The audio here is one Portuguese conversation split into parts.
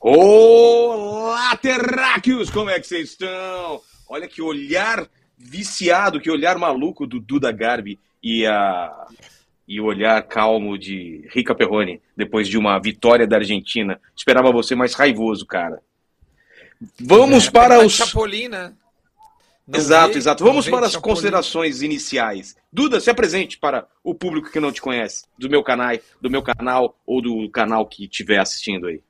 Olá, terráqueos! Como é que vocês estão? Olha que olhar viciado, que olhar maluco do Duda Garbi e, a, e o olhar calmo de Rica Perrone depois de uma vitória da Argentina. Esperava você mais raivoso, cara. Vamos é, para os. Chapolina. Não exato, vê, exato. Vamos para as considerações iniciais. Duda, se apresente para o público que não te conhece, do meu canal, do meu canal ou do canal que estiver assistindo aí.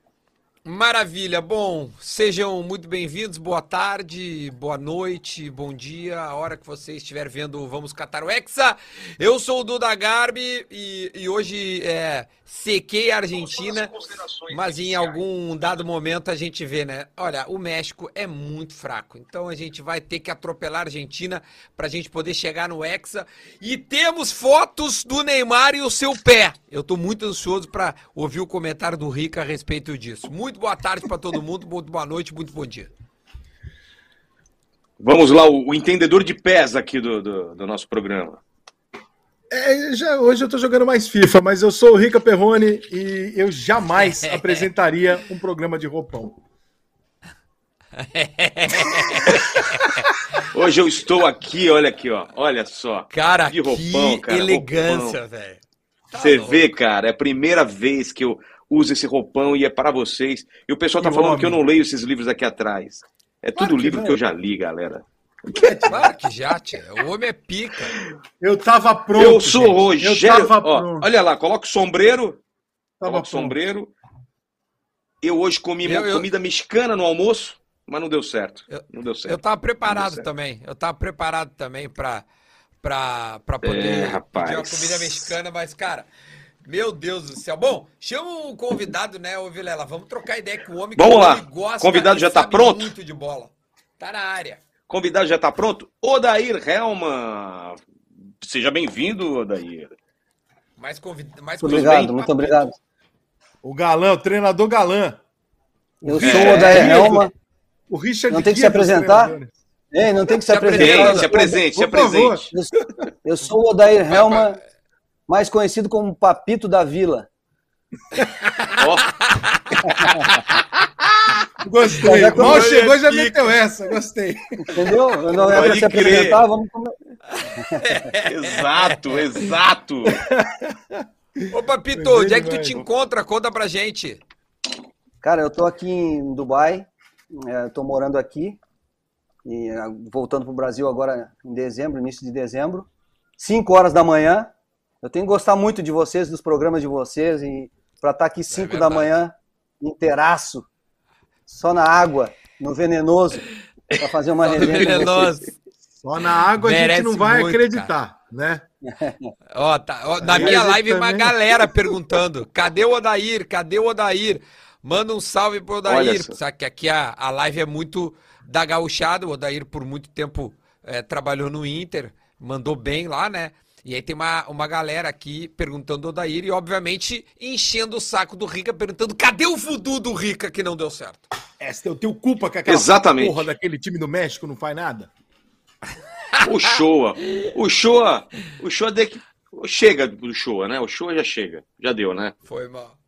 Maravilha. Bom, sejam muito bem-vindos. Boa tarde, boa noite, bom dia, a hora que você estiver vendo Vamos Catar o Hexa. Eu sou o Duda Garbi e, e hoje é, sequei a Argentina, mas em algum dado momento a gente vê, né? Olha, o México é muito fraco, então a gente vai ter que atropelar a Argentina para a gente poder chegar no Hexa. E temos fotos do Neymar e o seu pé. Eu estou muito ansioso para ouvir o comentário do Rica a respeito disso. Muito muito boa tarde para todo mundo, muito boa noite, muito bom dia. Vamos lá, o, o entendedor de pés aqui do, do, do nosso programa. É, já, hoje eu estou jogando mais FIFA, mas eu sou o Rica Perrone e eu jamais apresentaria um programa de roupão. Hoje eu estou aqui, olha aqui, ó. Olha só. Cara, de roupão, que cara, elegância, velho. Tá Você vê, cara, é a primeira vez que eu usa esse roupão e é para vocês. E o pessoal tá falando homem. que eu não leio esses livros aqui atrás. É tudo claro livro que eu já li, galera. É claro que já, tia. O homem é pica. Eu tava pronto. Eu sou gente. Rogério. Eu tava Ó, pronto. Olha lá, coloca o sombreiro. Tava coloca o sombreiro. Eu hoje comi eu, eu... comida mexicana no almoço, mas não deu certo. Eu, não deu certo. Eu tava preparado também. Eu tava preparado também para para poder é, rapaz. pedir uma comida mexicana, mas cara, meu Deus do céu. Bom, chama o convidado, né, ô Vilela? Vamos trocar ideia com o homem Vamos lá. gosta. Convidado já está pronto? muito de bola. Tá na área. Convidado já está pronto? Odair Helman. Seja bem-vindo, Odair. Mais convid... Mais muito obrigado, muito obrigado. O galã, o treinador galã. Eu sou o Odair Helman. O Richard Não tem que se apresentar? Ei, não tem que se, se apresentar. Se apresente, se apresente. Eu sou o Odair Helman mais conhecido como Papito da Vila. Gostei. É Mal chegou já meteu essa. Gostei. Entendeu? Eu não era se apresentar, vamos comer. exato, exato. Ô, Papito, onde é que tu te encontra? Conta pra gente. Cara, eu tô aqui em Dubai. É, tô morando aqui. E voltando pro Brasil agora em dezembro, início de dezembro. 5 horas da manhã. Eu tenho que gostar muito de vocês, dos programas de vocês, e para estar tá aqui 5 é da manhã, inteiraço, só na água, no venenoso, para fazer uma resenha. Venenoso. Só na água Merece a gente não vai muito, acreditar, cara. né? Ó, tá, ó, na minha live, também... uma galera perguntando: cadê o Odair? Cadê o Odair? Manda um salve pro Odair. Sabe que aqui a, a live é muito da gauchada. O Odair, por muito tempo, é, trabalhou no Inter, mandou bem lá, né? E aí tem uma, uma galera aqui perguntando o Odair e, obviamente, enchendo o saco do Rica, perguntando cadê o voodoo do Rica que não deu certo? Essa eu tenho culpa que aquela Exatamente. porra daquele time do México não faz nada? o Shoa. O Shoa. O Shoa de... chega do Shoa, né? O Shoa já chega. Já deu, né? Foi mal.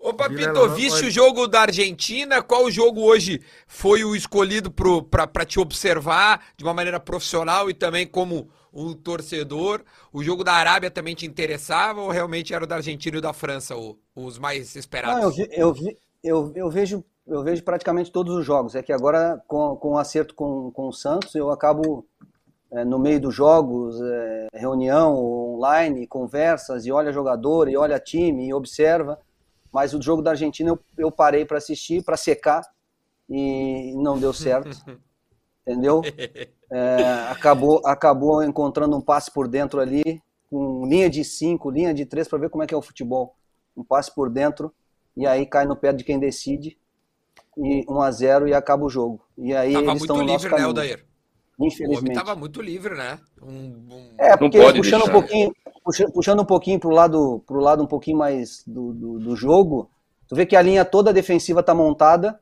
Ô, Papito, viste o jogo da Argentina? Qual jogo hoje foi o escolhido para te observar de uma maneira profissional e também como um torcedor. O jogo da Arábia também te interessava ou realmente era o da Argentina e o da França o, os mais esperados? Não, eu, vi, eu, eu, eu, vejo, eu vejo praticamente todos os jogos. É que agora, com, com o acerto com, com o Santos, eu acabo é, no meio dos jogos, é, reunião online, conversas, e olha jogador, e olha time, e observa. Mas o jogo da Argentina eu, eu parei para assistir, para secar, e não deu certo. entendeu? É, acabou, acabou encontrando um passe por dentro ali, com linha de 5, linha de 3, para ver como é que é o futebol. Um passe por dentro, e aí cai no pé de quem decide, e 1 a 0 e acaba o jogo. E aí Tava eles estão no livre, nosso né, Odair? Infelizmente. Tava muito livre, né? Um, um... É, porque puxando um pouquinho, puxando, puxando um pouquinho pro lado, pro lado um pouquinho mais do, do, do jogo, tu vê que a linha toda defensiva tá montada,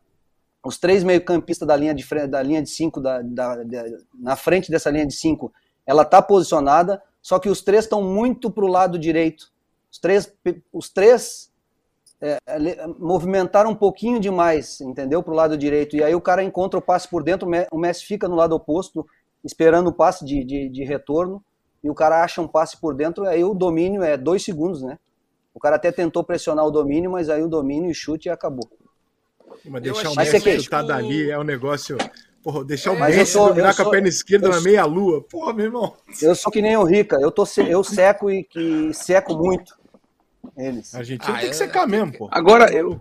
os três meio-campistas da linha de da linha de cinco, da, da, da, na frente dessa linha de cinco, ela está posicionada, só que os três estão muito para o lado direito. Os três, os três é, movimentaram um pouquinho demais, entendeu? Para o lado direito. E aí o cara encontra o passe por dentro, o Messi fica no lado oposto, esperando o passe de, de, de retorno, e o cara acha um passe por dentro, aí o domínio é dois segundos, né? O cara até tentou pressionar o domínio, mas aí o domínio e chute e acabou. Mas deixar o Messi chutar dali é um negócio. Porra, deixar é, o Messi sou, dominar com a perna esquerda na meia-lua. Porra, meu irmão. Eu sou que nem o Rica, eu, tô, eu seco e que seco muito eles. A Argentina ah, tem que é, secar é, mesmo, pô. Agora, eu,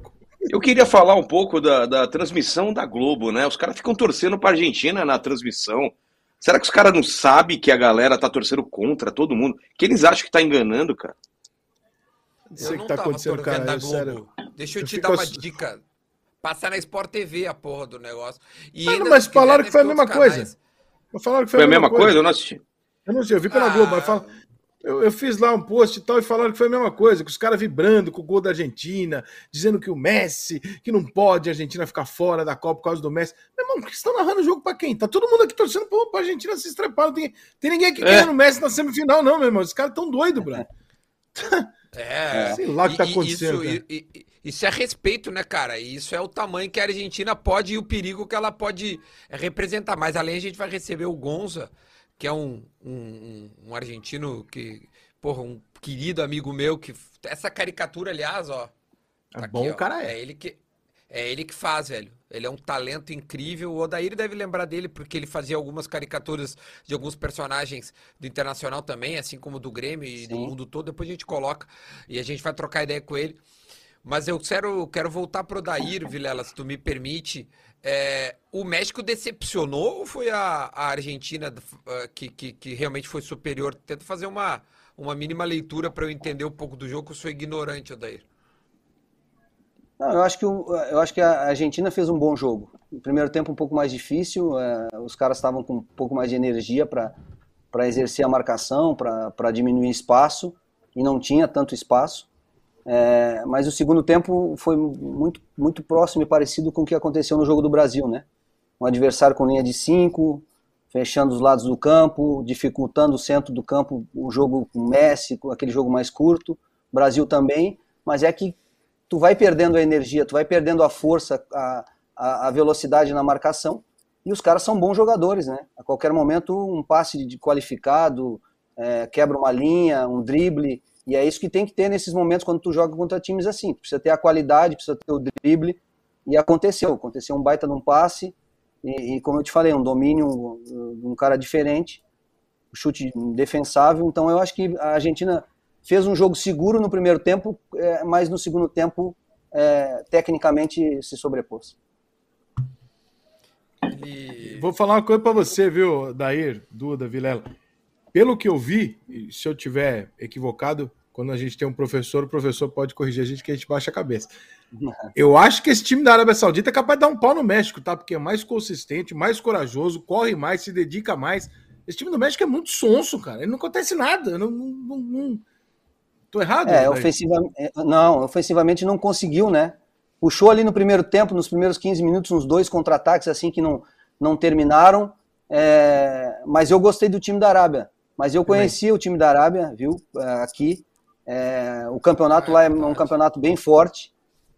eu queria falar um pouco da, da transmissão da Globo, né? Os caras ficam torcendo pra Argentina na transmissão. Será que os caras não sabem que a galera tá torcendo contra todo mundo? Que eles acham que tá enganando, cara? Não sei o que tá acontecendo, cara. Eu, sério, Deixa eu, eu te dar uma dica. Passar na Sport TV a porra do negócio. E mas, mas falaram que foi a mesma coisa. Falaram que foi, foi a mesma coisa. coisa? Eu não assisti. Eu não sei, eu vi pela ah... Globo, mas fala... Eu, eu, fiz lá um post e tal e falaram que foi a mesma coisa, que os caras vibrando com o gol da Argentina, dizendo que o Messi, que não pode a Argentina ficar fora da Copa por causa do Messi. Meu irmão, que estão narrando o jogo para quem? Tá todo mundo aqui torcendo pra Argentina se estrepar. Não tem, tem ninguém aqui é. querendo o Messi na semifinal, não, meu irmão. Os caras tão doidos, bro. É, sei lá o que tá acontecendo. Isso, e, isso é respeito, né, cara? E isso é o tamanho que a Argentina pode e o perigo que ela pode representar. Mas além a gente vai receber o Gonza, que é um, um, um argentino que, porra, um querido amigo meu que essa caricatura, aliás, ó. Tá é bom aqui, o cara é. É ele que é ele que faz, velho. Ele é um talento incrível. O Odair deve lembrar dele porque ele fazia algumas caricaturas de alguns personagens do Internacional também, assim como do Grêmio e Sim. do mundo todo. Depois a gente coloca e a gente vai trocar ideia com ele. Mas eu quero, quero voltar pro Odair, Vilela, se tu me permite. É, o México decepcionou ou foi a, a Argentina uh, que, que, que, realmente foi superior? Tenta fazer uma, uma mínima leitura para eu entender um pouco do jogo, eu sou ignorante, Odair. Não, eu acho que eu acho que a Argentina fez um bom jogo. No primeiro tempo um pouco mais difícil, é, os caras estavam com um pouco mais de energia para para exercer a marcação, para diminuir espaço e não tinha tanto espaço. É, mas o segundo tempo foi muito, muito próximo e parecido com o que aconteceu no jogo do Brasil, né? Um adversário com linha de cinco, fechando os lados do campo, dificultando o centro do campo, o jogo com Messi, aquele jogo mais curto. Brasil também, mas é que tu vai perdendo a energia, tu vai perdendo a força, a, a, a velocidade na marcação. E os caras são bons jogadores, né? A qualquer momento um passe de qualificado, é, quebra uma linha, um drible, e é isso que tem que ter nesses momentos quando tu joga contra times assim. Tu precisa ter a qualidade, precisa ter o drible. E aconteceu. Aconteceu um baita num passe. E, e, como eu te falei, um domínio um, um cara diferente. Um chute defensável. Então eu acho que a Argentina fez um jogo seguro no primeiro tempo, é, mas no segundo tempo, é, tecnicamente, se sobrepôs. Vou falar uma coisa para você, viu, Dair, Duda, Vilela. Pelo que eu vi, se eu tiver equivocado, quando a gente tem um professor, o professor pode corrigir a gente que a gente baixa a cabeça. Eu acho que esse time da Arábia Saudita é capaz de dar um pau no México, tá? Porque é mais consistente, mais corajoso, corre mais, se dedica mais. Esse time do México é muito sonso, cara. Ele não acontece nada. Não, não, não... Tô errado? É, ofensivamente, é, não, ofensivamente não conseguiu, né? Puxou ali no primeiro tempo, nos primeiros 15 minutos, uns dois contra-ataques assim que não, não terminaram. É... Mas eu gostei do time da Arábia. Mas eu conheci o time da Arábia, viu, é, aqui. É, o campeonato lá é um campeonato bem forte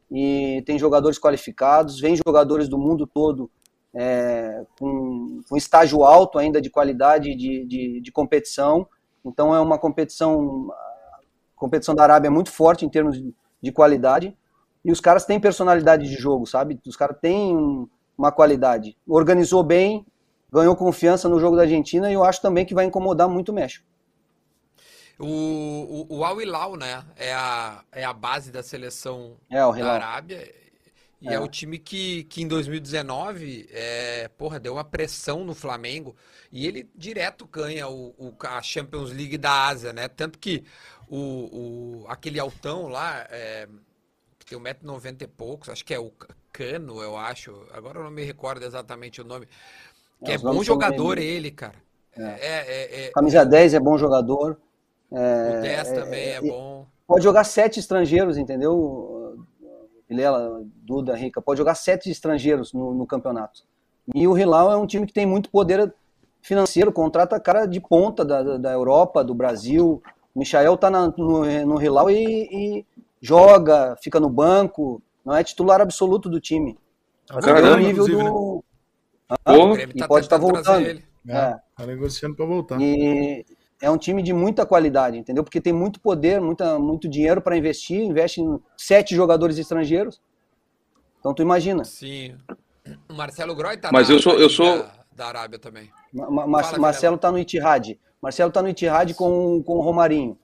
e tem jogadores qualificados, vem jogadores do mundo todo é, com, com estágio alto ainda de qualidade de, de, de, competição. Então é uma competição, a competição da Arábia é muito forte em termos de, de qualidade e os caras têm personalidade de jogo, sabe? Os caras têm uma qualidade. Organizou bem, ganhou confiança no jogo da Argentina e eu acho também que vai incomodar muito o México. O, o, o Al Hilal, né? É a, é a base da seleção é, da Arábia. E é. é. o time que, que em 2019 é, porra, deu uma pressão no Flamengo. E ele direto ganha o, o a Champions League da Ásia, né? Tanto que o, o, aquele altão lá, é, que tem 1,90m e poucos, acho que é o Cano, eu acho. Agora eu não me recordo exatamente o nome. Que é, é bom jogador ele, cara. É. É, é. Camisa 10 é bom jogador. o 10 também é, bom. Pode jogar sete estrangeiros, entendeu? Vilela, Duda, Rica, pode jogar sete estrangeiros no, no, campeonato. E o Hilal é um time que tem muito poder financeiro, contrata cara de ponta da, da Europa, do Brasil. O Michael tá na, no, no Hilal e, e, joga, fica no banco, não é titular absoluto do time. Tá Caramba, é o nível inclusive, né? Pô, O Grêmio E tá pode estar trazer voltando. ele. É, É. Tá negociando pra voltar. E é um time de muita qualidade, entendeu? Porque tem muito poder, muita, muito dinheiro para investir, investe em sete jogadores estrangeiros. Então tu imagina. Sim. O Marcelo Groy tá Mas na- eu sou- eu sou- Da Arábia também. Ma- Ma- Mar- Fala, Marcelo tá no Itihad. Marcelo tá no Itihad com, com o Romarinho.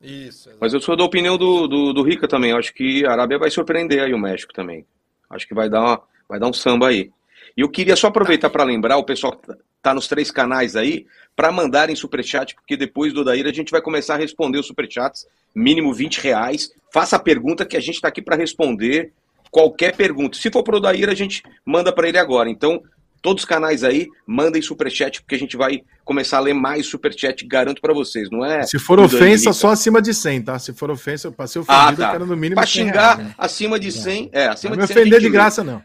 Isso. Mas eu sou da opinião do, do, do Rica também. Eu acho que a Arábia vai surpreender aí o México também. Acho que vai dar, uma, vai dar um samba aí. E eu queria só aproveitar para lembrar o pessoal que tá nos três canais aí para mandarem superchat, porque depois do Daíra a gente vai começar a responder os superchats, mínimo 20 reais. Faça a pergunta que a gente está aqui para responder qualquer pergunta. Se for pro Daíra, a gente manda para ele agora. Então, todos os canais aí, mandem superchat, porque a gente vai começar a ler mais superchat, garanto para vocês, não é? Se for ofensa, só acima de 100, tá? Se for ofensa, ser Ah, ofendido, tá. eu quero no mínimo 100 xingar reais, né? acima de 100, é, acima Não me de 100 a ofender gente de lê. graça, não.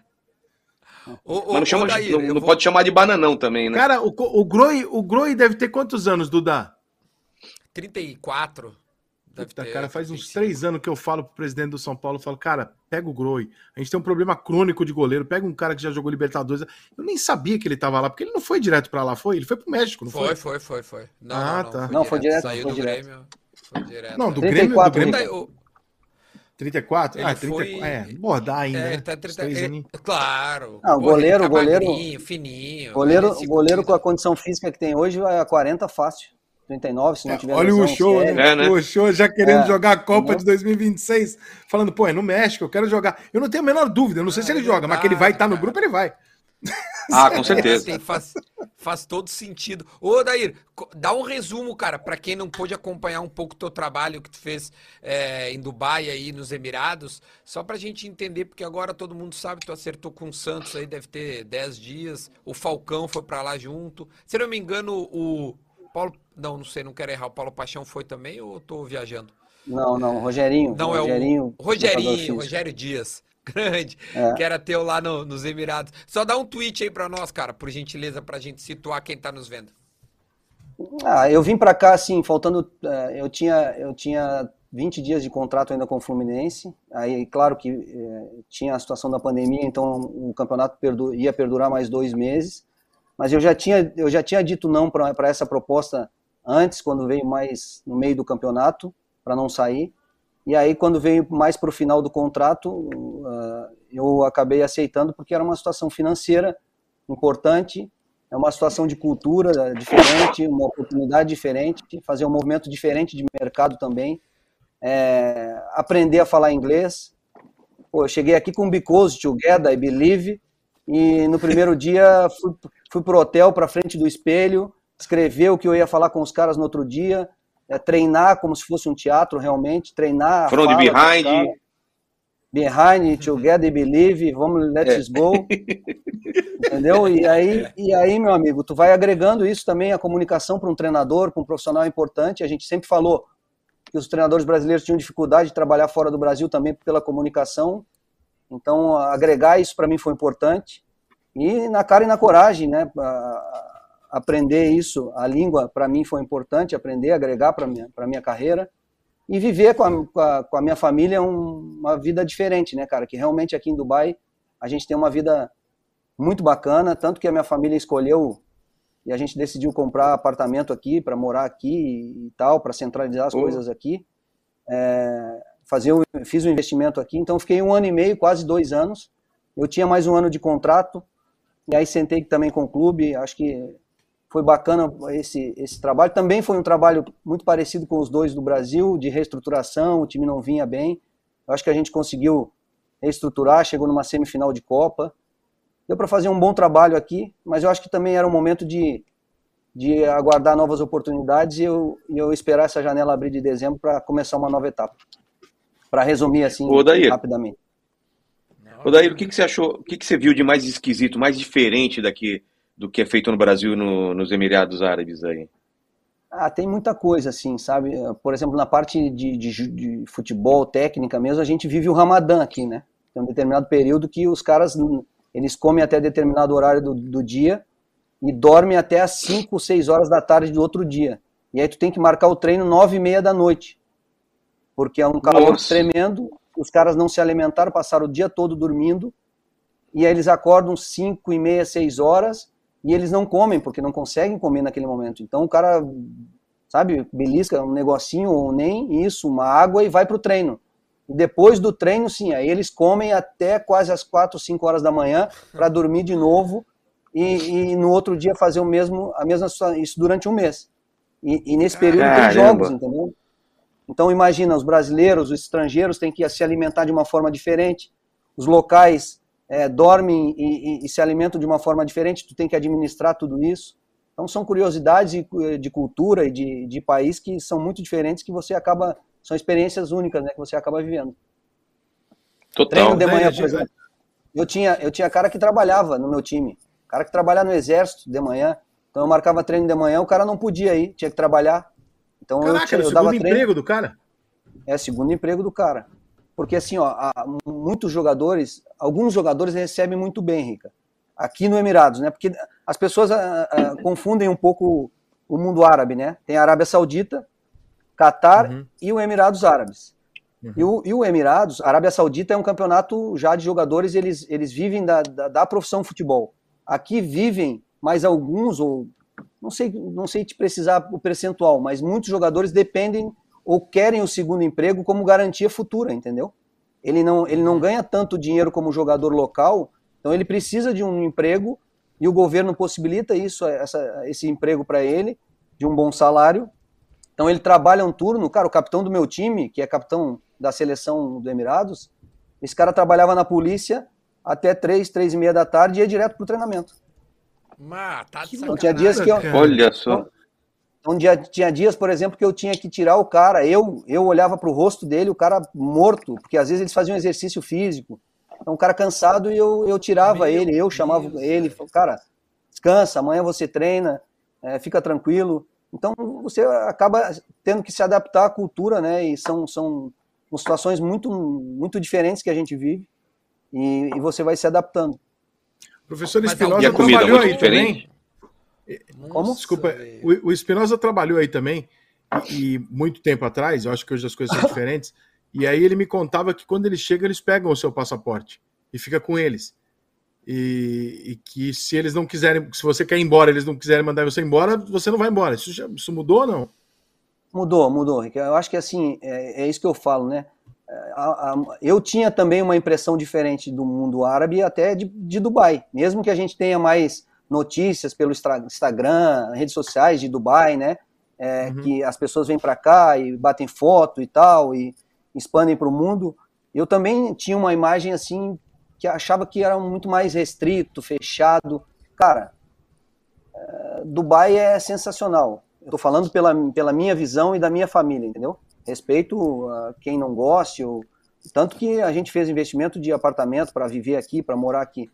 Ô, Mas não, chama, ô, Daír, não, eu não vou- pode chamar de bananão também, né? Cara, o, o, Groi, o Groi deve ter quantos anos, Duda? 34. Deve Puta, ter, cara, faz uns 35. três anos que eu falo pro presidente do São Paulo, eu falo, cara, pega o Groi. A gente tem um problema crônico de goleiro, pega um cara que já jogou Libertadores. Eu nem sabia que ele tava lá, porque ele não foi direto pra lá, foi? Ele foi pro México, não foi? Foi, foi, foi, foi. Não, Ah, não, não, tá. Não, foi direto, Saiu foi do direto. Grêmio. Foi direto. Não, do 34, Grêmio, do Grêmio. Daí, o- 34? Ele ah, 34. foi- É, dá ainda, É, né? tá Uns 30, três ele- claro. Ah, o goleiro- tá goleiro- magrinho, fininho. Goleiro, ele se goleiro com a condição física que tem hoje vai a 40 fácil. 39, se não tiver Olha o lesão, show, se é- né? É, né? O show já querendo É, jogar a Copa entendeu? de 2026, falando, pô, é no México, eu quero jogar. Eu não tenho a menor dúvida, eu não sei Ah, se ele é joga, mas que ele vai estar no verdade, grupo, ele vai. Ah, com É, certeza. tem- faz, faz todo sentido. Ô, Dair, dá um resumo, cara, pra quem não pôde acompanhar um pouco o teu trabalho que tu fez é, em Dubai aí nos Emirados, só pra gente entender, porque agora todo mundo sabe que tu acertou com o Santos aí, deve ter 10 dias, o Falcão foi pra lá junto. Se não me engano, o Paulo, não, não sei, não quero errar, o Paulo Paixão foi também ou eu tô viajando? Não, não, Rogerinho. Não, Rogerinho, é o Rogerinho. Rogério Dias. Grande, É. que era teu lá no- nos Emirados. Só dá um tweet aí pra nós, cara, por gentileza, pra gente situar quem tá nos vendo. Ah, eu vim para cá assim, faltando. eh, eu, tinha, eu tinha 20 dias de contrato ainda com o Fluminense. Aí, claro que eh, tinha a situação da pandemia, então o campeonato perdu- ia perdurar mais dois meses. Mas eu já tinha, eu já tinha dito não para essa proposta antes, quando veio mais no meio do campeonato, para não sair. E aí, quando veio mais para o final do contrato, ah, eu acabei aceitando, porque era uma situação financeira importante é uma situação de cultura diferente, uma oportunidade diferente, fazer um movimento diferente de mercado também, é, aprender a falar inglês. Pô, eu cheguei aqui com Because, Together, I Believe, e no primeiro dia fui, fui pro hotel, para frente do espelho, escrever o que eu ia falar com os caras no outro dia, é, treinar como se fosse um teatro realmente, treinar From fala behind. Behind, Together, Believe, vamos, let's go. Entendeu? E aí, e aí, meu amigo, tu vai agregando isso também, a comunicação para um treinador, para um profissional é importante. A gente sempre falou que os treinadores brasileiros tinham dificuldade de trabalhar fora do Brasil também pela comunicação. Então, agregar isso para mim foi importante. E na cara e na coragem, né? Aprender isso, a língua para mim foi importante, aprender, agregar para minha para minha carreira e viver com a, com a, com a minha família um- uma vida diferente, né, cara? Que realmente aqui em Dubai a gente tem uma vida muito bacana, tanto que a minha família escolheu e a gente decidiu comprar apartamento aqui para morar aqui e tal, para centralizar as Oh. coisas aqui. É, fazer fiz o investimento aqui, então fiquei um ano e meio, quase dois anos. Eu tinha mais um ano de contrato e aí sentei também com o clube. Acho que foi bacana esse esse trabalho. Também foi um trabalho muito parecido com os dois do Brasil, de reestruturação. O time não vinha bem. Eu acho que a gente conseguiu reestruturar, chegou numa semifinal de Copa deu para fazer um bom trabalho aqui, mas eu acho que também era um momento de, de aguardar novas oportunidades e eu, e eu esperar essa janela abrir de dezembro para começar uma nova etapa. Para resumir assim rapidamente. Ô, Daír, o que, que você achou, o que, que você viu de mais esquisito, mais diferente daqui do que é feito no Brasil no- nos Emirados Árabes aí? Ah, tem muita coisa assim, sabe? Por exemplo, na parte de, de, de futebol, técnica mesmo, a gente vive o Ramadã aqui, né? Tem um determinado período que os caras eles comem até determinado horário do, do dia e dormem até às 5, 6 horas da tarde do outro dia. E aí tu tem que marcar o treino 9 e meia da noite. porque é um calor Nossa. tremendo, os caras não se alimentaram, passaram o dia todo dormindo, e aí eles acordam 5 e meia, 6 horas, e eles não comem, porque não conseguem comer naquele momento. Então o cara, sabe, belisca um negocinho ou nem isso, uma água e vai pro treino. E depois do treino, sim, aí eles comem até quase as 4, 5 horas da manhã para dormir de novo e, e no outro dia fazer o mesmo, a mesma isso durante um mês. E, e nesse período tem Caramba. jogos, entendeu? Então imagina, os brasileiros, os estrangeiros têm que se alimentar de uma forma diferente, os locais é, dormem e, e- e se alimentam de uma forma diferente, tu tem que administrar tudo isso. Então são curiosidades de, de cultura e de, de país que são muito diferentes que você acaba, são experiências únicas, né, que você acaba vivendo. Total. Treino de manhã, a por exemplo. Eu tinha, eu tinha cara que trabalhava no meu time, cara que trabalhava no exército de manhã. Então eu marcava treino de manhã, o cara não podia ir, tinha que trabalhar. Então eu, Caraca, tinha, era o eu dava segundo treino. emprego do cara? É, segundo emprego do cara. Porque assim, ó, há muitos jogadores, alguns jogadores recebem muito bem, Rica. Aqui no Emirados, né? Porque as pessoas ah, ah, confundem um pouco o mundo árabe, né? Tem a Arábia Saudita, Catar Uhum. e o Emirados Árabes. Uhum. E, o, e o Emirados, a Arábia Saudita é um campeonato já de jogadores, eles, eles vivem da, da, da profissão futebol. Aqui vivem mais alguns, ou não sei, não sei te precisar o percentual, mas muitos jogadores dependem ou querem o segundo emprego como garantia futura, entendeu? Ele não, ele não ganha tanto dinheiro como jogador local, então ele precisa de um emprego e o governo possibilita isso, essa, esse emprego para ele, de um bom salário. Então ele trabalha um turno, cara, o capitão do meu time, que é capitão da seleção do Emirados, esse cara trabalhava na polícia até três, três e meia da tarde e ia direto pro treinamento. Mas tá de sacanagem. tinha dias que eu-. Olha só. Então dia, tinha dias, por exemplo, que eu tinha que tirar o cara, eu eu olhava pro rosto dele, o cara morto, porque às vezes eles faziam exercício físico. Então o cara cansado e eu, eu tirava Meu ele, eu chamava Deus, ele, cara. cara, descansa, amanhã você treina, é, fica tranquilo. Então você acaba tendo que se adaptar à cultura, né? E são, são situações muito, muito diferentes que a gente vive e, e você vai se adaptando. Professor Espinosa a comida trabalhou muito aí diferente? também. Como? Desculpa, o, o Espinosa trabalhou aí também, e, e muito tempo atrás, eu acho que hoje as coisas são diferentes, e aí ele me contava que quando eles chegam, eles pegam o seu passaporte e fica com eles. E, e que se eles não quiserem, se você quer ir embora, eles não quiserem mandar você embora, você não vai embora. Isso, já, isso mudou ou não? Mudou, mudou. Eu acho que assim, é, é isso que eu falo, né? A- a- eu tinha também uma impressão diferente do mundo árabe, até de, de Dubai. Mesmo que a gente tenha mais notícias pelo Instagram, redes sociais de Dubai, né? É, Uhum. Que as pessoas vêm para cá e batem foto e tal, e expandem para o mundo. Eu também tinha uma imagem assim, que achava que era muito mais restrito, fechado. Cara, é, Dubai é sensacional. Eu tô falando pela, pela minha visão e da minha família, entendeu? Respeito a quem não goste, ou... tanto que a gente fez investimento de apartamento para viver aqui, para morar aqui.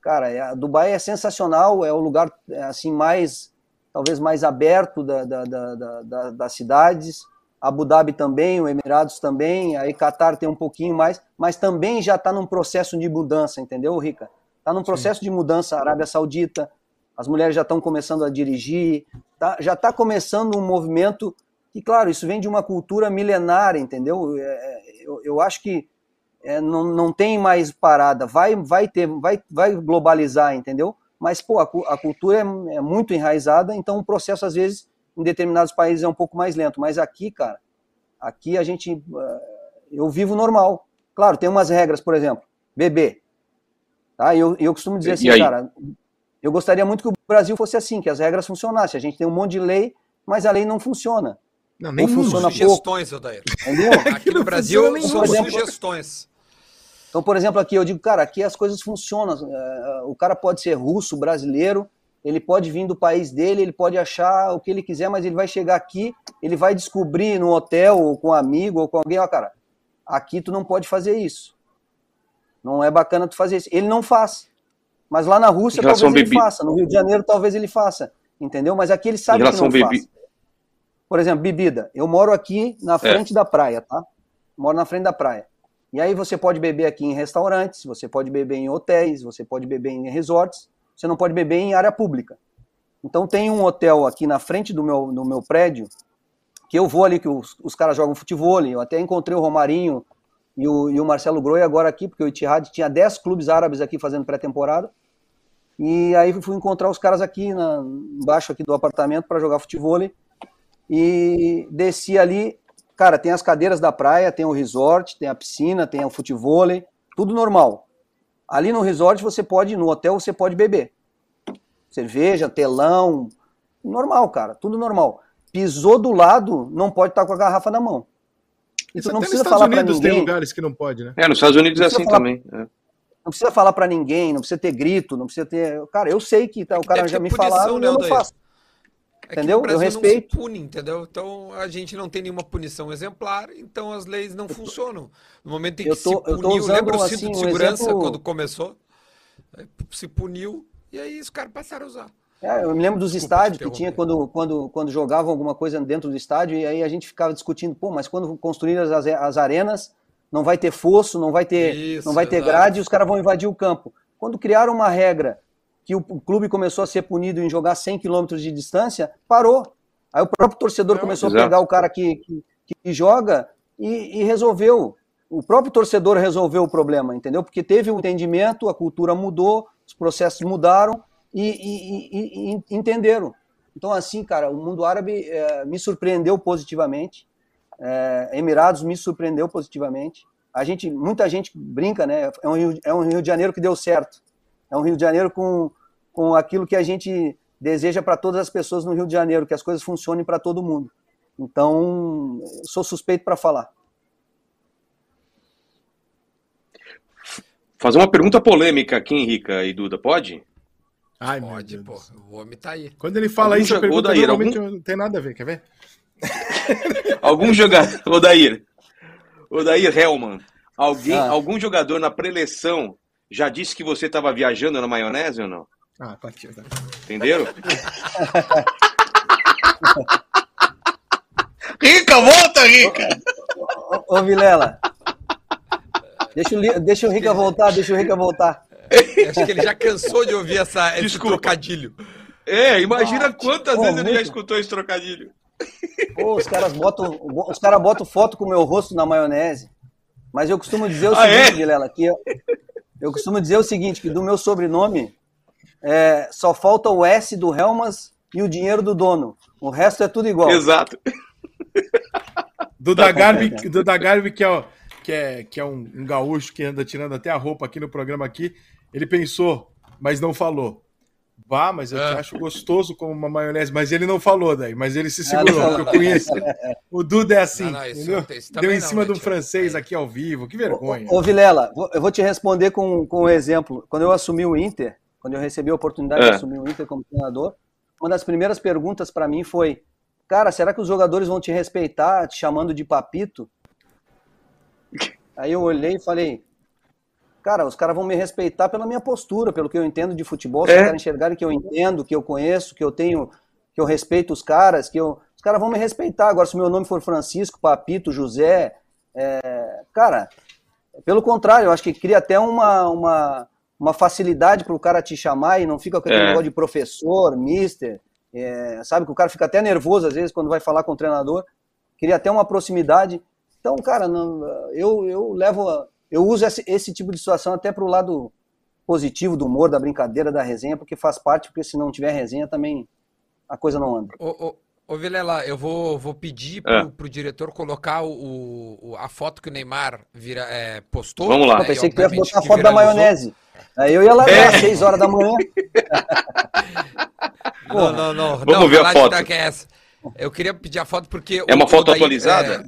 Cara, é- a Dubai é sensacional, é o lugar é, assim mais, talvez mais aberto da, da, da, da- da- das cidades. Abu Dhabi também, o Emirados também, aí Qatar tem um pouquinho mais, mas também já está num processo de mudança, entendeu, Rica? Está num processo de mudança a Arábia Saudita, as mulheres já estão começando a dirigir, tá- já está começando um movimento que, claro, isso vem de uma cultura milenária, entendeu? É, eu, eu acho que é, não, não tem mais parada, vai, vai ter, vai, vai globalizar, entendeu? Mas, pô, a, a cultura é, é muito enraizada, então o processo, às vezes, em determinados países é um pouco mais lento. Mas aqui, cara, aqui a gente, eh, eu vivo normal. Claro, tem umas regras, por exemplo, beber. Tá? Eu, eu costumo dizer E assim, aí? cara, eu gostaria muito que o Brasil fosse assim, que as regras funcionassem. A gente tem um monte de lei, mas a lei não funciona. Não, nem funciona pouco. Sugestões, Odair. Entendeu? Aqui no Brasil são sugestões. Então, por exemplo, aqui eu digo, cara, aqui as coisas funcionam. eh, O cara pode ser russo, brasileiro, ele pode vir do país dele, ele pode achar o que ele quiser, mas ele vai chegar aqui, ele vai descobrir no hotel, ou com um amigo, ou com alguém, ó, cara, aqui tu não pode fazer isso. Não é bacana tu fazer isso. Ele não faz. Mas lá na Rússia talvez ele bebi- faça, no Rio de Janeiro talvez ele faça, entendeu? Mas aqui ele sabe que não bebi- faz. Por exemplo, bebida. Eu moro aqui É. na frente da praia, tá? Moro na frente da praia. E aí você pode beber aqui em restaurantes, você pode beber em hotéis, você pode beber em resorts, você não pode beber em área pública. Então tem um hotel aqui na frente do meu, do meu prédio, que eu vou ali, que os, os caras jogam futebol, eu até encontrei o Romarinho e o, e o Marcelo Groi agora aqui, porque o Itihad tinha 10 clubes árabes aqui fazendo pré-temporada, e aí fui encontrar os caras aqui na, embaixo aqui do apartamento para jogar futebol, e desci ali, cara, tem as cadeiras da praia, tem o resort, tem a piscina, tem o futebol, tudo normal. Ali no resort você pode, no hotel você pode beber. Cerveja, telão, normal, cara, tudo normal pisou do lado, não pode estar com a garrafa na mão. Isso não precisa falar para ninguém. Tem lugares que não pode, né? É, nos Estados Unidos é assim falar, também. É. Não precisa falar para ninguém, não precisa ter grito, não precisa ter. Cara, eu sei que tá, o cara já me falaram, né, eu não faço. É entendeu? eu respeito. Não pune, entendeu? Então a gente não tem nenhuma punição exemplar, então as leis não funcionam. No momento em que tô, se puniu, lembra o cinto assim, de segurança um exemplo... quando começou? Se puniu e aí os caras passaram a usar. É, eu me lembro dos Desculpa estádios que tinha quando, quando, quando jogavam alguma coisa dentro do estádio, e aí a gente ficava discutindo, pô, mas quando construir as, as arenas, não vai ter fosso, não vai ter, Isso, não vai ter grade, e os caras vão invadir o campo. Quando criaram uma regra que o, clube começou a ser punido em jogar 100 quilômetros de distância, parou. Aí o próprio torcedor não, começou exato. a pegar o cara que, que, que joga e, e resolveu. O próprio torcedor resolveu o problema, entendeu? Porque teve o um entendimento, a cultura mudou, os processos mudaram, e, e, e, entenderam. Então, assim, cara, o mundo árabe é, me surpreendeu positivamente. É, Emirados me surpreendeu positivamente. A gente, muita gente brinca, né? É um, Rio, é um Rio de Janeiro que deu certo. É um Rio de Janeiro com, com aquilo que a gente deseja para todas as pessoas no Rio de Janeiro, que as coisas funcionem para todo mundo. Então, sou suspeito para falar. Fazer uma pergunta polêmica aqui, Henrica e Duda, pode? Ai, Pode, pô. O homem tá aí. Quando ele fala algum isso, a pergunta Odair, normalmente algum... não tem nada a ver, quer ver? algum jogador... Odair. Odair Helman. Alguém, ah. Algum jogador na preleção já disse que você estava viajando na maionese ou não? Ah, partiu. Tá. Entenderam? Rica, volta, Rica! Ô, ô, ô Vilela. Deixa o, deixa o Rica voltar, deixa o Rica voltar. Acho que ele já cansou de ouvir essa, esse trocadilho. É, imagina ah, quantas vezes muito. ele já escutou esse trocadilho. Pô, os caras botam, os cara botam foto com o meu rosto na maionese. Mas eu costumo dizer o ah, seguinte, é? Vilela, que eu, eu costumo dizer o seguinte, que do meu sobrenome é, só falta o S do Helmas e o dinheiro do dono. O resto é tudo igual. Exato. Do da Garbi, do da Garbi que é, que é, que é um, um gaúcho que anda tirando até a roupa aqui no programa aqui. Ele pensou, mas não falou. Vá, mas eu é. te acho gostoso como uma maionese. Mas ele não falou daí, mas ele se segurou, porque eu conheço. O Duda é assim, não, não, entendeu? Deu em cima do francês aqui ao vivo, que vergonha. Ô, ô, Vilela, eu vou te responder com, com um exemplo. Quando eu assumi o Inter, quando eu recebi a oportunidade é. de assumir o Inter como treinador, uma das primeiras perguntas para mim foi: Cara, será que os jogadores vão te respeitar te chamando de papito? Aí eu olhei e falei: cara, os caras vão me respeitar pela minha postura, pelo que eu entendo de futebol, se é. os caras enxergarem que eu entendo, que eu conheço, que eu tenho, que eu respeito os caras, que eu, os caras vão me respeitar. Agora, se o meu nome for Francisco, Papito, José, é, cara, pelo contrário, eu acho que cria até uma, uma, uma facilidade para o cara te chamar e não fica com aquele é. negócio de professor, mister, é, sabe que o cara fica até nervoso às vezes quando vai falar com o treinador, cria até uma proximidade. Então, cara, não, eu, eu levo eu uso esse, esse tipo de situação até para o lado positivo do humor, da brincadeira, da resenha, porque faz parte, porque se não tiver resenha também a coisa não anda. Ô, ô, ô Vilela, eu vou, vou pedir pro, é. pro diretor colocar o, o, a foto que o Neymar vira, é, postou. Vamos lá. Eu pensei que ia botar a foto da maionese. Aí eu ia lá é. às 6 horas da manhã. não, não, não. Vamos não, ver a foto. É eu queria pedir a foto porque... É uma foto daí, atualizada?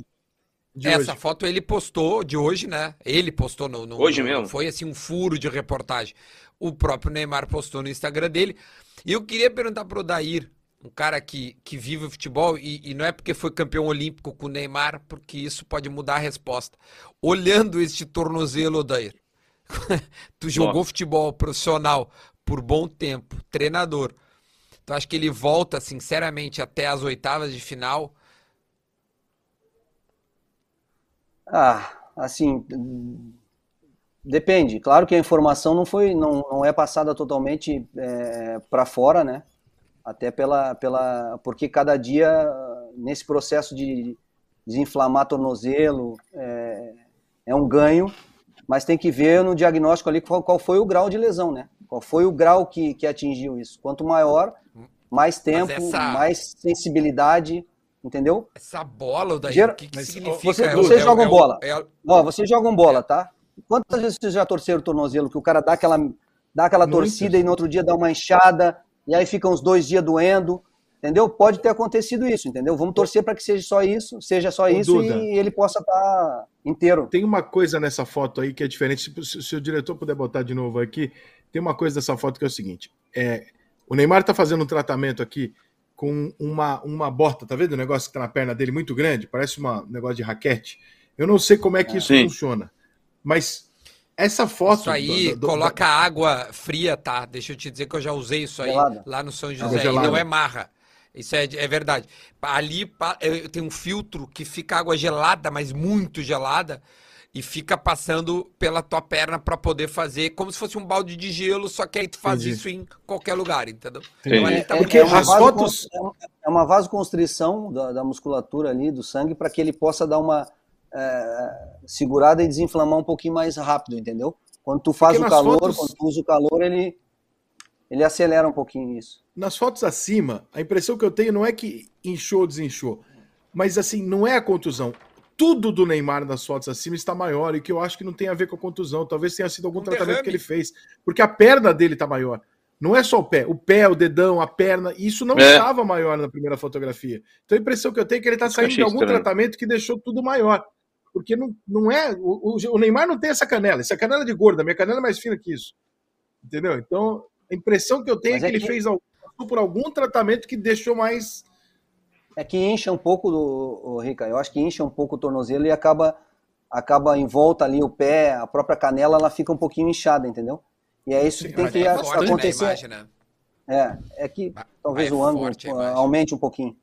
É, essa hoje. foto ele postou de hoje, né? Ele postou no, no hoje no, mesmo. Foi assim um furo de reportagem. O próprio Neymar postou no Instagram dele. E eu queria perguntar pro Dair, um cara que, que vive o futebol, e, e, não é porque foi campeão olímpico com o Neymar, porque isso pode mudar a resposta. Olhando este tornozelo, Dair, tu jogou Nossa. futebol profissional por bom tempo, treinador. Tu acha que ele volta, sinceramente, até as oitavas de final? Ah, assim, depende. Claro que a informação não foi, não, não é passada totalmente é, para fora, né? Até pela, pela, porque cada dia nesse processo de desinflamar tornozelo, é, é um ganho, mas tem que ver no diagnóstico ali qual, qual foi o grau de lesão, né? Qual foi o grau que, que atingiu isso. Quanto maior, mais tempo, essa... mais sensibilidade, entendeu? Essa bola, daí, o que, que significa? Você, é, vocês é, jogam é, bola. É, Ó, vocês jogam bola, tá? Quantas vezes vocês já torceram o tornozelo que o cara dá aquela, dá aquela torcida e no outro dia dá uma enxada, e aí fica uns dois dias doendo? Entendeu? Pode ter acontecido isso, entendeu? Vamos torcer para que seja só isso, seja só isso Duda, e ele possa estar tá inteiro. Tem uma coisa nessa foto aí que é diferente. Se, se, o diretor puder botar de novo aqui, tem uma coisa dessa foto que é o seguinte: é, o Neymar está fazendo um tratamento aqui com uma, uma bota, tá vendo o negócio que está na perna dele muito grande? Parece uma, um negócio de raquete. Eu não sei como é que isso Sim. funciona, mas essa foto. Isso aí, do, do, coloca do... água fria, tá? Deixa eu te dizer que eu já usei isso aí gelada. lá no São José. E não é marra. Isso é, é verdade. Ali tem um filtro que fica água gelada, mas muito gelada, e fica passando pela tua perna para poder fazer como se fosse um balde de gelo, só que aí tu faz Entendi. isso em qualquer lugar, entendeu? Então, ali tá é, Porque é as fotos é uma vasoconstrição da, da musculatura ali do sangue para que ele possa dar uma é, segurada e desinflamar um pouquinho mais rápido, entendeu? Quando tu faz Porque o calor, fotos... quando tu usa o calor, ele ele acelera um pouquinho isso. Nas fotos acima, a impressão que eu tenho não é que inchou ou desinchou, mas assim, não é a contusão. Tudo do Neymar nas fotos acima está maior e que eu acho que não tem a ver com a contusão. Talvez tenha sido algum um tratamento derrame. que ele fez, porque a perna dele está maior. Não é só o pé, o pé, o dedão, a perna, isso não é. estava maior na primeira fotografia. Então a impressão que eu tenho é que ele está saindo de algum estranho. tratamento que deixou tudo maior. Porque não, não é. O, o, Neymar não tem essa canela, essa canela é de gorda, minha canela é mais fina que isso. Entendeu? Então, a impressão que eu tenho é que, é que ele fez por algum tratamento que deixou mais. É que incha um pouco do Rica. Eu acho que incha um pouco o tornozelo e acaba acaba em volta ali o pé, a própria canela, ela fica um pouquinho inchada, entendeu? E é isso que tem que é acontecer. Imagem, né? É, é que talvez o ângulo aumente um pouquinho.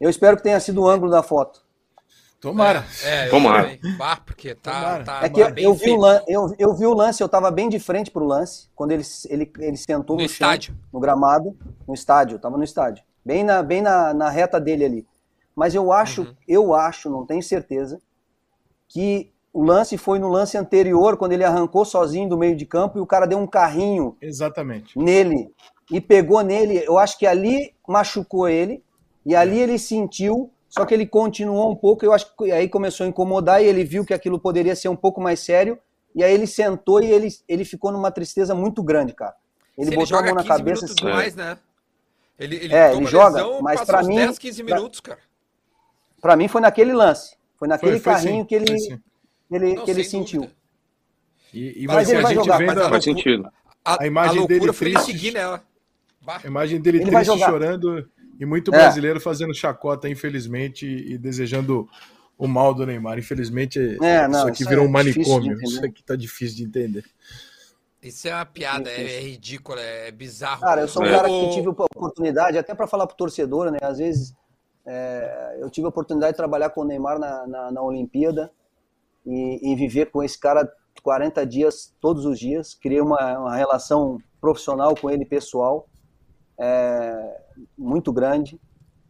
Eu espero que tenha sido o ângulo da foto. Tomara. É, é Tomara. Bah, porque tá, tá é que eu, eu, vi o lance, eu, eu, vi o lance, eu tava bem de frente pro lance, quando ele, ele, ele sentou no, no estádio. Chão, no gramado, no estádio, tava no estádio. Bem na, bem na, na reta dele ali. Mas eu acho, uhum. eu acho, não tenho certeza, que o lance foi no lance anterior, quando ele arrancou sozinho do meio de campo e o cara deu um carrinho Exatamente. nele e pegou nele. Eu acho que ali machucou ele e ali ele sentiu só que ele continuou um pouco, eu acho que aí começou a incomodar e ele viu que aquilo poderia ser um pouco mais sério. E aí ele sentou e ele, ele ficou numa tristeza muito grande, cara. Ele Se botou ele a mão na cabeça assim. Mais, né? Ele, ele, é, ele joga, lesão, mas para mim 10, 15 minutos, cara. Para mim foi naquele lance, foi naquele foi, foi carrinho sim, que ele ele Não, que ele sentiu. E, e mas ele vai jogar, vendo faz sentido. A, a imagem a dele triste, seguir nela. A imagem dele ele triste chorando e muito é. brasileiro é. fazendo chacota, infelizmente, e desejando o mal do Neymar. Infelizmente, é, não, isso aqui isso virou é um manicômio. Isso aqui tá difícil de entender. Isso é uma piada, é, é ridículo, é bizarro. Cara, eu sou um cara que tive oportunidade, até para falar pro torcedor, né? Às vezes é, eu tive a oportunidade de trabalhar com o Neymar na, na, na Olimpíada e, e, viver com esse cara 40 dias, todos os dias. Criei uma, uma relação profissional com ele, pessoal é, muito grande.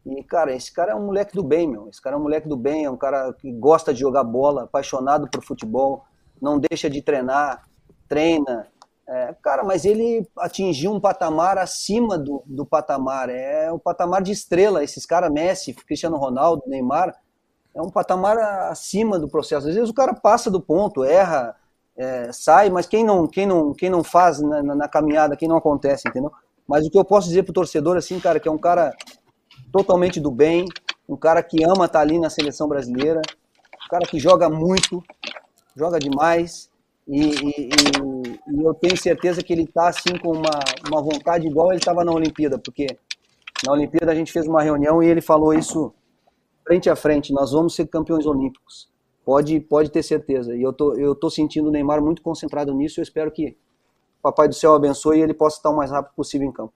E, cara, esse cara é um moleque do bem, meu. Esse cara é um moleque do bem, é um cara que gosta de jogar bola, apaixonado por futebol, não deixa de treinar, treina. É, cara, mas ele atingiu um patamar acima do, do patamar. É o um patamar de estrela. Esses caras, Messi, Cristiano Ronaldo, Neymar, é um patamar acima do processo. Às vezes o cara passa do ponto, erra, é, sai, mas quem não, quem não, quem não faz na, na, na caminhada, quem não acontece, entendeu? Mas o que eu posso dizer pro torcedor, assim, cara, que é um cara totalmente do bem, um cara que ama estar tá ali na seleção brasileira, um cara que joga muito, joga demais, e, e, e, eu tenho certeza que ele está assim com uma, uma vontade igual ele estava na Olimpíada, porque na Olimpíada a gente fez uma reunião e ele falou isso frente a frente, nós vamos ser campeões olímpicos. Pode, pode ter certeza. E eu tô, eu tô sentindo o Neymar muito concentrado nisso. Eu espero que Papai do Céu abençoe e ele possa estar o mais rápido possível em campo.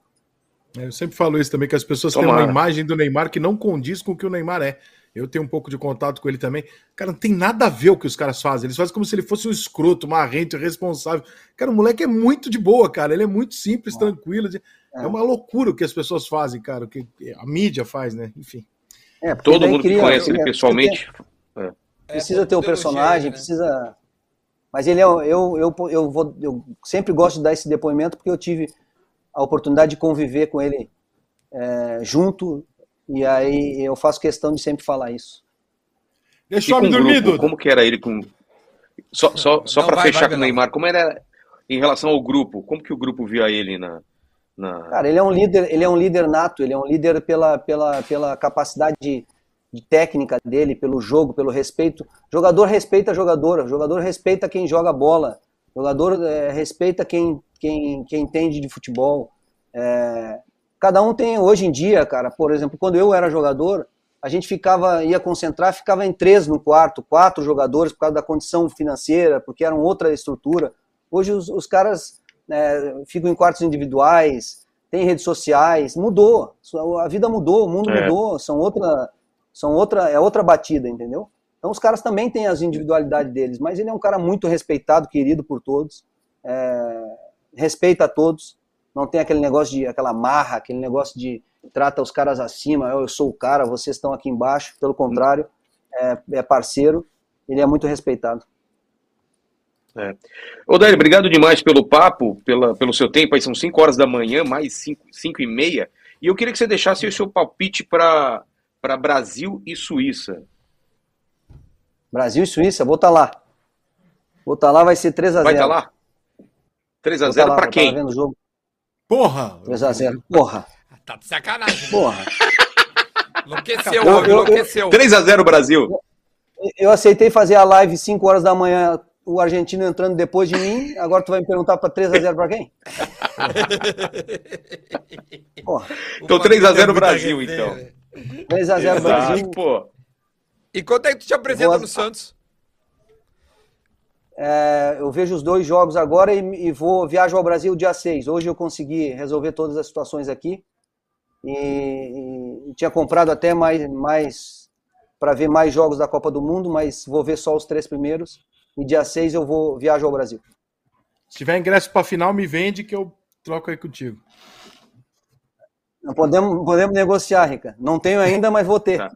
É, eu sempre falo isso também, que as pessoas Tomara. têm uma imagem do Neymar que não condiz com o que o Neymar é. Eu tenho um pouco de contato com ele também. Cara, não tem nada a ver o que os caras fazem. Eles fazem como se ele fosse um escroto, marrento, irresponsável. Cara, o moleque é muito de boa, cara. Ele é muito simples, ah. tranquilo. É. é uma loucura o que as pessoas fazem, cara. O que a mídia faz, né? Enfim. É, Todo mundo que conhece ele cria- pessoalmente. Precisa É, ter o pelo personagem, né? precisa. Mas ele é. Eu, eu, eu, vou, eu sempre gosto de dar esse depoimento porque eu tive a oportunidade de conviver com ele é, junto, e aí eu faço questão de sempre falar isso. Deixa E o homem dormir, Duda. como que era ele com. Só, só, só para fechar vai, com o. Neymar, como era em relação ao grupo? Como que o grupo via ele na. na... Cara, ele é um líder, ele é um líder nato, ele é um líder pela, pela, pela capacidade de, de técnica dele, pelo jogo, pelo respeito. Jogador respeita jogador, jogador respeita quem joga bola, jogador é, respeita quem, quem, quem entende de futebol. É, cada um tem, hoje em dia, cara, por exemplo, quando eu era jogador, a gente ficava, ia concentrar, ficava em três no quarto, quatro jogadores por causa da condição financeira, porque era outra estrutura. Hoje os, os caras né, ficam em quartos individuais, tem redes sociais, mudou, a vida mudou, o mundo É. mudou, são outra, são outra, é outra batida, entendeu? Então os caras também têm as individualidades deles, mas ele é um cara muito respeitado, querido por todos, é, respeita a todos, não tem aquele negócio de aquela marra, aquele negócio de trata os caras acima, eu, sou o cara, vocês estão aqui embaixo, pelo contrário, é, é parceiro, ele é muito respeitado. Ô, Daír, obrigado demais pelo papo, pela, pelo seu tempo. Aí são 5 horas da manhã, mais 5 e meia. E eu queria que você deixasse o seu palpite para Brasil e Suíça. Brasil e Suíça, vou estar lá. Vou estar lá, vai ser 3 a 0 Vai estar lá? 3 a Vou 0 tá lá, para tá quem? lá vendo o jogo. Porra! 3 a 0 Porra, Tá de sacanagem. porra. Enlouqueceu, Eu- eu- enlouqueceu. 3 a 0 Brasil. Eu aceitei fazer a live 5 horas da manhã, o argentino entrando depois de mim. Agora tu vai me perguntar para 3 a 0 para quem? Porra, Então, O 3 a 0 Flamengo tem muita Brasil, resenha, então. Né? 3 a 0 Exato, Brasil. pô. E quanto é que tu te apresenta Boa- no Santos? É, eu vejo os dois jogos agora e, e vou viajo ao Brasil dia 6. Hoje eu consegui resolver todas as situações aqui e, e- tinha comprado até mais, mais para ver mais jogos da Copa do Mundo, mas vou ver só os três primeiros. E dia 6 eu vou viajo ao Brasil. Se tiver ingresso pra final, me vende que eu troco aí contigo. Não podemos, podemos negociar, Rica. Não tenho ainda, mas vou ter. Tá.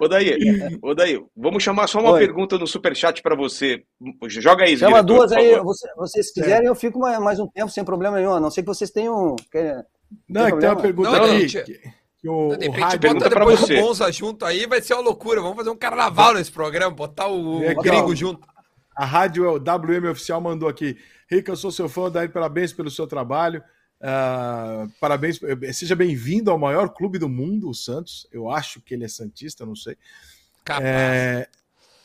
Ô, Daí, ô, Daí, vamos chamar só uma Oi. pergunta no superchat para você. Joga aí, Chama diretor, duas aí, favor. você- vocês quiserem, eu fico mais, mais um tempo sem problema nenhum, a não ser que vocês tenham. querem- Não, é que tem uma pergunta Não, aqui. gente. que, que o, De o repente pergunta bota depois você. o Bonza junto aí, vai ser uma loucura. Vamos fazer um carnaval nesse programa, botar o, o gringo junto. A rádio WM Oficial mandou aqui. Rica, eu sou seu fã, Daí parabéns pelo seu trabalho. Ah, parabéns, seja bem-vindo ao maior clube do mundo, o Santos. Eu acho que ele é Santista, não sei. Capaz. É,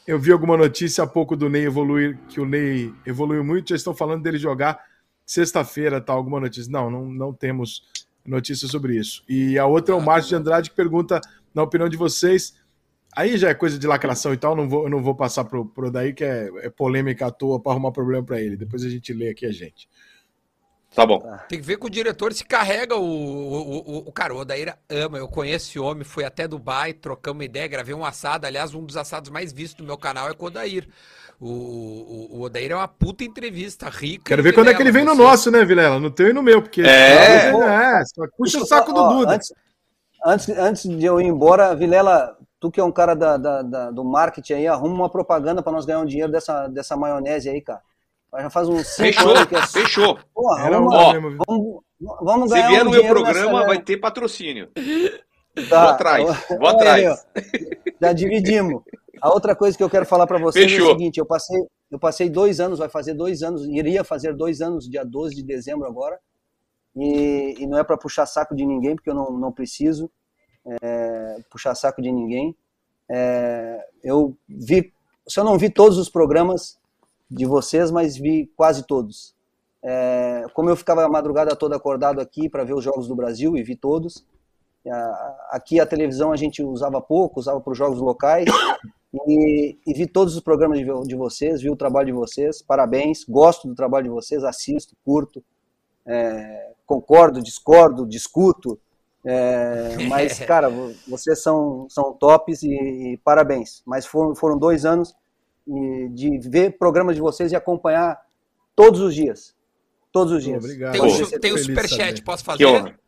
eu vi alguma notícia há pouco do Ney evoluir, que o Ney evoluiu muito, já estão falando dele jogar sexta-feira, tá? Alguma notícia? Não, não, não temos notícia sobre isso. E a outra é o Márcio de Andrade que pergunta, na opinião de vocês, aí já é coisa de lacração e tal, não vou, não vou passar pro, pro daí, que é, é polêmica à toa para arrumar problema para ele. Depois a gente lê aqui a gente. Tá bom. Tem que ver que o diretor se carrega o, o, o, o cara. O Odaíra ama, eu conheço esse homem, fui até Dubai, trocamos uma ideia, gravei um assado. Aliás, um dos assados mais vistos do meu canal é com o Odair. O, o, o Odair é uma puta entrevista rica. Quero ver quando é que ele vem no Vilela, nosso, né, Vilela? No teu e no meu, porque. É. é só puxa o saco do Duda. Antes, antes, antes de eu ir embora, Vilela, tu que é um cara da, da- da- do marketing aí, arruma uma propaganda para nós ganhar um dinheiro dessa, dessa maionese aí, cara. Já faz uns cinco Fechou, anos que é. fechou. Porra, Era vamos, um Ó, mesmo. vamos, vamos Se ganhar vier um no meu programa, vai ter patrocínio. Tá. Vou atrás, vou aí, atrás. ó. Já dividimos. A outra coisa que eu quero falar para vocês é Fechou. o seguinte: eu passei, eu passei dois anos, vai fazer dois anos, iria fazer dois anos, dia 12 de dezembro agora, e, e não é para puxar saco de ninguém, porque eu não, não preciso é, puxar saco de ninguém. É, eu vi, se eu não vi todos os programas de vocês, mas vi quase todos. É, como eu ficava a madrugada toda acordado aqui para ver os jogos do Brasil e vi todos, a- Aqui a televisão a gente usava pouco, usava para os jogos locais. E, e vi todos os programas de, de vocês, vi o trabalho de vocês. Parabéns, gosto do trabalho de vocês, assisto, curto, é, concordo, discordo, discuto. é, mas, cara, vo- vocês são, são tops e, e parabéns. Mas foram, foram dois anos de ver programas de vocês e acompanhar todos os dias. Todos os dias. Obrigado. Tem o, tem o superchat, posso Que fazer? honra.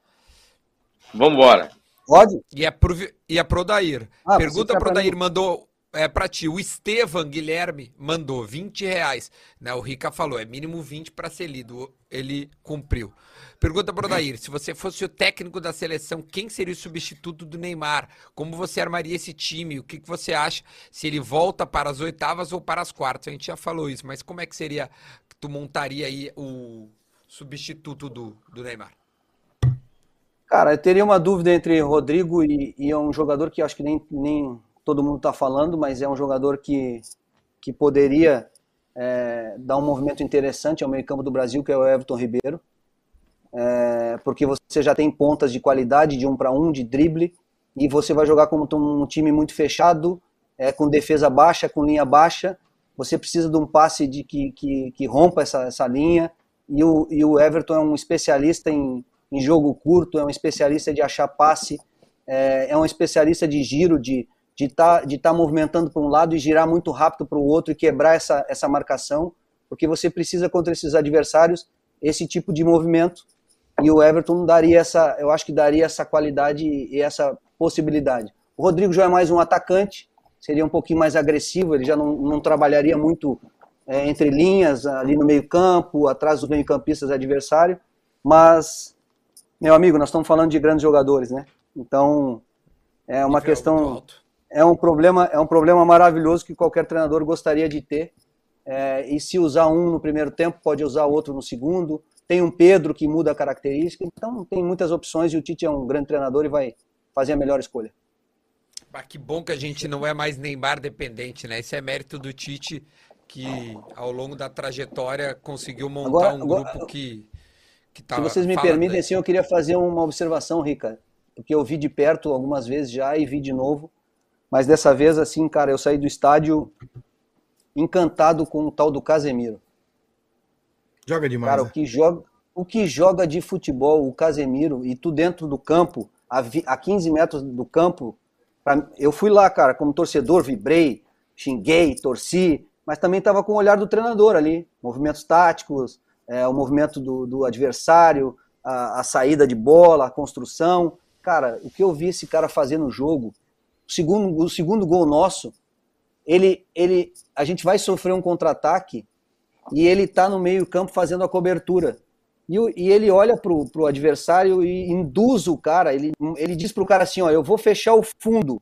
Vambora. Pode? E é pro, e é pro Dair. Ah, Pergunta pro Dair, mandou é pra ti. O Estevam Guilherme mandou 20 reais. Né, o Rica falou, é mínimo 20 para ser lido. Ele cumpriu. Pergunta pro Dair, se você fosse o técnico da seleção, quem seria o substituto do Neymar? Como você armaria esse time? O que, que você acha? Se ele volta para as oitavas ou para as quartas? A gente já falou isso, mas como é que seria que tu montaria aí o substituto do, do Neymar? Cara, eu teria uma dúvida entre Rodrigo e, e é um jogador que acho que nem, nem todo mundo está falando, mas é um jogador que, que poderia é, dar um movimento interessante ao meio campo do Brasil, que é o Everton Ribeiro. É, porque você já tem pontas de qualidade, de um para um, de drible, e você vai jogar como um time muito fechado, é, com defesa baixa, com linha baixa. Você precisa de um passe de que, que, que rompa essa, essa linha, e o, e o Everton é um especialista em, em jogo curto, é um especialista de achar passe, é, é um especialista de giro, de de estar de tá movimentando para um lado e girar muito rápido para o outro e quebrar essa, essa marcação, porque você precisa contra esses adversários esse tipo de movimento e o Everton daria essa, eu acho que daria essa qualidade e essa possibilidade. O Rodrigo já é mais um atacante, seria um pouquinho mais agressivo, ele já não, não trabalharia muito é, entre linhas, ali no meio campo, atrás dos meio campistas adversário, mas, meu amigo, nós estamos falando de grandes jogadores, né? Então, é uma Nível questão é um problema é um problema maravilhoso que qualquer treinador gostaria de ter É, e se usar um no primeiro tempo pode usar outro no segundo tem um Pedro que muda a característica então tem muitas opções e o Tite é um grande treinador e vai fazer a melhor escolha Ah, que bom que a gente não é mais Neymar dependente, né? Esse é mérito do Tite, que ao longo da trajetória conseguiu montar Agora- um agora- grupo que, que tá. se vocês me permitem daí. assim eu queria fazer uma observação Rica porque eu vi de perto algumas vezes já e vi de novo mas dessa vez assim cara eu saí do estádio encantado com o tal do Casemiro Joga demais. Cara, né? o que joga, o que joga de futebol, o Casemiro, e tu dentro do campo, a, vi- a 15 metros do campo, pra- eu fui lá, cara, como torcedor, vibrei, xinguei, torci, mas também estava com o olhar do treinador ali, movimentos táticos, é, o movimento do, do adversário, a, a saída de bola, a construção. Cara, o que eu vi esse cara fazer no jogo, o segundo, o segundo gol nosso, ele, ele, a gente vai sofrer um contra-ataque e ele está no meio campo fazendo a cobertura. E, o- e ele olha pro, pro adversário e induz o cara, ele, ele diz pro cara assim, ó, eu vou fechar o fundo,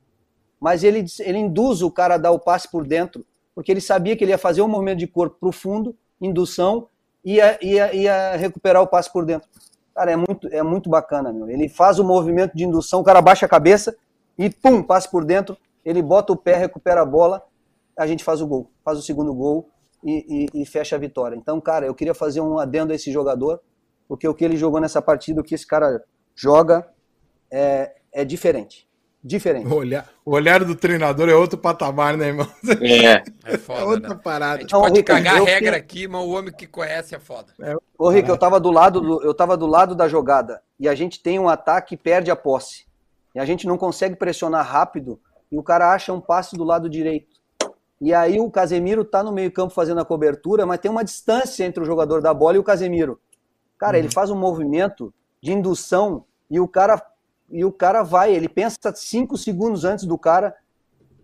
mas ele, ele induz o cara a dar o passe por dentro, porque ele sabia que ele ia fazer um movimento de corpo pro fundo, indução, e ia, ia, ia recuperar o passe por dentro. Cara, é muito, é muito bacana, meu. Ele faz o movimento de indução, o cara baixa a cabeça e pum, passe por dentro, ele bota o pé, recupera a bola, a gente faz o gol, faz o segundo gol e, e- e fecha a vitória. Então, cara, eu queria fazer um adendo a esse jogador, porque o que ele jogou nessa partida, o que esse cara joga é, é diferente. Diferente. O olhar, o olhar do treinador é outro patamar, né, irmão? É. É É foda, outra né? A parada. gente Não, pode cagar a regra fiz- aqui, mas o homem que conhece é foda. Ô, Rick, eu tava do lado do, eu tava do lado da jogada e a gente tem um ataque e perde a posse. E a gente não consegue pressionar rápido e o cara acha um passe do lado direito. E aí o Casemiro tá no meio-campo fazendo a cobertura, mas tem uma distância entre o jogador da bola e o Casemiro. Cara, ele faz um movimento de indução e o cara e o cara vai, ele pensa cinco segundos antes do cara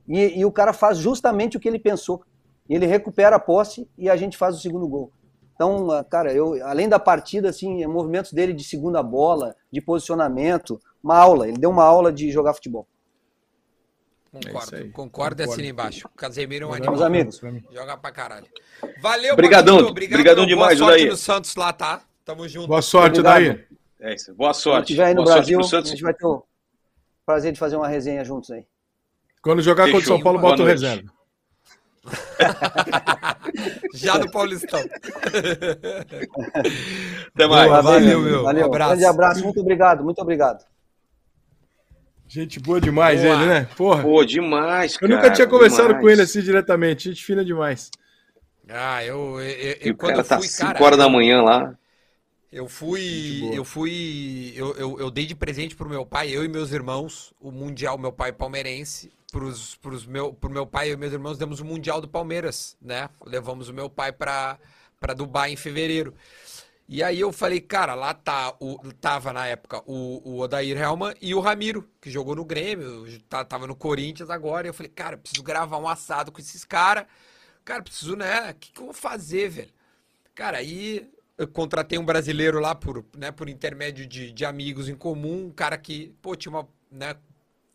e, e o cara faz justamente o que ele pensou. Ele recupera a posse e a gente faz o segundo gol. Então, ah, cara, eu além da partida, assim, movimentos dele de segunda bola, de posicionamento, uma aula. Ele deu uma aula de jogar futebol. Concordo, aí. concordo e assina embaixo. Casemiro é um animal. Amigos. Joga pra caralho. Valeu, Obrigadão, Paquito. Obrigado, obrigadão demais, Boa sorte Odair. no Santos lá, tá? Tamo junto. Boa sorte, Obrigado. Daí. É isso. Boa Se sorte. estiver aí no Boa Brasil, a Santos. gente vai ter o prazer de fazer uma resenha juntos aí. Quando jogar contra o Fechou. São Paulo, bota o reserva. Já no Paulistão. Até mais. Boa, valeu, meu. Valeu. Um abraço. Grande abraço, muito obrigado, muito obrigado. Gente boa demais Boa. ele, né? Porra. Pô, demais, Eu cara. nunca tinha conversado demais. com ele assim diretamente. Gente fina demais. Ah, eu, eu, eu- E o quando cara eu tá fui, 5 cara, horas da eu- manhã lá. Eu fui, eu fui, eu, eu, eu dei de presente pro meu pai, eu e meus irmãos, o Mundial, meu pai palmeirense, pros, pros meu, pro meu pai e meus irmãos demos o Mundial do Palmeiras, né? Levamos o meu pai pra, pra Dubai em fevereiro. E aí eu falei, cara, lá tá o, tava na época o, o Odair Helman e o Ramiro, que jogou no Grêmio, tá, tava no Corinthians agora. E eu falei, cara, eu preciso gravar um assado com esses caras. Cara, preciso, né? O que, que eu vou fazer, velho? Cara, aí eu contratei um brasileiro lá por, né, por intermédio de, de amigos em comum, um cara que, pô, tinha uma, né,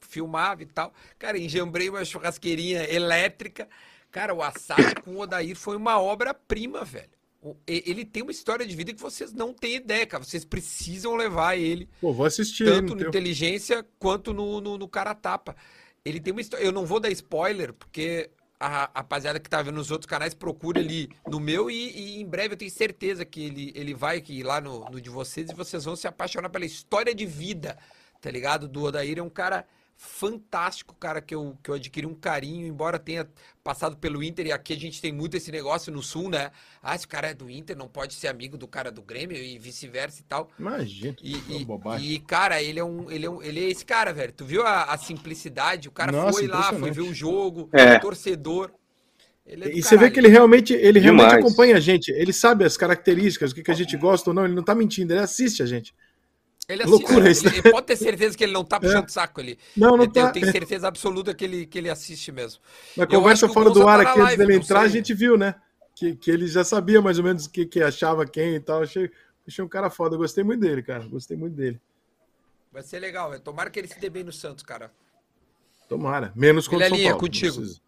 filmava e tal. Cara, enjambrei uma churrasqueirinha elétrica. Cara, o assado com o Odair foi uma obra-prima, velho. Ele tem uma história de vida que vocês não têm ideia, cara. Vocês precisam levar ele. Pô, vou assistir. Tanto no inteligência quanto no, no, no cara tapa. Ele tem uma história. Eu não vou dar spoiler, porque a rapaziada que tá vendo nos outros canais procura ele no meu e, e, em breve eu tenho certeza que ele, ele vai ir lá no, no de vocês e vocês vão se apaixonar pela história de vida, tá ligado? Do Odair é um cara fantástico, cara, que eu, que eu adquiri um carinho, embora tenha passado pelo Inter, e aqui a gente tem muito esse negócio no Sul, né? Ah, se o cara é do Inter, não pode ser amigo do cara do Grêmio e vice-versa e tal. Imagina. E, e, e, cara, ele é, um, ele, é um, ele é esse cara, velho. Tu viu a, a simplicidade? O cara Nossa, foi lá, foi ver o jogo, é. torcedor. É e você vê que ele realmente, ele realmente acompanha a gente. Ele sabe as características, o que, que a gente gosta ou não. Ele não tá mentindo, ele assiste a gente. Ele assiste, Loucura isso. Ele, pode ter certeza que ele não tá é. puxando é. saco ali. Não, não eu, tá. Eu tenho certeza absoluta que ele, que ele assiste mesmo. Na conversa fora do ar tá aqui, antes dele entrar, a gente viu, né? Que, que ele já sabia mais ou menos o que, que achava quem e tal. Achei, achei um cara foda. gostei muito dele, cara. Gostei muito dele. Vai ser legal, velho. Tomara que ele se dê bem no Santos, cara. Tomara. Menos contra o São Paulo. contigo. Não precisa.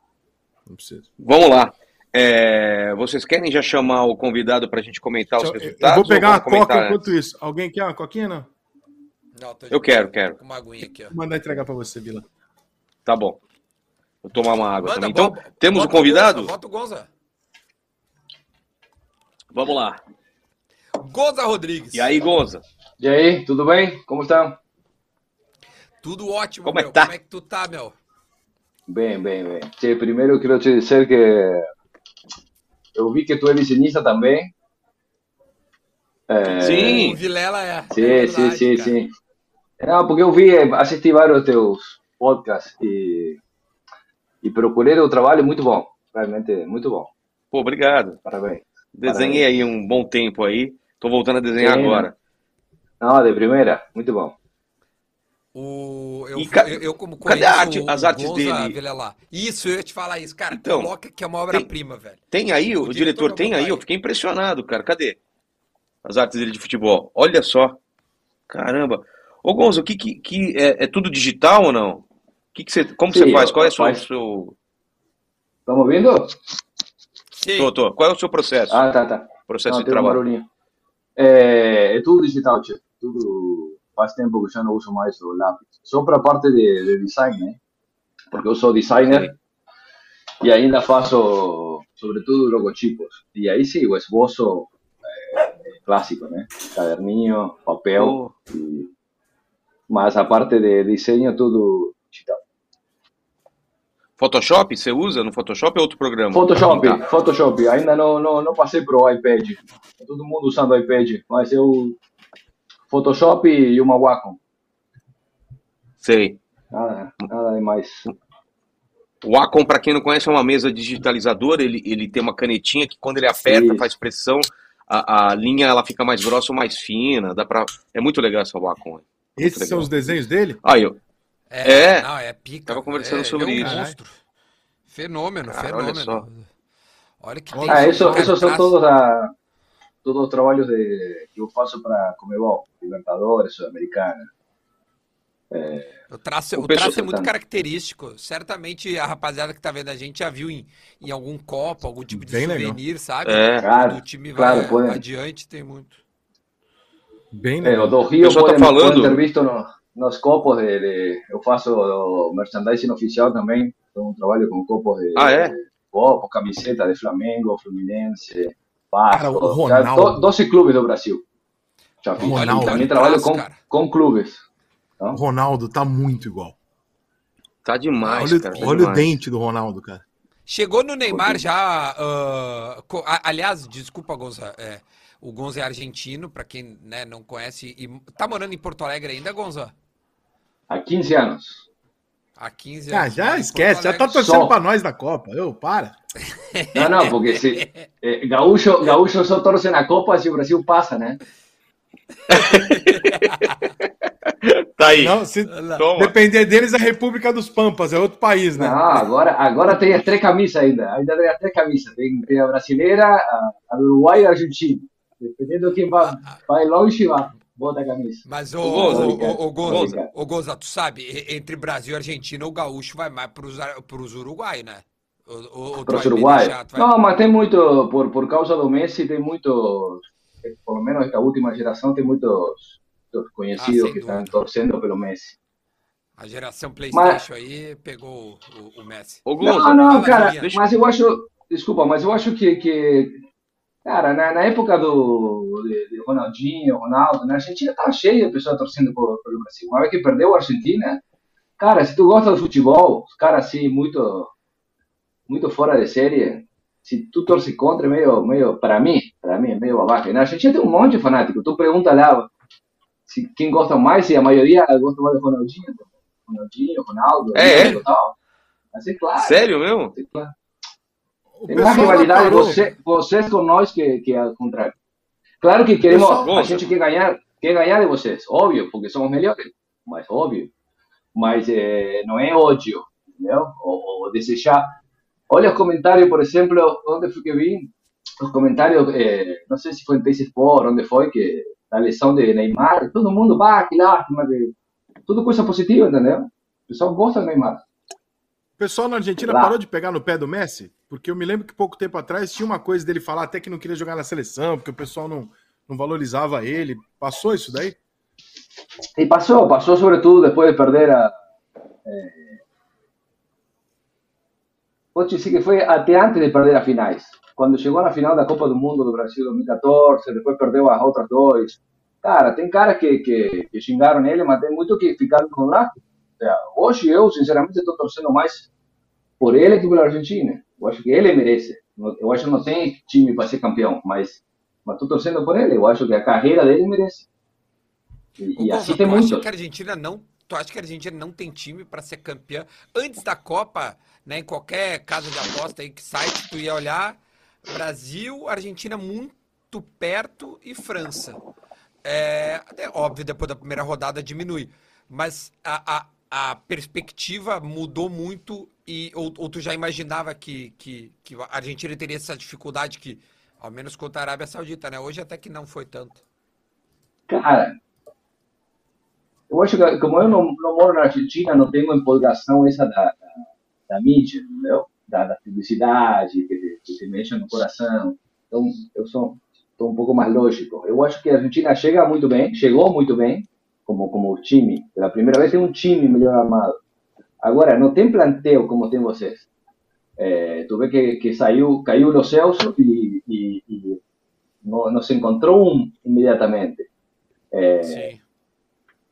Não precisa. Vamos lá. É, vocês querem já chamar o convidado para a gente comentar os resultados? Eu vou pegar uma coca enquanto isso. Alguém quer uma coquinha, não? Não, eu quero, quero. Uma aguinha aqui, ó. Vou mandar entregar para você, Vila. Tá bom. Vou tomar uma água Manda, também. Então, temos o um convidado? Bota o Gonza. Vamos lá. Gonza Rodrigues. E aí, Gonza? E aí, tudo bem? Como estão? Tudo ótimo, Como meu. É que tá? Como é que tu tá, meu? Bem, bem, bem. Che, primeiro quero te dizer que eu vi que tu é desenhista também. É... Sim. O Vilela é. Sim, é verdade, sim, sim, cara. sim. Não, porque eu vi, assisti vários teus podcasts e, e procurei o trabalho muito bom. Realmente muito bom. Pô, obrigado. Parabéns. Desenhei Parabéns. aí um bom tempo aí. Tô voltando a desenhar sim, agora. Não, de primeira. Muito bom. O, eu, ca... eu, eu, como Cadê a arte, as artes Gonza, dele? Lá. Isso, eu ia te falar isso. Cara, então, coloca que é uma obra-prima, velho. Tem aí, o, o diretor, diretor tem aí, eu fiquei impressionado, cara. Cadê? As artes dele de futebol. Olha só. Caramba. Ô, Gonzo, o que, que, que é, é, tudo digital ou não? Que que você, como Sim, você faz? Qual é o seu, seu. Tá me ouvindo? Sim. Tô, tô. Qual é o seu processo? Ah, tá, tá. Processo não, de trabalho. Um é, é, tudo digital, tio. Tudo faz tempo que já não uso mais o lápis. Só para a parte de, de, design, né? Porque eu sou designer sim. e ainda faço, sobretudo, logotipos. E aí sim, o esboço é, clássico, né? Caderninho, papel. Oh. E mas a parte de desenho tudo digital. Photoshop, você usa no Photoshop ou outro programa? Photoshop, Photoshop. Ainda não, não, não passei para o iPad. Todo mundo usando o iPad, mas eu Photoshop e uma Wacom. Sei. Nada, nada demais. O Wacom, para quem não conhece, é uma mesa digitalizadora. Ele, ele tem uma canetinha que quando ele aperta, Isso. faz pressão, a, a linha ela fica mais grossa ou mais fina. Dá pra... É muito legal essa Wacom. Esses são os desenhos dele? Aí, eu. É, é, não, é pica. Tava conversando é, sobre é um isso. Monstro. Fenômeno, Cara, fenômeno. Olha, só. olha que tem. Ah, isso, isso são todos, a, todos os trabalhos de, que eu faço para Comebol, Libertadores, Sul-Americana. É, o traço, o, o traço é muito característico. Certamente a rapaziada que tá vendo a gente já viu em, em algum copo, algum tipo de Bem souvenir, legal. sabe? É. Claro, o time claro, vai pode. adiante, tem muito. Bem. É, o do Rio tá podem, falando... podem ter visto no, nos copos de, de, eu faço merchandising oficial também, então trabalho com copos de, ah, é? de copo, camiseta de Flamengo, Fluminense, Vasco, cara, o Ronaldo... 12 clubes do Brasil. Já fiz. Ronaldo, também trabalho com, com clubes. Então, o Ronaldo tá muito igual. Tá demais, olha, cara. Tá olha demais. o dente do Ronaldo, cara. Chegou no Neymar já. Uh, aliás, desculpa, Gonza. É, o Gonza é argentino, para quem né, não conhece. E tá morando em Porto Alegre ainda, Gonza? Há 15 anos. Há 15 Ah, anos. já mora em esquece, já tá torcendo pra nós da Copa. Eu, para. Não, não, porque se, eh, Gaúcho, Gaúcho só torce na Copa se o Brasil passa, né? Tá aí. Não, se. Toma. depender deles, a República dos Pampas é outro país, né? Não, agora, agora tem as três camisas ainda. Ainda tem as três camisas. Tem, tem a brasileira, a, a do Uruguai e a Argentina. Dependendo de quem vai, vai longe, vai, bota a camisa. Mas o, O Gonza, o, o, o, o Gonza, tu sabe, entre Brasil e Argentina, o gaúcho vai mais pros, ar- pros Uruguai, né? O, o, o Para os uruguaios. vai- Não, mas tem muito, por, por causa do Messi, tem muitos, por menos esta última geração, tem muitos, muitos conhecidos Ah, que estão torcendo pelo Messi. A geração Playstation aí pegou o, o Messi. Ô, Gonza, Não, não, cara, mas eu acho, desculpa, mas eu acho que, que cara, na, na época do de, de Ronaldinho, Ronaldo, na Argentina estava cheia de pessoas torcendo pelo Brasil. Uma vez que perdeu a Argentina, cara, se tu gosta do futebol, os caras assim, muito, muito fora de série, se tu torce contra, é meio, meio, para mim, para mim, é meio babaca. E na Argentina tem um monte de fanático. Tu pergunta lá se, quem gosta mais, e a maioria gosta mais de Ronaldinho. Ronaldinho, Ronaldo, É, é? e tal. Mas é claro. sério mesmo? é claro. Tem mais pessoal rivalidade você, vocês com nós que, que ao contrário. Claro que queremos, a gente quer ganhar, quer ganhar de vocês, óbvio, porque somos melhores, mas óbvio. Mas eh, não é ódio, entendeu? Ou, ou desejar. Olha os comentários, por exemplo, onde foi que vi? Os comentários, eh, não sei se foi em Teis Sport, onde foi, que a lesão de Neymar, todo mundo, bah, que lástima, que... tudo coisa positiva, entendeu? O pessoal gosta do Neymar. O pessoal na Argentina Lá. parou de pegar no pé do Messi, porque eu me lembro que pouco tempo atrás tinha uma coisa dele falar até que não queria jogar na seleção, porque o pessoal não, não valorizava ele. Passou isso daí? E passou, passou sobretudo depois de perder a. Eh, vou te dizer que foi até antes de perder as finais. Quando chegou na final da Copa do Mundo do Brasil 2014, depois perdeu as outras dois. Cara, tem caras que, que, que xingaram ele, mas tem muito que ficaram com o hoje eu, sinceramente, estou torcendo mais por ele que pela Argentina. Eu acho que ele merece. Eu acho que não tem time para ser campeão, mas mas estou torcendo por ele. Eu acho que a carreira dele merece. E, e assim tem tu acha muito. que a Argentina não. Tu acha que a Argentina não tem time para ser campeã antes da Copa, né? Em qualquer casa de aposta aí que site tu ia olhar, Brasil, Argentina muito perto e França. É, é óbvio, depois da primeira rodada diminui, mas a, a, a perspectiva mudou muito e ou, ou tu já imaginava que, que, que a Argentina teria essa dificuldade que, ao menos contra a Arábia Saudita, né? Hoje até que não foi tanto. Cara, eu acho que como eu não, não moro na Argentina, não tenho empolgação essa da, da, da mídia, entendeu? Da, da publicidade, que que te mexe no coração. Então, eu sou um pouco mais lógico. Eu acho que a Argentina chega muito bem, chegou muito bem, como, como time. Pela primeira vez tem um time melhor armado. Agora, não tem plantel como tem vocês. É, tu vê que, que saiu, caiu o Celso e, e, e não, não se encontrou um imediatamente. É, Sim.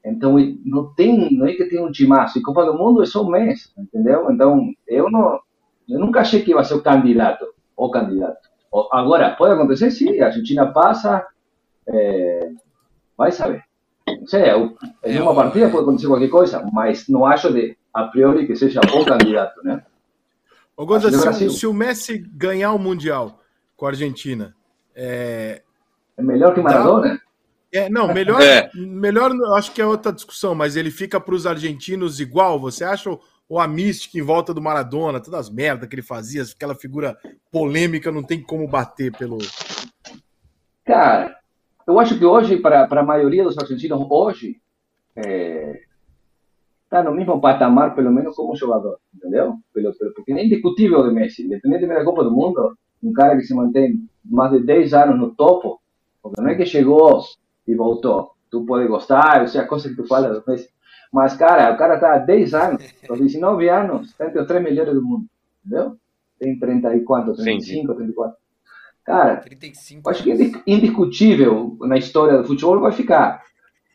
então, não tem, não é que tem um timaço. E Copa do Mundo é só um mês, entendeu? Então, eu não, eu nunca achei que ia ser o candidato, o candidato. Agora, pode acontecer, sim, a Argentina passa, é, vai saber. Não sei, em uma partida pode acontecer qualquer coisa, mas não acho de, a priori que seja o candidato, né? Ô, Gonza, se, se o Messi ganhar o Mundial com a Argentina, é, É melhor que Maradona? é, não, melhor, É. melhor, eu acho que é outra discussão, mas ele fica para os argentinos igual, você acha? Ou- a mística em volta do Maradona, todas as merdas que ele fazia, aquela figura polêmica, não tem como bater pelo. Cara, eu acho que hoje, para, para a maioria dos argentinos, hoje, está no mesmo patamar, pelo menos como jogador, entendeu? Pelo, pelo, porque é indiscutível de Messi, independentemente da Copa do Mundo, um cara que se mantém mais de 10 anos no topo, porque não é que chegou e voltou. Tu pode gostar, ou seja, coisa que tu fala do Messi. Mas, cara, o cara está há 10 anos, aos 19 anos, está entre os três melhores do mundo, entendeu? Tem 30 e quanto? 35, 34. Cara, 35. eu acho que é indis- indiscutível na história do futebol vai ficar.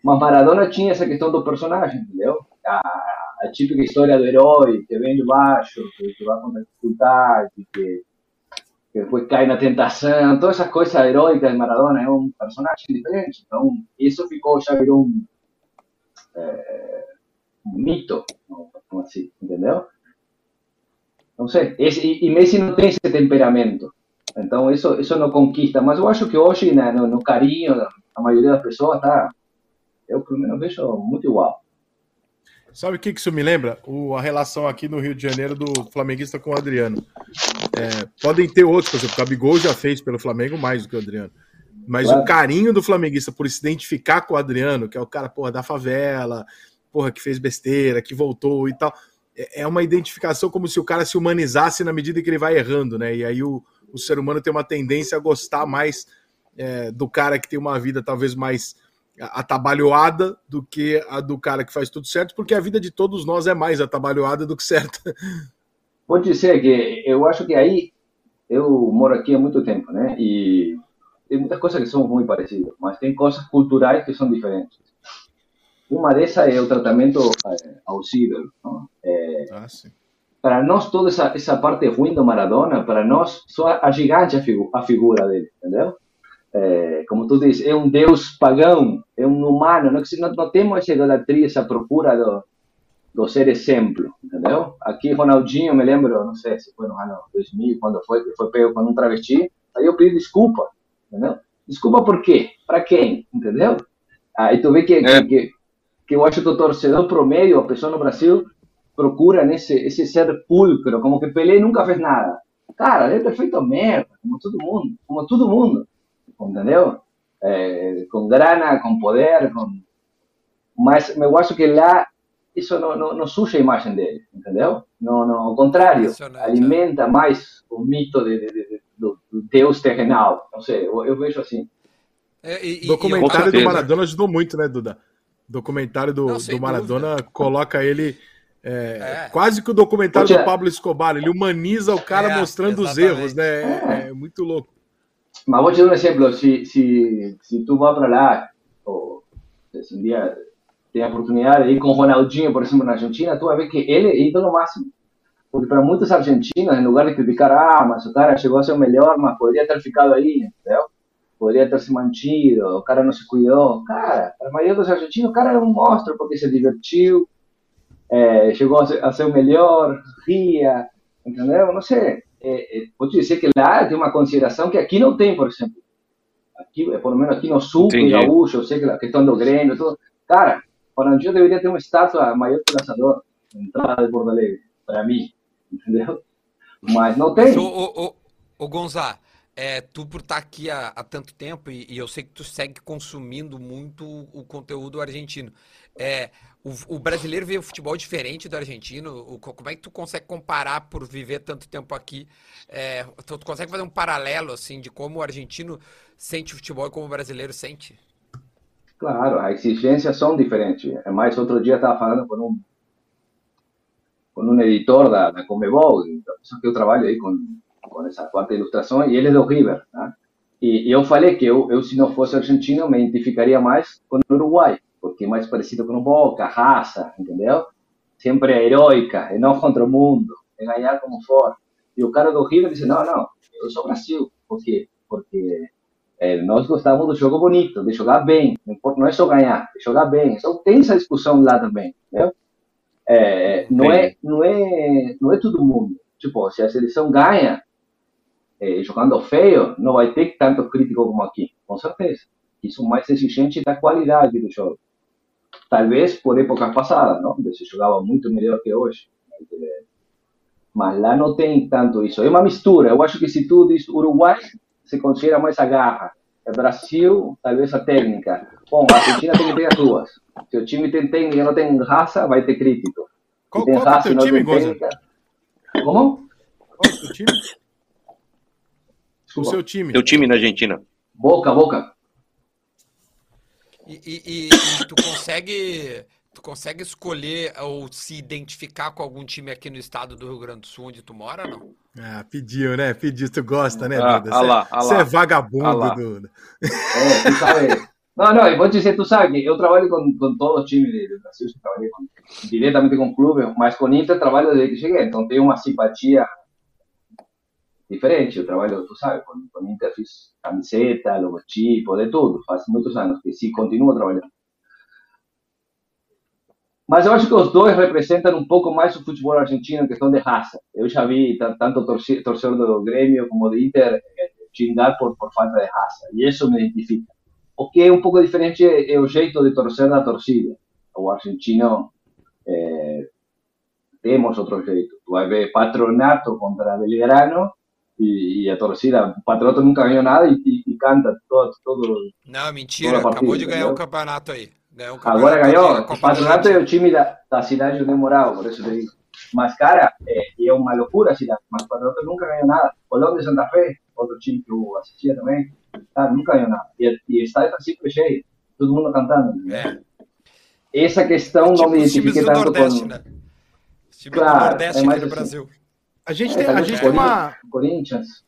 Mas Maradona tinha essa questão do personagem, entendeu? A, a típica história do herói que vem de baixo, que, que vai contra a dificuldade, que, que depois cai na tentação, todas essas coisas heróicas de Maradona é um personagem diferente. Então, isso ficou, já virou um, é, um mito, como assim, entendeu? Não sei. Esse, e, Messi não tem esse temperamento. Então, isso, isso não conquista. Mas eu acho que hoje, né, no, no carinho, a maioria das pessoas tá. Eu, pelo menos, vejo muito igual. Sabe o que, que isso me lembra? O, a relação aqui no Rio de Janeiro do flamenguista com o Adriano. É, podem ter outros, por exemplo, o Gabigol já fez pelo Flamengo mais do que o Adriano. Mas claro. o carinho do flamenguista por se identificar com o Adriano, que é o cara, porra, da favela, porra, que fez besteira, que voltou e tal. É, é uma identificação como se o cara se humanizasse na medida que ele vai errando, né? E aí o, o ser humano tem uma tendência a gostar mais é, do cara que tem uma vida talvez mais atabalhoada do que a do cara que faz tudo certo, porque a vida de todos nós é mais atabalhoada do que certa. Vou dizer que eu acho que aí eu moro aqui há muito tempo, né? E tem muitas coisas que são muito parecidas, mas tem coisas culturais que são diferentes. Uma dessas é o tratamento eh, aos ídolos. É, ah, para nós, toda essa, essa parte ruim do Maradona, para nós, só a gigante a, figu a figura dele, entendeu? É, como tu disse, é um deus pagão, é um humano, não, não, não temos essa idolatria, essa procura do, do ser exemplo, entendeu? Aqui, Ronaldinho, me lembro, não sei se foi no ano 2000, quando foi, foi pego com um travesti, aí eu pedi desculpa, entendeu? Desculpa por quê? Para quem, entendeu? Aí tu vê que, é. que, que eu acho que o torcedor promédio, a pessoa no Brasil, procura nesse esse ser pulcro, como que Pelé nunca fez nada. Cara, ele é perfeito merda, como todo mundo, como todo mundo entendeu? É, com grana, com poder, com... mas eu acho que lá isso não, não, não suja a imagem dele, entendeu? Não, não, ao contrário, alimenta mais o mito de, de, de, do, do, Deus terrenal. Não sei, eu, eu vejo assim. É, e, documentário do Maradona ajudou muito, né, Duda? Documentário do, não, do Maradona dúvida. coloca ele é, é. Quase que o documentário do Pablo Escobar, ele humaniza o cara é, mostrando exatamente. os erros, né? É, é muito louco. Mas vou te dar um exemplo. Se, se, se tu vai para lá, ou se um dia tem a oportunidade de ir com o Ronaldinho, por exemplo, na Argentina, tu vai ver que ele é ídolo máximo. Porque para muitos argentinos, em lugar de criticar, ah, mas o cara chegou a ser o melhor, mas poderia ter ficado aí, entendeu? Poderia ter se mantido, o cara não se cuidou. Cara, a maioria dos argentinos, o cara é um monstro porque se divertiu, chegou a ser, a ser, o melhor, ria, entendeu? Não sei é, é, vou te dizer que lá tem uma consideração que aqui não tem, por exemplo. Aqui, pelo menos aqui no sul, no Gaúcho, eu sei que a questão do Grêmio, tudo. Cara, o Ronaldinho deveria ter uma estátua maior que o lançador na entrada de Porto Alegre, para mim, entendeu? Mas não tem. Ô, ô, ô, Gonzá, é, tu por estar aqui há, há tanto tempo e, e, eu sei que tu segue consumindo muito o conteúdo argentino. É, o, o, brasileiro vê o futebol diferente do argentino. O, como é que tu consegue comparar por viver tanto tempo aqui? É, tu, tu, consegue fazer um paralelo assim de como o argentino sente o futebol e como o brasileiro sente? Claro, as exigências são diferentes. É mais outro dia estava falando com um com um editor da, da Comebol, só que eu trabalho aí com com essa parte de ilustração, e ele é do River. Né? E, e, eu falei que eu, eu, se não fosse argentino, me identificaria mais com o Uruguai, porque é mais parecido com o Boca, raça, entendeu? Sempre é heróica, é não contra o mundo, é ganhar como for. E o cara do River disse, não, não, eu sou Brasil. Por quê? Porque é, nós gostamos do jogo bonito, de jogar bem. Não, importa, não é só ganhar, é jogar bem. Então tem essa discussão lá também, entendeu? É, não, é, não, é, não é todo mundo. Tipo, se a seleção ganha, eh, jogando feio, não vai ter tanto crítico como aqui, com certeza. Isso mais exigente da qualidade do jogo. Talvez por épocas passadas, não? onde se jogava muito melhor que hoje. Mas lá não tem tanto isso. É uma mistura. Eu acho que se tu diz Uruguai, se considera mais a garra. É Brasil, talvez a técnica. Bom, a Argentina tem que ter as duas. Se o time tem técnica e não tem raça, vai ter crítico. Qual, tem qual raça é o time, técnica... Como? Qual é o time? O seu time. Seu time na Argentina. Boca, boca. E, e, e, tu consegue tu consegue escolher ou se identificar com algum time aqui no estado do Rio Grande do Sul onde tu mora, não? Ah, pediu, né? Pediu, tu gosta, né, ah, Duda? Você ah, ah, é, é vagabundo, ah, Duda. É, tu sabe. Não, não, eu vou dizer, tu sabe, eu trabalho com, com todo o time do Brasil, trabalhei com, diretamente com o clube, mas com o Inter trabalho desde que cheguei, então tenho uma simpatia diferente. Eu trabalho, tu sabe, com, com Inter camiseta, logotipo, de tudo. Faz muitos anos que sim, continuo trabalhando. Mas eu acho que os dois representam um pouco mais o futebol argentino em questão de raça. Eu já vi tanto torcedor do Grêmio como do Inter xingar eh, por, por falta de raça. E isso me identifica. O que é um pouco diferente é o jeito de torcer da torcida. O argentino é, temos outro jeito. Tu vai ver Patronato contra Belgrano e, e a torcida, o Patronato nunca ganhou nada e, e, e canta todo, todo. Não, mentira, acabou de ganhar o um campeonato aí. Ganhou um campeonato Agora ganhou. O Patronato é o time da, da cidade onde eu morava, por isso te digo. Mas, cara, é, é uma loucura a cidade. Mas o Patronato nunca ganhou nada. Colón de Santa Fe, outro time que eu assistia também, nunca ganhou nada. E, e está sempre cheio, todo mundo cantando. É. Essa questão tipo não me identifiquei tanto Nordeste, com. Né? Claro, do Nordeste é mais do assim. Brasil. A gente tem, a gente tem uma. Corinthians.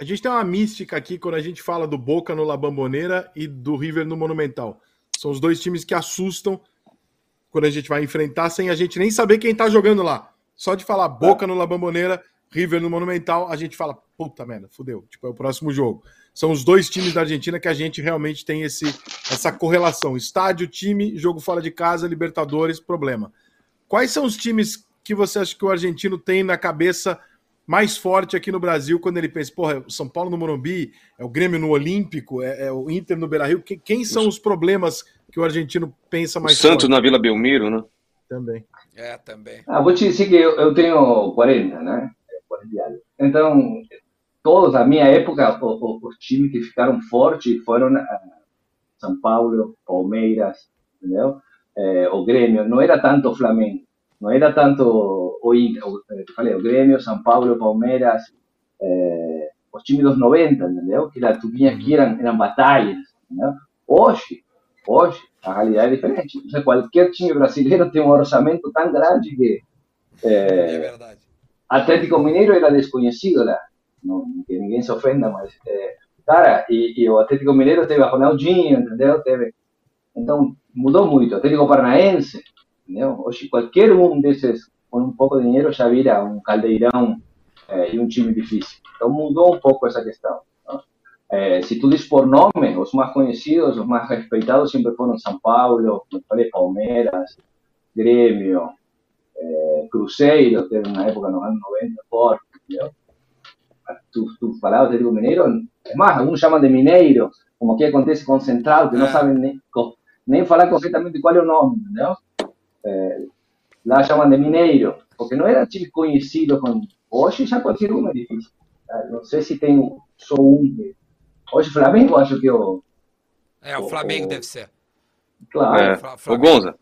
A gente tem uma mística aqui quando a gente fala do Boca no La Bamboneira e do River no Monumental. São os dois times que assustam quando a gente vai enfrentar sem a gente nem saber quem tá jogando lá. Só de falar Boca no La Bamboneira, River no Monumental, a gente fala, puta merda, fudeu. Tipo, é o próximo jogo. São os dois times da Argentina que a gente realmente tem esse, essa correlação. Estádio, time, jogo fora de casa, Libertadores, problema. Quais são os times que você acha que o argentino tem na cabeça mais forte aqui no Brasil quando ele pensa, porra, é o São Paulo no Morumbi, é o Grêmio no Olímpico, é, é o Inter no Beira-Rio. Quem são os problemas que o argentino pensa mais o Santos forte? na Vila Belmiro, né? Também. É, também. Ah, vou te dizer que eu, eu tenho 40, né? 40 anos. Então, todos, na minha época, os, os times que ficaram fortes foram uh, São Paulo, Palmeiras, entendeu? Eh, o Grêmio, não era tanto o Flamengo. No era tanto o, eh, o Gremio, San Pablo, Palmeiras, los times dos 90, entendeu? Que la, tu aquí eran, eran batallas, entendeu? Hoje, hoje, a realidade é diferente. O sea, qualquer time brasileiro tem um orçamento tão grande que eh, é Atlético Mineiro era desconhecido lá, não, que ninguém se ofenda, mas eh, cara, e, e, o Atlético Mineiro teve a Ronaldinho, entendeu? Teve, então mudou muito. Atlético Paranaense, entendeu? Hoje, qualquer um desses com um pouco de dinheiro já vira um caldeirão é, e um time difícil. Então mudou um pouco essa questão. É, se tu diz por nome, os mais conhecidos, os mais respeitados sempre foram São Paulo, falei, Palmeiras, Grêmio, é, Cruzeiro, teve uma época nos anos 90 forte, entendeu? Tu, tu falava Atlético Mineiro, é mais, alguns chamam de Mineiro, como que acontece com Central, que não sabem nem, nem falar corretamente qual é o nome, entendeu? É, lá chamam de mineiro, porque não era time conhecido. Com... Hoje já qualquer um é difícil. Tá? Não sei se tem só um. Hoje o Flamengo acho que o. É, o Flamengo o, deve ser. Claro. É. Ô, Gonza.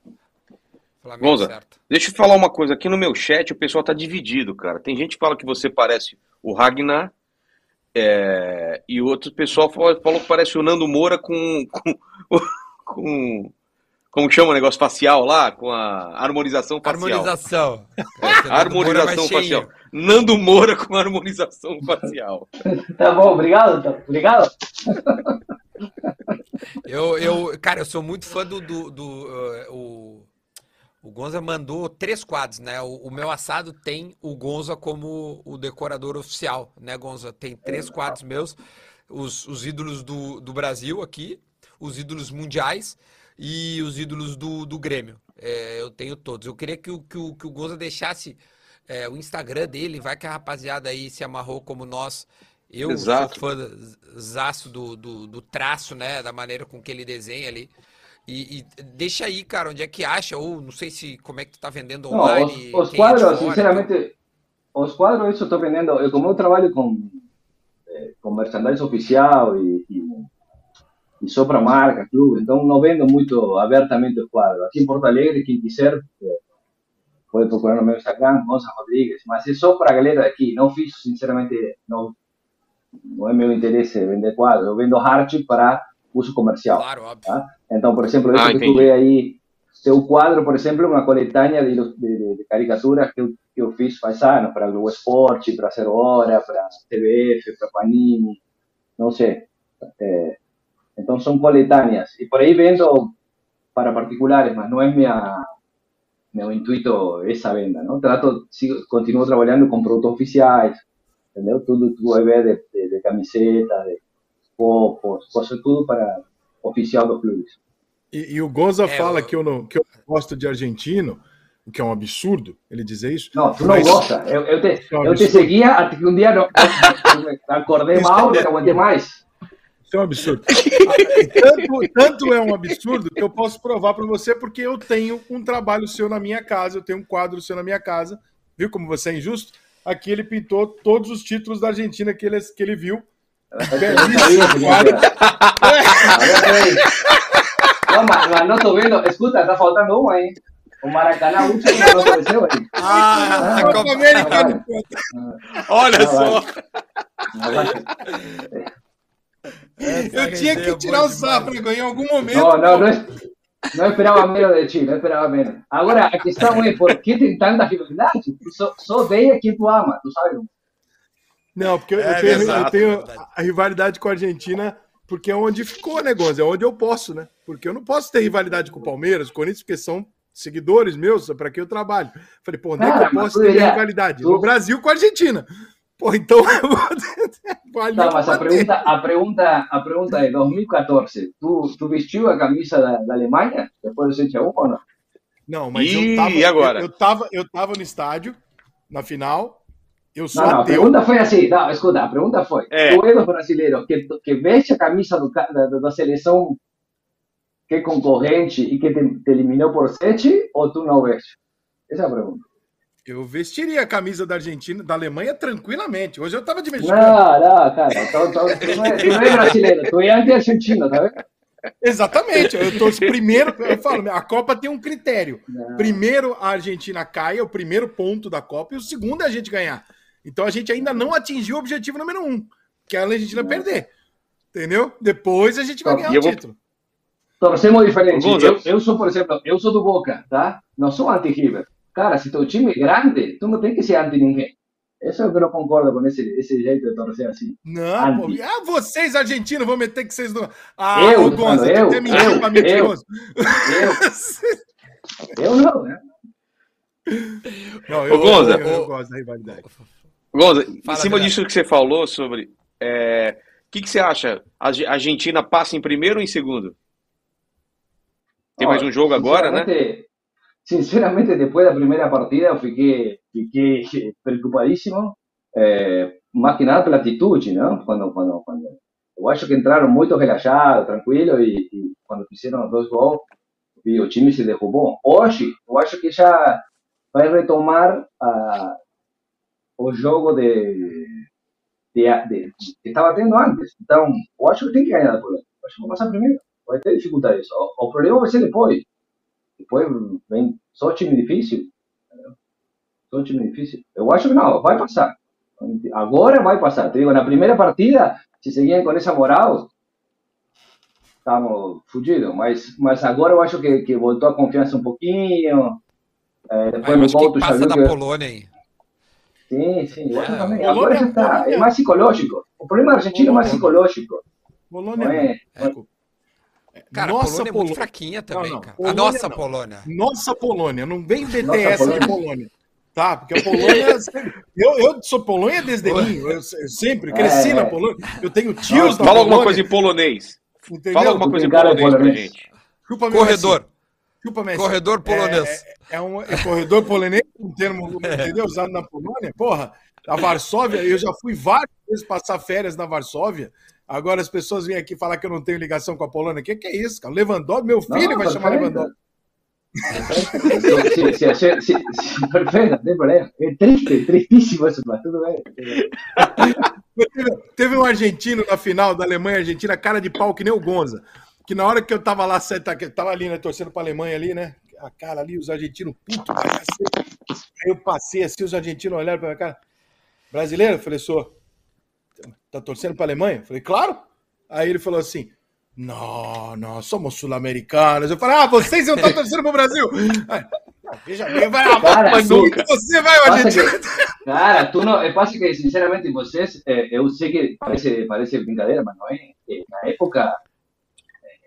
Flamengo Gonza, certo. deixa eu falar uma coisa. Aqui no meu chat o pessoal tá dividido, cara. Tem gente que fala que você parece o Ragnar. É, e outro pessoal falou, falou que parece o Nando Moura com, com, com como que chama o negócio facial lá? Com a harmonização facial. Harmonização. É, harmonização facial. Nando Moura com harmonização facial. tá bom, obrigado, tá. obrigado. Eu, eu, cara, eu sou muito fã do. do, do uh, o, o Gonza mandou três quadros, né? O, o, meu assado tem o Gonza como o decorador oficial, né, Gonza? Tem três quadros meus, os, os ídolos do, do Brasil aqui, os ídolos mundiais e os ídolos do, do Grêmio. É, eu tenho todos. Eu queria que o, que o, que o Gonza deixasse é, o Instagram dele, vai que a rapaziada aí se amarrou como nós. Eu Exato. sou fã zaço do, do, do, traço, né? Da maneira com que ele desenha ali. E, e, deixa aí, cara, onde é que acha? Ou não sei se como é que tu tá vendendo online. Não, os, os quadros, sinceramente, os quadros isso eu tô vendendo. Eu, como eu trabalho com, eh, com merchandising oficial e, e e só para marca, clube, então não vendo muito abertamente o quadro. Aqui em Porto Alegre, quem quiser, é, pode procurar no meu Instagram, Gonça Rodrigues, mas é só para a galera daqui, não fiz, sinceramente, não, não é meu interesse vender quadro, eu vendo arte para uso comercial. Claro, óbvio. Tá? Então, por exemplo, isso ah, que tu vê aí, seu quadro, por exemplo, uma coletânea de, de, de caricaturas que eu, que eu fiz faz anos, para o Esporte, para Zero Hora, para TBF, para Panini, não sei. É, então são coletâneas. E por aí vendo para particulares, mas não é minha, meu intuito essa venda, não? Trato, sigo, continuo trabalhando com produtos oficiais, entendeu? Tudo tu vai ver de, de, de camiseta, de copos, coisa tudo para oficial dos clubes. E, e o Gonza É, fala eu- que, eu não, que eu não gosto de argentino, o que é um absurdo ele dizer isso. No, tú no Mas- gozas. Eu, eu te, Não, eu te seguía hasta que un día no, eu me acordé mal, não aguentei mais. Isso é um absurdo. tanto, tanto é um absurdo que eu posso provar para você, porque eu tenho um trabalho seu na minha casa, eu tenho um quadro seu na minha casa. Viu como você é injusto? Aqui ele pintou todos os títulos da Argentina que ele, que ele viu. Belíssimo quadro. No, mas, mas não tô vendo. Escuta, tá faltando um aí. O Maracanã, o último não apareceu aí. Ah, Ah, Copa- América não. Olha só. Eu tinha que tirar o Safra em algum momento. No, no, no, es- no esperaba menos de Chile, no esperaba menos. Ahora, aquí estamos, ¿eh? ¿por qué tem tanta rivalidad? Só, só odeia quem tu ama, tu sabe? Não, porque eu, eu É, tenho, eu tenho a rivalidade com a Argentina, porque é onde ficou o negócio, é onde eu posso, né? Porque eu não posso ter rivalidade com o Palmeiras, com o Corinthians, porque são seguidores meus, é para quem eu trabalho. Falei, pô, onde é que eu posso ter rivalidade? tu- No Brasil com a Argentina. Pô, então eu vou vale Não, eu mas a pergunta, a pergunta, a pergunta é 2014. Tu, tu vestiu a camisa da, da Alemanha depois do 7x1 ou não? Não, mas Ih, eu tava, e agora? Eu, eu, tava, eu tava no estádio, na final, eu sou Não, não, a pergunta foi assim. Não, escuta, a pergunta foi: É. tu é dos brasileiros que, que veste a camisa do, da, da seleção que é concorrente e que te, te eliminou por 7 ou tu não veste? Essa é a pergunta. Eu vestiria a camisa da Argentina, da Alemanha tranquilamente. Hoje eu tava de mexicano. Não, não, cara. Então, então, tu, não é, tu não é brasileiro, tu é anti-argentino, tá vendo? Exatamente. Eu tô primeiro, eu falo, a Copa tem um critério. Não. Primeiro a Argentina cai, é o primeiro ponto da Copa, e o segundo é a gente ganhar. Então a gente ainda não atingiu o objetivo número um, que é a Argentina perder. Entendeu? Depois a gente vai ganhar eu o vou- título. Torcemos diferente. Eu, eu sou, por exemplo, eu sou do Boca, tá? Não sou anti-River. Cara, se teu time é grande, tu não tem que ser anti ninguém. Isso é o que eu não concordo com esse, esse jeito de torcer assim. Não, pô, ah, vocês argentinos vão meter que vocês não. Ah, Eu, ô, Gonza, mano, eu, tu até mentiu eu, pra mentiroso. Eu, eu não, né? Não, Ô, eu, Gonza. eu, eu gosto da rivalidade. Gonza, em Fala, cima Adriano. disso que você falou sobre. é, O que, que você acha? A Arge- a Argentina passa em primeiro ou em segundo? Tem mais um jogo agora, né? Sinceramente- Sinceramente, depois da primeira partida, eu fiquei, fiquei preocupadíssimo. É, mais que nada pela atitude, não? Quando, quando, quando, eu acho que entraram muito relaxados, tranquilos, e, e quando fizeram dois gols, o time se derrubou. Hoje, eu acho que já vai retomar a, o jogo de, de, de, que estava tendo antes. Então, eu acho que tem que ganhar por Eu acho que vai passar primeiro. Vai ter dificuldades. O, o problema vai ser depois. Depois vem só time difícil. Só time difícil. Eu acho que não, vai passar. Agora vai passar. Te digo, na primeira partida, se seguirem com essa moral, estamos fugidos. Mas, mas agora eu acho que, que voltou a confiança um pouquinho. É, depois eu no tu já passa da que... Polônia aí. Sim, sim, eu acho É, também. Agora já está. É mais psicológico. O problema argentino é mais psicológico. Polônia. Não é? é- Cara, a Nossa Polônia é muito Polônia. fraquinha também, não. cara. A Polônia nossa não. Polônia. Nossa Polônia, não vem Nossa essa de Polônia. Polônia. Tá? Porque a Polônia. eu, eu sou Polônia desde mim. Eu, eu sempre cresci É. na Polônia. Eu tenho tios na Fala alguma Polônia. coisa em polonês. Entendeu? Fala alguma coisa em Cara, polonês pra polonês. gente. Chupa Corredor. Messi. Chupa Messi. Corredor polonês. É, é um é corredor polonês, um termo entendeu? usado na Polônia. Porra, a Varsóvia, eu já fui várias vezes passar férias na Varsóvia. Agora as pessoas vêm aqui falar que eu não tenho ligação com a Polônia. O que, que é isso, cara? Lewandowski, meu filho Não, vai chamar perfeito. Lewandowski. Sí, sí, sí, sí, sí, perfecto, no problema. É triste, tristíssimo isso, mas tudo bem. Teve, um argentino na final da Alemanha e Argentina, cara de pau que nem o Gonza. Que na hora que eu tava lá, eu tava ali, né, torcendo pra Alemanha ali, né? A cara ali, os argentinos puto cacete. Aí eu passei assim, os argentinos olharam pra minha cara. Brasileiro? Eu falei, sou. Tá torcendo pra Alemanha? Eu falei, claro. Aí ele falou assim: Não, não, somos sul-americanos. Eu falei, ah, vocês não estão torcendo pro Brasil. Aí, "Não, veja bem, vai lá, Cara, mas nunca. Você vai, o argentino. que, cara, tu não, é, passa que, sinceramente, vocês, é, eu sei que parece, parece brincadeira, mas não é. É, Na época, é,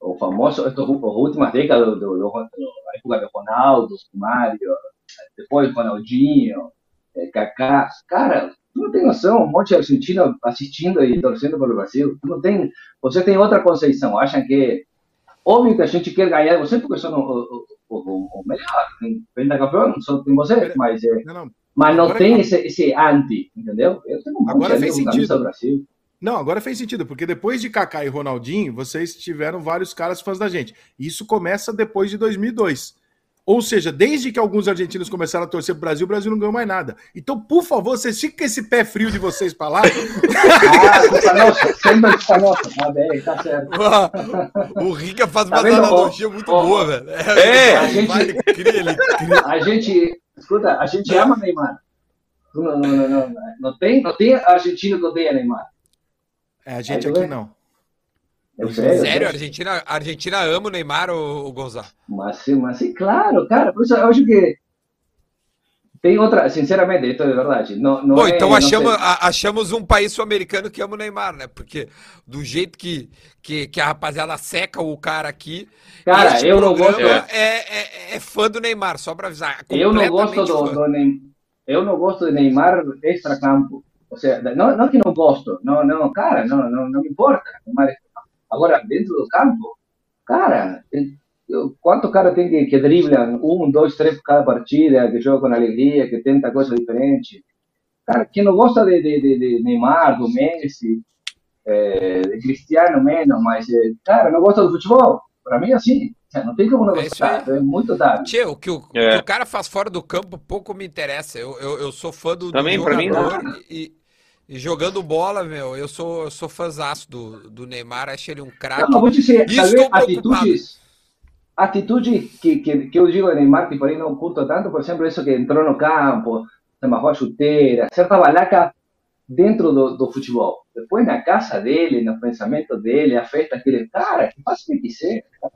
o famoso, estos, as últimas décadas, do, do, do, a época de Ronaldo, Mário, depois Ronaldinho, é, Kaká, cara, tu não tem noção, um monte de argentino assistindo e torcendo pelo Brasil, tu não tem, você tem outra concepção, acham que Óbvio que a gente quer ganhar você porque são o, o, o, o melhor. Tem pentacampeão, só tem você, mas, é, Não, não. mas não Agora tem tá- esse, esse anti, entendeu? Eu tenho um Agora monte fez com camisa sentido. do Brasil. Não, agora fez sentido, porque depois de Kaká e Ronaldinho, vocês tiveram vários caras fãs da gente. Isso começa depois de 2002. Ou seja, desde que alguns argentinos começaram a torcer pro Brasil, o Brasil não ganhou mais nada. Então, por favor, vocês fiquem com esse pé frio de vocês pra lá. Ah, culpa nossa, sempre culpa nossa. Tá bem, tá certo. o Rica faz Tá uma vendo? analogia muito ó, boa, velho. É, a gente- cria, ele cria. A gente, escuta, a gente ama Neymar. Não, não, não, não, não tem, não tem argentino que odeia Neymar. É, a gente Aí tu aqui não. Sei, eu Sério, sei. a Argentina, a Argentina ama o Neymar, o, o Gonzalo. Mas, sim, mas sim, claro, cara. Por isso eu acho que tem outra, sinceramente, isso é verdade. Não, não Pô, é, então achamos, achamos um país sul-americano que ama o Neymar, né? Porque do jeito que, que, que a rapaziada seca o cara aqui, Cara, eu não gosto. é, é, é fã do Neymar, só pra avisar. Eu não gosto do, do Neymar. Eu não gosto de Neymar extra-campo. Ou seja, não, não que não gosto. Não, não, cara, não, não, não me importa. Neymar. Agora, dentro do campo, cara, quanto cara tem que, que dribla um, dois, três por cada partida, que joga com alegria, que tenta coisa diferente. Cara, quem não gosta de, de, de, de Neymar, do Messi, eh, de Cristiano menos, mas, eh, cara, não gosta do futebol. Para mim, é assim. Não tem como não É gostar. É muito tarde. Tchê, o que o, É. que o cara faz fora do campo pouco me interessa. Eu, eu, eu sou fã do, do Também, pra mim, jogador e, e jogando bola, meu, eu sou, eu sou fãzaço do, do Neymar, acho ele um craque. Não, vou dizer, E talvez estou preocupado. atitudes, atitudes que, que, que eu digo de Neymar, que por aí não curto tanto, por exemplo, isso que entrou no campo, se amarrou a chuteira, certa balaca dentro do, do futebol. Depois na casa dele, no pensamento dele, a festa que ele... Cara, faça o que quiser, cara.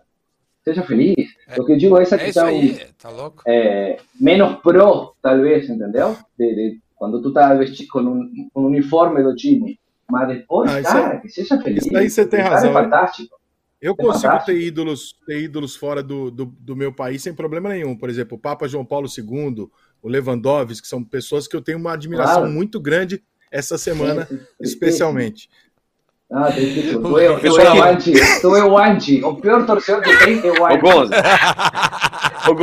Seja feliz. O que eu digo é essa É questão aí, tá louco? é, menos pro, talvez, entendeu? De, de, quando tu tá vestido com um, um uniforme do time. Mas depois, Ah, cara, que seja feliz. isso aí você tem O cara razão, É fantástico. Eu É consigo fantástico. ter ídolos, ter ídolos fora do, do, do meu país sem problema nenhum. Por exemplo, o Papa João Paulo II, o Lewandowski, que são pessoas que eu tenho uma admiração Claro. muito grande essa semana, Sim, sim, sim. especialmente. Ah, tristíssimo. Tu é, tu é o que- anti, tu é o anti. O pior torcedor que tem é o anti. Gonza.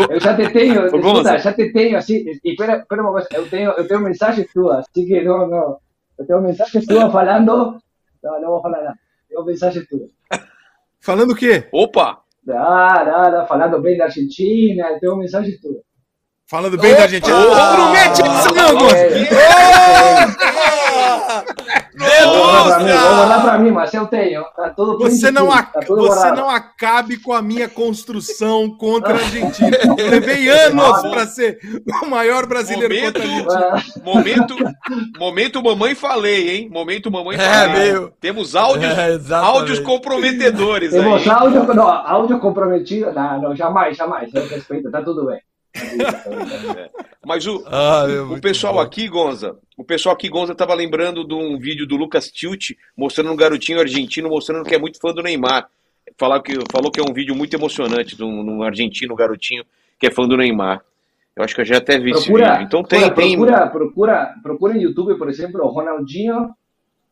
Eu já te tenho, escuta, já te tenho assim. E espera, espera uma coisa, eu tenho, eu tenho mensagens tuas, assim que não, não. Eu tenho mensagens tuas falando. Não, não vou falar nada. Tenho mensagens tuas. Falando o quê? Opa! Ah, nada, falando bem da Argentina, eu tenho mensagens tuas. Falando bem da Opa! Argentina. Não promete isso não, Gonza! Vou pra mim, mas eu tenho. Tá Você não, ac- tá você não acabe com a minha construção contra a Argentina. Eu levei anos para ser o maior brasileiro Momento, contra a Argentina. Momento, momento mamãe falei, hein? Momento mamãe É, falei. meio. Temos áudios, É, áudios comprometedores. Temos áudio, não, áudio comprometido? Não, não, jamais, jamais. Eu respeito, tá tudo bem. Mas o, Ah, meu, o muito pessoal bom. aqui, Gonza, o pessoal aqui, Gonza, tava lembrando de um vídeo do Lucas Tilt mostrando um garotinho argentino mostrando que é muito fã do Neymar. Falar que, falou que é um vídeo muito emocionante de um, de um argentino garotinho que é fã do Neymar. Eu acho que eu já até vi esse Procura, vídeo. Então tem, procura, tem. procura, procura, procura em YouTube, por exemplo, o Ronaldinho,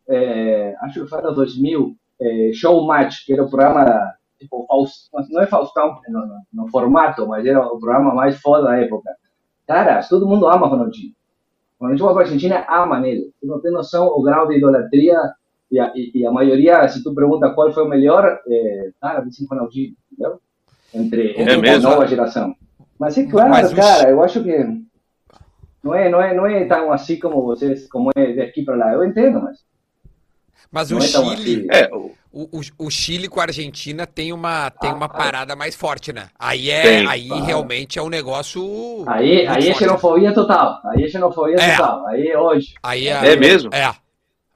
eh, acho que foi no 2000, eh, Showmatch, que era o programa, tipo, Faust, não é Faustão no, no, no formato, mas era o programa mais foda da época. Cara, todo mundo ama Ronaldinho. Ronaldinho vai Argentina, ama nele. Tu não tem noção o grau de idolatria e a, e, e a maioria, se tu pergunta qual foi o melhor, eh, cara, dizem Ronaldinho, entendeu? Entre, É entre a nova geração. Mas é claro, Mas cara, eu acho que não é, não é, não é tão assim como vocês, como é de aqui para lá. Eu entendo, mas Mas o é Chile, assim. É, o- o, o, o Chile com a Argentina tem uma, tem uma Ah, parada mais forte, né? Aí é, Tem. aí Ah. realmente é um negócio. Aí, aí é xenofobia total. Aí é xenofobia É. total. Aí é hoje. Aí é, é mesmo? é.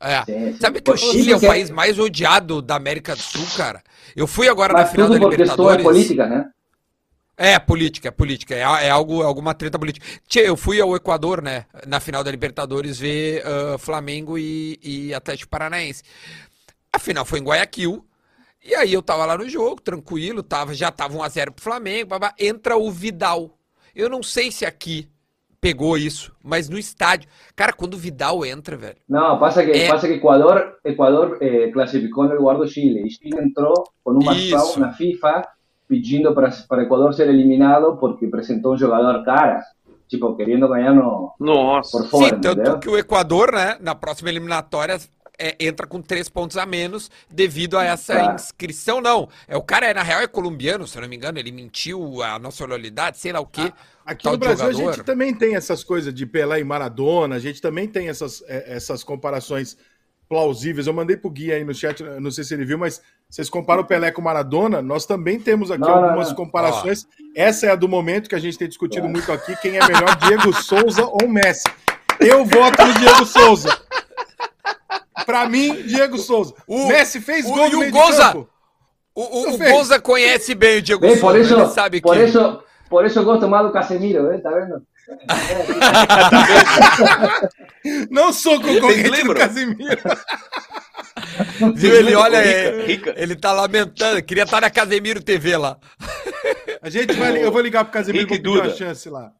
É. Sim, sim. Sabe que o Por Chile é o país mais odiado da América do Sul, cara? Eu fui agora na Mas final tudo da por questão Libertadores. política, né? É, política, é política. É, é algo, alguma treta política. Tchê, eu fui ao Equador, né? Na final da Libertadores ver ah, Flamengo e, e Atlético Paranaense. A final foi em Guayaquil. E aí eu tava lá no jogo, tranquilo, tava, já tava 1x0 pro Flamengo. babá. entra o Vidal. Eu não sei se aqui pegou isso, mas no estádio. Cara, quando o Vidal entra, velho. No, pasa que, Eh. pasa que Ecuador, Ecuador eh, el lugar de Chile y Chile entró con una, Isso. una FIFA pidiendo para, para Ecuador ser eliminado porque presentó un jugador cara, tipo queriendo ganarnos Nossa. por fora, Sim, tanto entendeu? que o Equador, né, na próxima eliminatória, é, entra com três pontos a menos devido a essa Tá. inscrição, não. É, o cara, na real, é colombiano, se eu não me engano, ele mentiu a nacionalidade, sei lá o quê. Aqui tal no Brasil a jogador. gente também tem essas coisas de Pelé e Maradona, a gente também tem essas, é, essas comparações plausíveis. Eu mandei pro Gui aí no chat, não sei se ele viu, mas vocês comparam o Pelé com o Maradona, nós também temos aqui Não, não, algumas não. comparações. Essa é a do momento que a gente tem discutido muito aqui, quem é melhor, Diego Souza ou Messi. Eu voto no Diego Souza. Pra mim, Diego Souza. O- Messi fez o- gol e no o meio Gonza? O, o, Não o. Gonza conhece bem o Diego por Souza, eso, ele sabe por que... eso, por eso eu gosto más do Casemiro. ¿Tá vendo? Não sou concorrente do lembram? Viu, ele olha, Rica, Rica. ele tá lamentando, queria estar na Casemiro TV lá. A gente vai, eu vou ligar pro Casimiro Rick pra uma Duda. chance lá.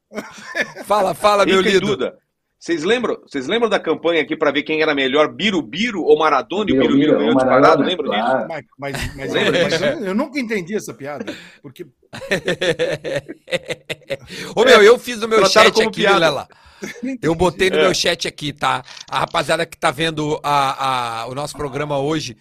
Fala, fala, meu Rica e lido. Duda. Vocês lembram, vocês lembram da campanha aqui para ver quem era melhor, Birubiru ou Maradona? E o Birubiru, Birubiru ganhou o disparado, Maradona, lembra disso? claro. Mas, mas, mas- mas eu, eu nunca entendi essa piada. Porque Ô meu, eu fiz no meu Trataram chat como aqui, piada. Vilela. Eu botei no É. meu chat aqui, tá? A rapaziada que tá vendo a, a- o nosso programa hoje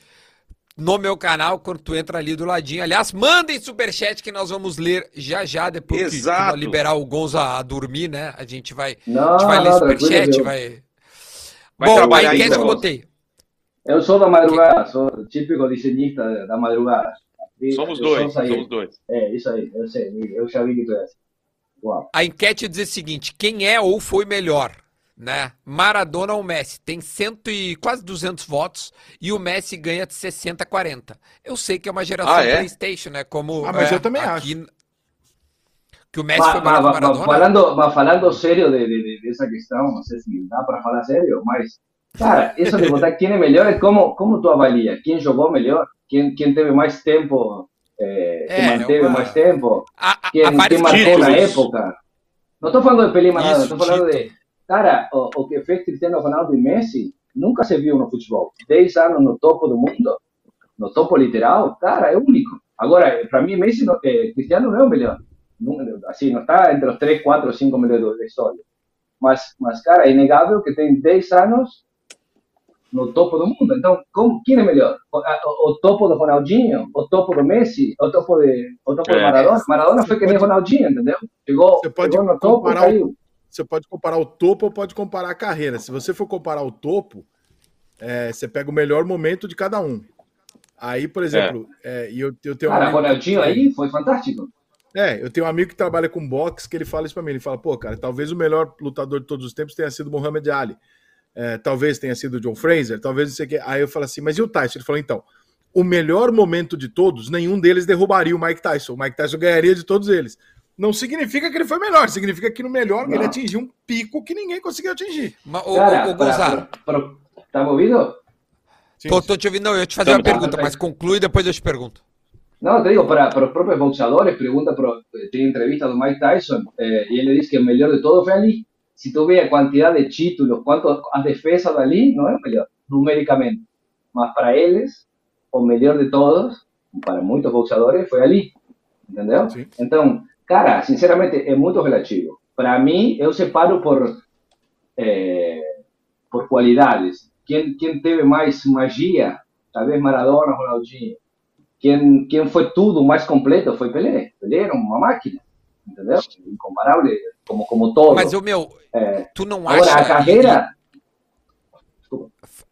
no meu canal, quando tu entra ali do ladinho. Aliás, mandem superchat que nós vamos ler já já, depois que- que, Exato. nós liberar o Gonza a dormir, né? A gente vai, a Não, gente vai ler não, superchat, vai... Vai Bom, a enquete ainda, eu botei. eu sou da madrugada, sou típico desenhista da- da madrugada. Somos eu dois, somos dois. É, isso aí, eu sei, eu já vi que tu é A enquete diz o seguinte: quem é ou foi melhor? Né? Maradona ou Messi? Tem cento e quase 200 votos e o Messi ganha de 60 a 40. Eu sei que é uma geração Ah, é? PlayStation, né? Como Ah, mas é, eu também aqui- Que o Messi Mas, foi melhor mas, Maradona? falando, mas falando sério de, de, de, dessa questão, não sei se dá para falar sério, mas, cara, isso de botar quem é melhor é como, como tu avalia, quem jogou melhor, quem, quem teve mais tempo, eh, que É, manteve uma- mais tempo, há várias quem marcou na época. Não estou falando de Pelé Isso, estou falando de, cara, o, o que fez Cristiano Ronaldo e Messi nunca se viu no futebol. 10 anos no topo do mundo, no topo literal, cara, é único. Agora, para mim, Messi, não- eh, Cristiano não é o melhor. Não, assim, não está entre os 3, 4, 5 melhores da história. Mas, mas, cara, é inegável que tem 10 anos no topo do mundo. Então, como, quem é melhor? O, o- o topo do Ronaldinho? O topo do Messi? O topo de, o topo de É. Maradona? Maradona foi que nem Ronaldinho, entendeu? Chegou, Você pode chegou no topo e caiu. você pode comparar o topo ou pode comparar a carreira. Se você for comparar o topo, é, você pega o melhor momento de cada um. Aí, por exemplo, é, e eu, eu tenho um Cara, amigo- Ronaldinho aí foi fantástico. É, eu tenho um amigo que trabalha com boxe que ele fala isso pra mim. Ele fala, pô, cara, talvez o melhor lutador de todos os tempos tenha sido Muhammad Ali. É, talvez tenha sido John Fraser, talvez não sei o quê. Aí eu falo assim, mas e o Tyson? Ele falou, então, o melhor momento de todos, nenhum deles derrubaria o Mike Tyson. O Mike Tyson ganharia de todos eles. Não significa que ele foi melhor, significa que no melhor Não. ele atingiu um pico que ninguém conseguiu atingir. Ma- Ô, Cara, ô, ô, Gonzalo, pra- pra- tá movido? Sim, tô, tô te ouvindo. Não, eu ia te fazer Tá uma bom. pergunta, mas conclui e depois eu te pergunto. Não, te digo, para, para os próprios boxeadores, pergunta, pro, tem entrevista do Mike Tyson, eh, e ele diz que o melhor de todos foi ali. Se tu vê a quantidade de títulos, quanto as defesas dali, não é o melhor, numericamente. Mas para eles, o melhor de todos, para muitos boxeadores, foi ali. Entendeu? Sim. Então, cara, sinceramente, é muito relativo. Para mim, eu separo por, eh, por qualidades. Quem, quem teve mais magia, talvez Maradona, Ronaldinho. Quem, quem foi tudo mais completo foi Pelé. Pelé era uma máquina, entendeu? Incomparável, como, como todo. Mas, ô, meu, É, tu não acha... agora, a carreira...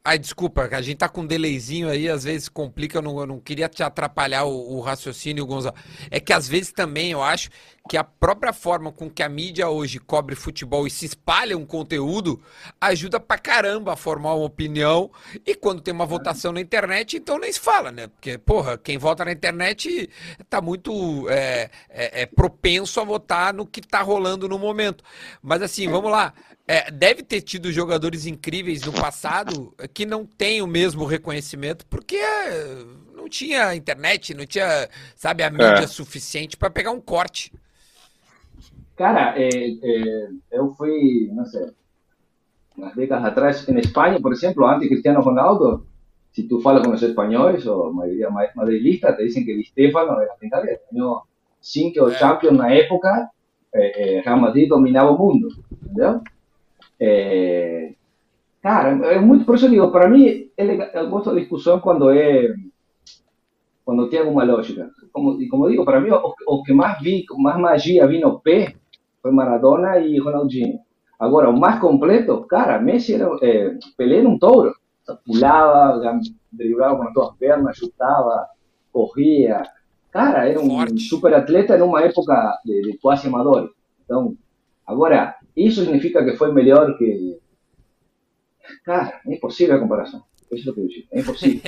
Ai, desculpa, a gente tá com um delayzinho aí, às vezes complica, eu não, eu não queria te atrapalhar o, o raciocínio, Gonzalo. É que às vezes também eu acho que a própria forma com que a mídia hoje cobre futebol e se espalha um conteúdo ajuda pra caramba a formar uma opinião. E quando tem uma votação na internet, então nem se fala, né? Porque, porra, quem vota na internet tá muito é, é, é propenso a votar no que tá rolando no momento. Mas assim, vamos lá. É, deve ter tido jogadores incríveis no passado que não têm o mesmo reconhecimento porque é, não tinha internet, não tinha, sabe, a mídia É. suficiente para pegar um corte. Cara, eh, eh, eu fui, não sei, umas décadas atrás em Espanha, por exemplo, antes de Cristiano Ronaldo, si tú falas con los españoles o mayoría ma- madrilistas, te dicen que Di Stefano era brincadeira. Ganhou cinco É. Champions na época, eh, eh, Real Madrid dominava o mundo, entendeu? Eh, cara, é muito, por isso eu digo, para mim, é legal- eu gosto da discussão quando é quando tem alguma lógica. Como, e como digo, para mim, o, o que mais vi, mais magia vi no pé foi Maradona e Ronaldinho. Agora, o mais completo, cara, Messi era, eh, Pelé era um touro. Pulava, driblava com as duas pernas, chutava, corria. Cara, era um Forte. super atleta numa época de, de quase amadores. Então, agora, isso significa que foi melhor que. Cara, é impossível a comparação. Isso é o que eu digo. É impossível.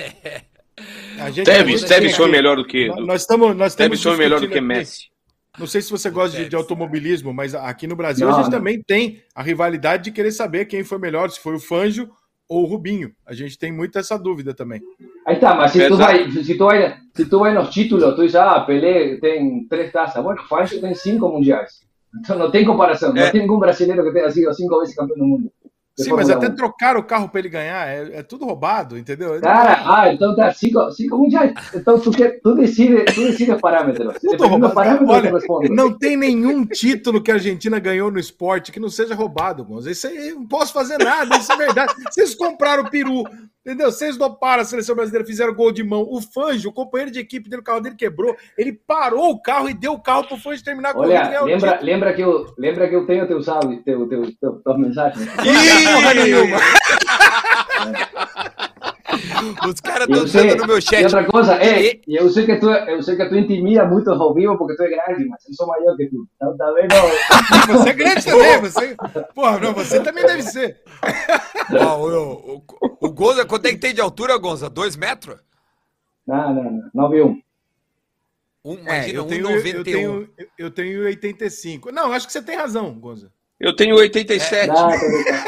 A gente- a Tevez, Tevez foi melhor do que. Nós estamos nós estamos Tevez foi melhor do que Messi. Não sei se você gosta de, de automobilismo, mas aqui no Brasil Não, a gente não. também tem a rivalidade de querer saber quem foi melhor, se foi o Fanjo ou o Rubinho. A gente tem muito essa dúvida também. Ahí está, mas Exacto. vas, si, tú vas, si tú vas en los títulos, tú dices, ah, Pelé tem tres tazas. Bueno, Fangio tem cinco mundiais. Entonces no tem comparação. É. No tem ningún brasileiro que tenha sido cinco vezes campeão do mundo. Sim, mas até 1. trocar o carro para ele ganhar é, é tudo roubado, entendeu? Cara, ah, então tá cinco, cinco mundiais. Então tu, quer, tu, decide, tu decides parâmetros. Tudo roubado. do parâmetro, Olha, não tem nenhum título que a Argentina ganhou no esporte que não seja roubado, Gonza. Isso aí eu não posso fazer nada, isso é verdade. Vocês compraram o peru, entendeu? Vocês doparam a seleção brasileira, fizeram gol de mão. O Fanjo, o companheiro de equipe dele, o carro dele quebrou. Ele parou o carro e deu o carro pro Fanjo terminar a corrida. Olha, ganhar o lembra, título. lembra, que eu, lembra que eu tenho teus áudios, teu, teu, teu, mensagens? Porra nenhuma. Os caras E estão dizendo no meu E chat. outra coisa, é, eu sei que tu, eu sei que tu intimida muito ao vivo porque tu é grande, mas eu sou maior que tu. Então, tá vendo? Você é grande também, você. Porra, não, você também deve ser. Ó, o, o, o Gonza, quanto é que tem de altura, Gonza? Dois metros? Não, não, não. Não vi um. Um, É, imagina, eu, tenho, 1,91. eu, tenho, eu tenho 85. Não, acho que você tem razão, Gonza. Eu tenho 87. Não, tô brincando.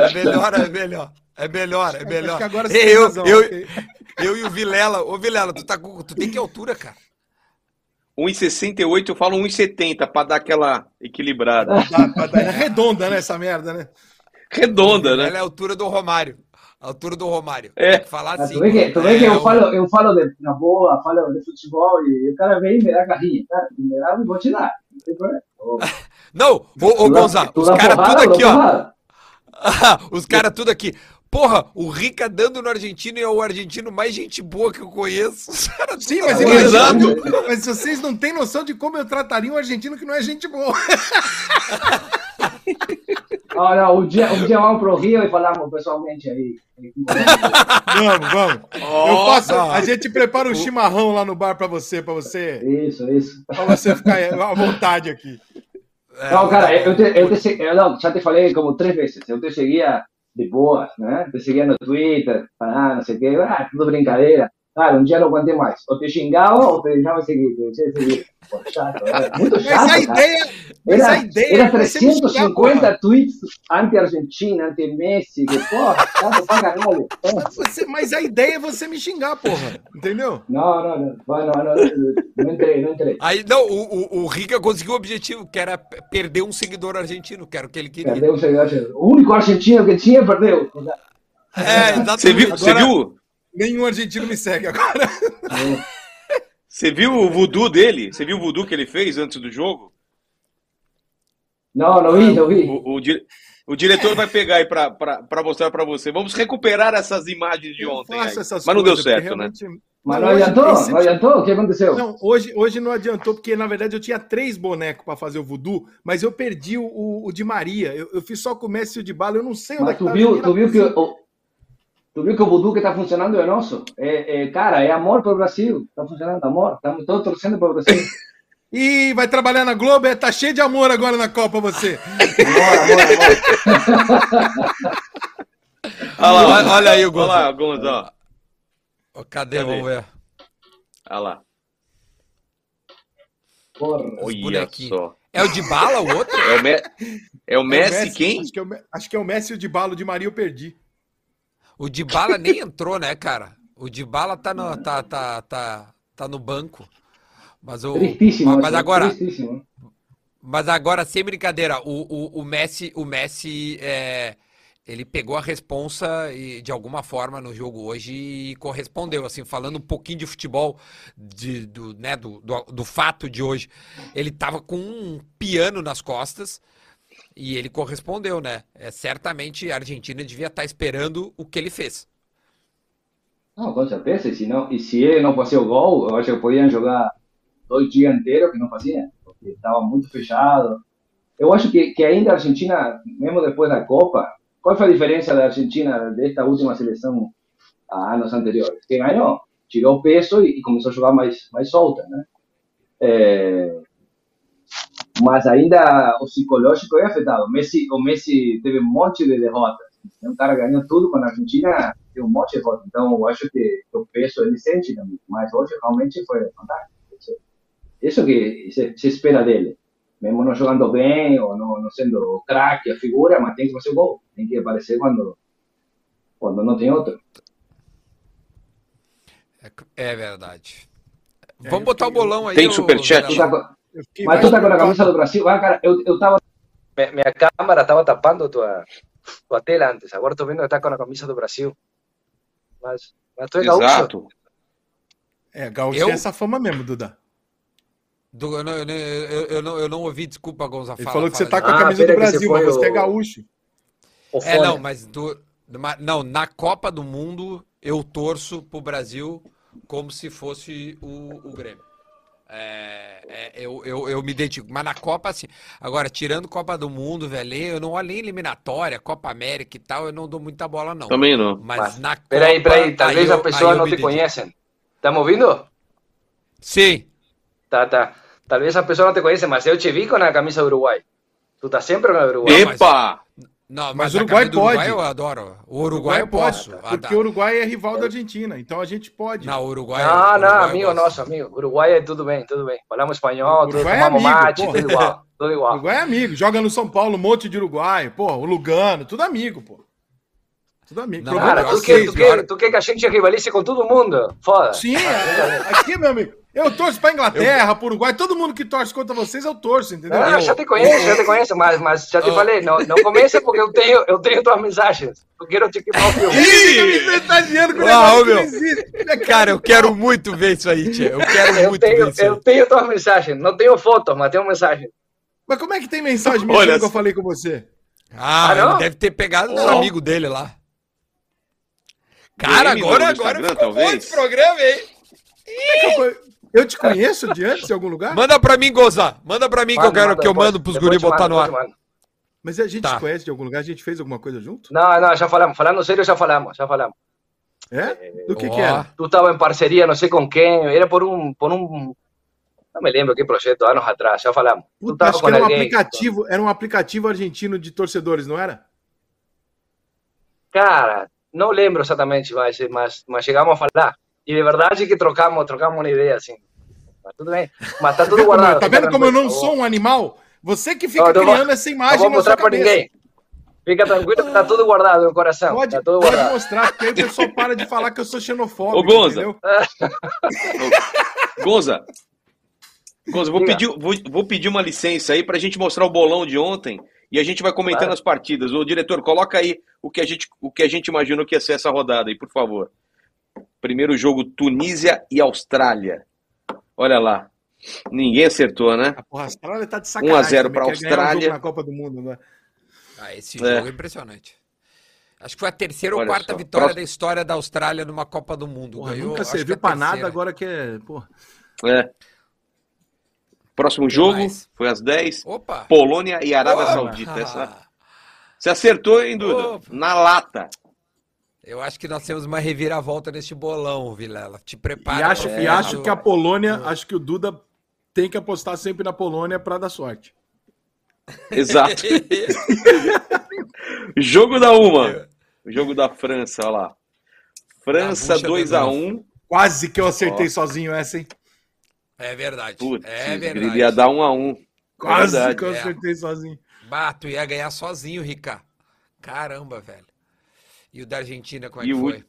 É melhor, é melhor. É melhor, é Acho melhor. que agora você eu, razão. eu, ok. eu e o Vilela. Ô, Vilela, tu, tá tu tem que altura, cara? 1,68, eu falo 1,70 pra dar aquela equilibrada. Dá pra dar- É redonda, né, essa merda, né? Redonda, Ela né? é a altura do Romário. A altura do Romário. É. Que falar assim. tu vê que, tu vê que é, eu, o- falo, eu falo de, na boa, falo de futebol e o cara vem e me dá carrinho. Cara, se me dá, eu vou te dar. Não tem problema. Ô, Não, ô, ô tu dá- Gonza, tu os caras tudo eu aqui, ó. os caras tudo aqui. Porra, o Rica dando no argentino é o argentino mais gente boa que eu conheço. Sim, mas aqui. imagina. Mas vocês não têm noção de como eu trataria um argentino que não é gente boa. Não, um dia, um dia vamos pro Rio e falamos pessoalmente aí. Vamos, vamos. Eu Ó, faço, a gente prepara um chimarrão lá no bar pra você, para você, Isso, isso. pra você ficar à vontade aqui. É, Não, cara, tá eu, te, eu, te, se- eu não, já te falei como três vezes. Eu te seguia de boas, né? Te seguia no Twitter, ah, não sei o quê, ah, tudo brincadeira. Cara, um dia não aguentei mais. Ou te xingava ou te deixava seguir. Te seguir. Pô, chato, muito Mas chato. a cara. ideia, mas a Era, ideia era é você me xingar, 350 porra. tweets anti-Argentina, anti-Messi, que porra, chato pra caralho. Você- Mas a ideia é você me xingar, porra. Entendeu? Não, não, não. Vai, Não, não, não, não entrei, não entrei. Aí, não, o, o, o Rica conseguiu o objetivo, que era perder um seguidor argentino, que era o que ele queria. Perdeu o seguidor. O único argentino que tinha, perdeu. É, exatamente. Você viu, você Agora- viu, Nenhum argentino me segue agora. você viu o voodoo dele? Você viu o voodoo que ele fez antes do jogo? Não, não vi, não vi. O, o, o diretor vai pegar aí pra mostrar pra você. Vamos recuperar essas imagens de ontem. faço aí. essas Mas não deu coisas, certo, né? Mas Não, não adiantou? esse- Não adiantou? O que aconteceu? Não, hoje, hoje não adiantou, porque na verdade eu tinha três bonecos para fazer o voodoo, mas eu perdi o, o, o de Maria. Eu, eu fiz só com o Messi e o de Bala, eu não sei onde é Mas que tu tá. viu, Joguei tu viu que o, tu viu que o voodoo que está funcionando é nosso? É, é, cara, é amor para o Brasil. Está funcionando amor. Estamos todos torcendo para o Brasil. Ih, vai trabalhar na Globo? É, tá cheio de amor agora na Copa você. Amor, amor, amor. Olha lá, Olha- olha aí o Olha Gonza. lá, ó. Cadê? Cadê? Vamos ver. Olha lá. Porra. Olha só. É o de bala, o outro? É o, Me... é o Messi, quem? Acho que é o, Me- acho que é o Messi e o de Bala, o de Maria eu perdi. O de bala nem entrou, né, cara? O de bala tá no, tá, tá, tá, tá no banco. Mas, o, Tristísimo. mas eso, agora, tristísimo. mas agora, sem brincadeira, o, o, o Messi, o Messi é, ele pegou a responsa e, de alguma forma no jogo hoje e correspondeu. Assim, falando um pouquinho de futebol, de, do, né, do, do, do fato de hoje, ele tava com um piano nas costas e ele correspondeu, né? É, certamente a Argentina devia estar esperando o que ele fez. Não, com certeza. E se, não, e se ele não fazia o gol, eu acho que podiam jogar dois dias inteiros que não faziam, porque estava muito fechado. Eu acho que, que ainda a Argentina, mesmo depois da Copa, qual foi a diferença da Argentina desta última seleção a anos anteriores? Que ganhou, tirou peso e, e começou a jogar mais, mais solta, né? É, mas ainda o psicológico é afetado. O Messi, o Messi teve um monte de derrotas. Um cara ganhou tudo com a Argentina, teve um monte de derrotas. Então, eu acho que o peso ele sente também. Mas hoje realmente foi fantástico. Isso que se, se espera dele. Mesmo não jogando bem, ou não, não sendo craque, a figura, mas tem que fazer o gol. Tem que aparecer quando, quando não tem outro. É, é verdade. Vamos botar o bolão aí. Tem superchat? Tu Tá mas tu tá com a camisa do Brasil? Ah, cara, eu, eu tava. Mi- Minha câmera estava tapando tua, tua tela antes. Agora estou vendo que está com a camisa do Brasil. Mas, mas tu é gaúcho. Exato. É, Gaúcho Eu? tem essa fama mesmo, Duda. Do- eu, não, eu, eu, eu não, eu não ouvi, desculpa, Gonza. Ele fala- falou que você fala tá de com a Ah, camisa do que você Brasil, mas você é o- gaúcho. O É, não, mas do, não, na Copa do Mundo eu torço pro Brasil como se fosse o, o Grêmio. É, é, eu, eu, eu me identifico, mas na Copa, assim, agora, tirando Copa do Mundo, velho, eu não olho nem eliminatória, Copa América e tal, eu não dou muita bola, não. Também não. Mas, Mas, na Copa. Peraí, peraí, talvez eu- as pessoas não te conhecem. Tá me ouvindo? Sim. Tá, tá. Talvez as pessoas não te conhecem, mas eu te vi com a camisa do Uruguai. Tu tá sempre com a do Uruguai. mas- Epa! Não, Mas mas, o Uruguai do Uruguai pode. eu adoro. O Uruguai eu posso. A Porque da- o Uruguai é rival da Argentina, então a gente pode. Não, o Uruguai. Não, o não, Uruguai amigo nosso, amigo. Uruguai é tudo bem, tudo bem. Falamos espanhol, tudo, Uruguai é amigo, mate, tudo igual. Tudo O igual. Uruguai é amigo, joga no São Paulo, um monte de Uruguai, pô, o Lugano, tudo amigo, pô. Tudo amigo. Não, Cara, é tu quer, tu, quer, tu que a gente rivalize com todo mundo? Foda. Sim, é, aqui, meu amigo. Eu torço pra Inglaterra, pro Uruguai, todo mundo que torce contra vocês, eu torço, entendeu? Não, Eu- já te conheço, já te conheço, mas, mas já te Oh. falei, não, não começa porque eu tenho, eu tenho tuas mensagens. Eu quero te queimar o filme. Fica me com o Ah, que não meu. Cara, eu quero muito ver isso aí, tia. Eu quero Eu muito ver tenho, isso aí. eu tenho tuas mensagens. Não tenho fotos, mas tenho mensagem. Mas como é que tem mensagem minha Olha que eu falei com você? Ah, Ah, deve ter pegado os Oh. amigos dele lá. Cara, DM agora, agora ficou bom talvez? esse programa, hein? Eu te conheço de antes, de algum lugar? Manda pra mim, Goza. Manda pra mim que eu quero manda, que eu mando pros guri te mando, botar no ar. Mas a gente Tá. se conhece de algum lugar? A gente fez alguma coisa junto? Não, não, já falamos. Falando sério, já falamos, já falamos. É? Do que Ó. que era? Tu estava em parceria, não sei com quem, era por um, por um, não me lembro que projeto, anos atrás, já falamos. Tu Puta, estava acho com que era um alguém. aplicativo, era um aplicativo argentino de torcedores, não era? Cara, não lembro exatamente, mas, mas, mas chegamos a falar. E de verdade que trocamos, trocamos uma ideia assim. Mas tudo bem. Mas tá tudo guardado. tá vendo como eu não sou um animal? Você que fica Não, vou- criando essa Não imagem vou na sua mostrar pra ninguém. Fica tranquilo que tá tudo guardado no coração. Pode, tá tudo pode guardado. mostrar, porque aí o pessoal para de falar que eu sou xenofóbico, Ô, Gonza. entendeu? Gonza. Gonza, vou Diga. pedir, vou, vou pedir uma licença aí pra gente mostrar o bolão de ontem e a gente vai comentando Claro. as partidas. Ô, diretor, coloca aí o que, a gente, o que a gente imaginou que ia ser essa rodada aí, por favor. Primeiro jogo, Tunísia e Austrália. Olha lá. Ninguém acertou, né? A porra, a Austrália tá de 1 sacanagem. a 0 também, pra quer ganhar um Austrália. jogo na Copa do Mundo, né? Ah, esse É. jogo é impressionante. Acho que foi a terceira ou Olha quarta só, vitória próximo- da história da Austrália numa Copa do Mundo. Porra, Ganhou, nunca serviu a pra nada, agora que é. Porra. É. Próximo Que jogo mais? foi às 10. Opa! Polônia e Arábia Opa! Saudita. Essa... Você acertou, hein, Duda? Opa! Na lata. Eu acho que nós temos uma reviravolta neste bolão, Vilela. Te E prepara. acho, pro e acho que a Polônia, acho que o Duda tem que apostar sempre na Polônia pra dar sorte. Exato. Jogo da uma. Jogo da França, olha lá. França Na bucha 2x1. Quase que eu acertei sozinho essa, hein? É verdade. Putz, é ele verdade. ia dar 1x1. Quase verdade, que eu é. acertei sozinho. Bato, ia ganhar sozinho, Rica. Caramba, velho. E o da Argentina, como é E que o- foi?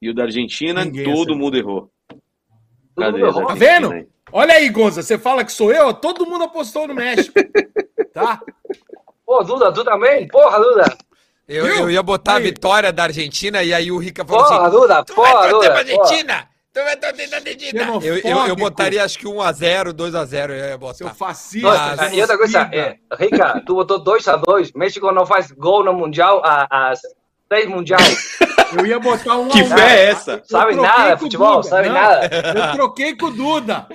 E o da Argentina, Ninguém todo acertou. mundo errou. Todo Cadê? mundo errou. Tá vendo? Olha aí, Gonza, você fala que sou eu, todo mundo apostou no México. Tá? Pô, Duda, tu também? Porra, Duda. Eu, eu ia botar a Aí. vitória da Argentina e aí o Rica falou Porra, assim: Duda, porra, Duda. porra. Argentina! Tu Argentina! Eu, eu, eu botaria acho que 1x0, 2x0 eu ia botar. Seu fascista. Nossa, e outra coisa, é, Rica, tu botou 2x2. México não faz gol no Mundial há, há seis mundiais. Eu ia botar um Que a um. fé é essa? Eu Sabe nada, futebol, Duda. sabe Não, nada. Eu troquei com o Duda.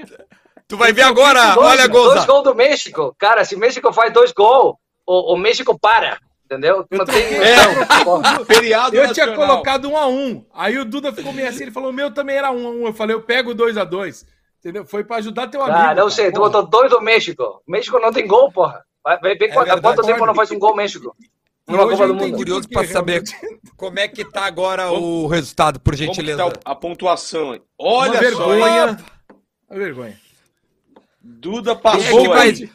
Tu vai ver agora, Dois- olha, Dois Gonza. gols do México. Cara, se o México faz dois gols, o, o México para. Entendeu? Eu troquei. Porra. Feriado Eu tinha colocado um a um. Aí o Duda ficou meio assim, ele falou, o meu também era um a um. Eu falei, eu pego dois a dois. Entendeu? Foi pra ajudar teu amigo. Ah, não cara. sei, tu botou dois do México. México não tem gol, porra. Vai, vai ver É quanto, quanto tempo não faz um gol México. E Numa Copa eu do Mundo. Curioso quê, saber realmente. como é que tá agora o resultado, por Como que gentileza. tá a pontuação? hein? Olha Uma só, vergonha. Uma vergonha. Duda é passou que vai- aí.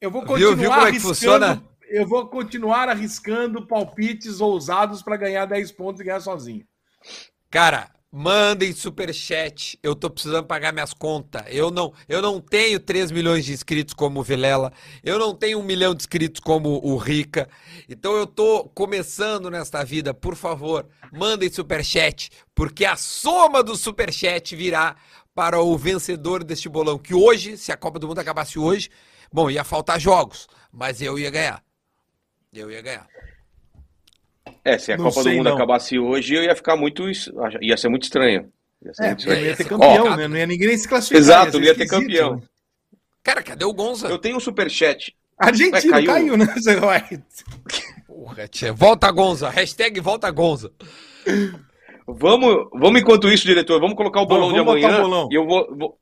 Eu vou Viu- continuar viu como é que arriscando. funciona? Eu vou continuar arriscando palpites ousados pra ganhar 10 pontos e ganhar sozinho. Cara, mandem superchat. Eu tô precisando pagar minhas contas. Eu não, eu não tenho 3 milhões de inscritos como o Vilela. Eu não tenho um milhão de inscritos como o Rica. Então eu tô começando nesta vida. Por favor, mandem superchat, porque a soma do superchat virá para o vencedor deste bolão. Que hoje, se a Copa do Mundo acabasse hoje, bom, ia faltar jogos, mas eu ia ganhar. Eu ia ganhar. É, se a Não Copa do sei, Mundo não. acabasse hoje, eu ia ficar muito. Ia ser muito estranho. Ia ser É, muito não estranho. ia ter campeão, né? Não ia ninguém se classificar. Exato, ser não ia ter campeão. né? Cara, cadê o Gonza? Eu tenho um superchat. Argentina Ué, caiu. caiu, né? Porra, tia. Volta Gonza. Hashtag volta Gonza. Vamos, vamos enquanto isso, diretor, vamos colocar o bolão Vamos de botar amanhã. o bolão. E eu vou, vou-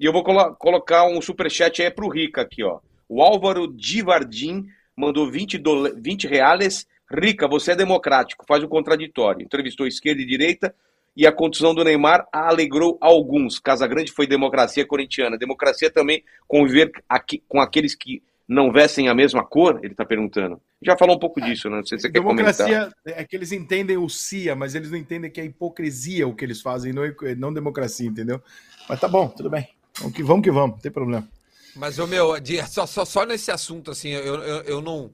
e eu vou colo- colocar um superchat aí pro Rica aqui, ó. O Álvaro Divardim mandou 20, dola- 20 reais. Rica, você é democrático, faz o contraditório. Entrevistou esquerda e direita e a contusão do Neymar alegrou alguns. Casagrande foi democracia corintiana. Democracia também conviver aqui, com aqueles que não vestem a mesma cor? Ele está perguntando. Já falou um pouco disso, né? Não sei se você quer comentar. Democracia é que eles entendem o CIA, mas eles não entendem que é hipocrisia o que eles fazem, não, é- não democracia, entendeu? Mas tá bom, tudo bem. Vamos que vamos, que vamos, não tem problema. Mas, ô meu, só, só, só nesse assunto, assim, eu, eu, eu não.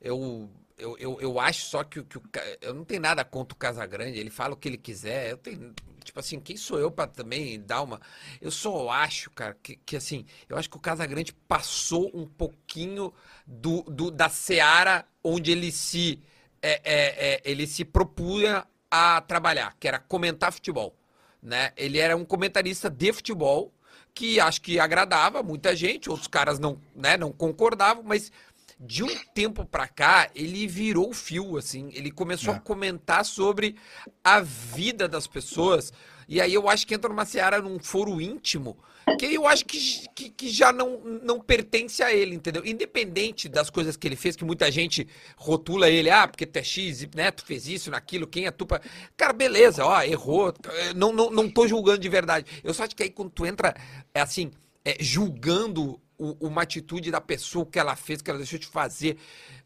Eu, eu, eu, eu acho só que, o- que o. Eu não tenho nada contra o Casagrande, ele fala o que ele quiser. Eu tenho. Tipo assim, quem sou eu pra também dar uma. Eu só acho, cara, que, que assim, eu acho que o Casagrande passou um pouquinho do, do, da seara onde ele se. é, é, é, ele se propunha a trabalhar, que era comentar futebol. Né? Ele era um comentarista de futebol que acho que agradava muita gente, outros caras não, né, não concordavam, mas de um tempo pra cá ele virou o fio, assim, ele começou É. a comentar sobre a vida das pessoas, e aí eu acho que entra numa seara, num foro íntimo, que eu acho que, que, que já não, não pertence a ele, entendeu? Independente das coisas que ele fez, que muita gente rotula ele, ah, porque tu é X, né, tu fez isso, naquilo, quem é tu pra... Cara, beleza, ó, errou, não, não, não tô julgando de verdade. Eu só acho que aí quando tu entra, é assim, é, julgando o- uma atitude da pessoa, o que ela fez, o que ela deixou de fazer,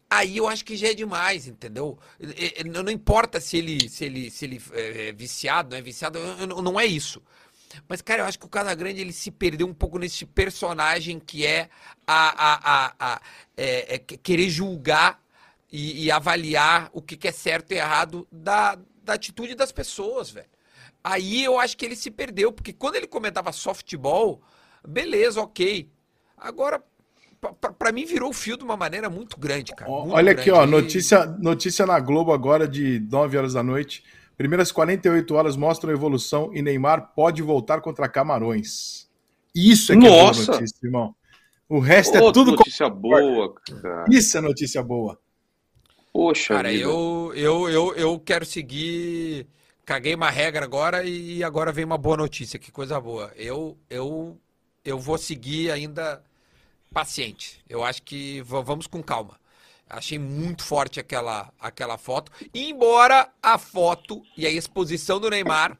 aí eu acho que já é demais, entendeu? Eh, eh, Não importa se ele, se ele, se ele é viciado, não é viciado, não é isso. Mas, cara, eu acho que o Casagrande ele se perdeu um pouco nesse personagem que é a, a, a, a- é- é que- querer julgar e, e avaliar o que, que é certo e errado da, da atitude das pessoas, velho. Aí eu acho que ele se perdeu, porque quando ele comentava futebol, beleza, ok. Agora, pra mim, virou o fio de uma maneira muito grande, cara. Ó, muito Olha aqui, grande. ó, E- notícia, notícia na Globo agora de 9 horas da noite. Primeiras 48 horas mostram a evolução e Neymar pode voltar contra Camarões. Isso é que é Nossa! boa notícia, irmão. O resto é Ô, tudo. notícia boa, cara. Isso é notícia boa. Poxa Cara, vida. eu, eu, eu, eu quero seguir. Caguei uma regra agora e agora vem uma boa notícia. Que coisa boa. Eu, eu, eu vou seguir ainda paciente. Eu acho que va- vamos com calma. Achei muito forte aquela, aquela foto. Embora a foto e a exposição do Neymar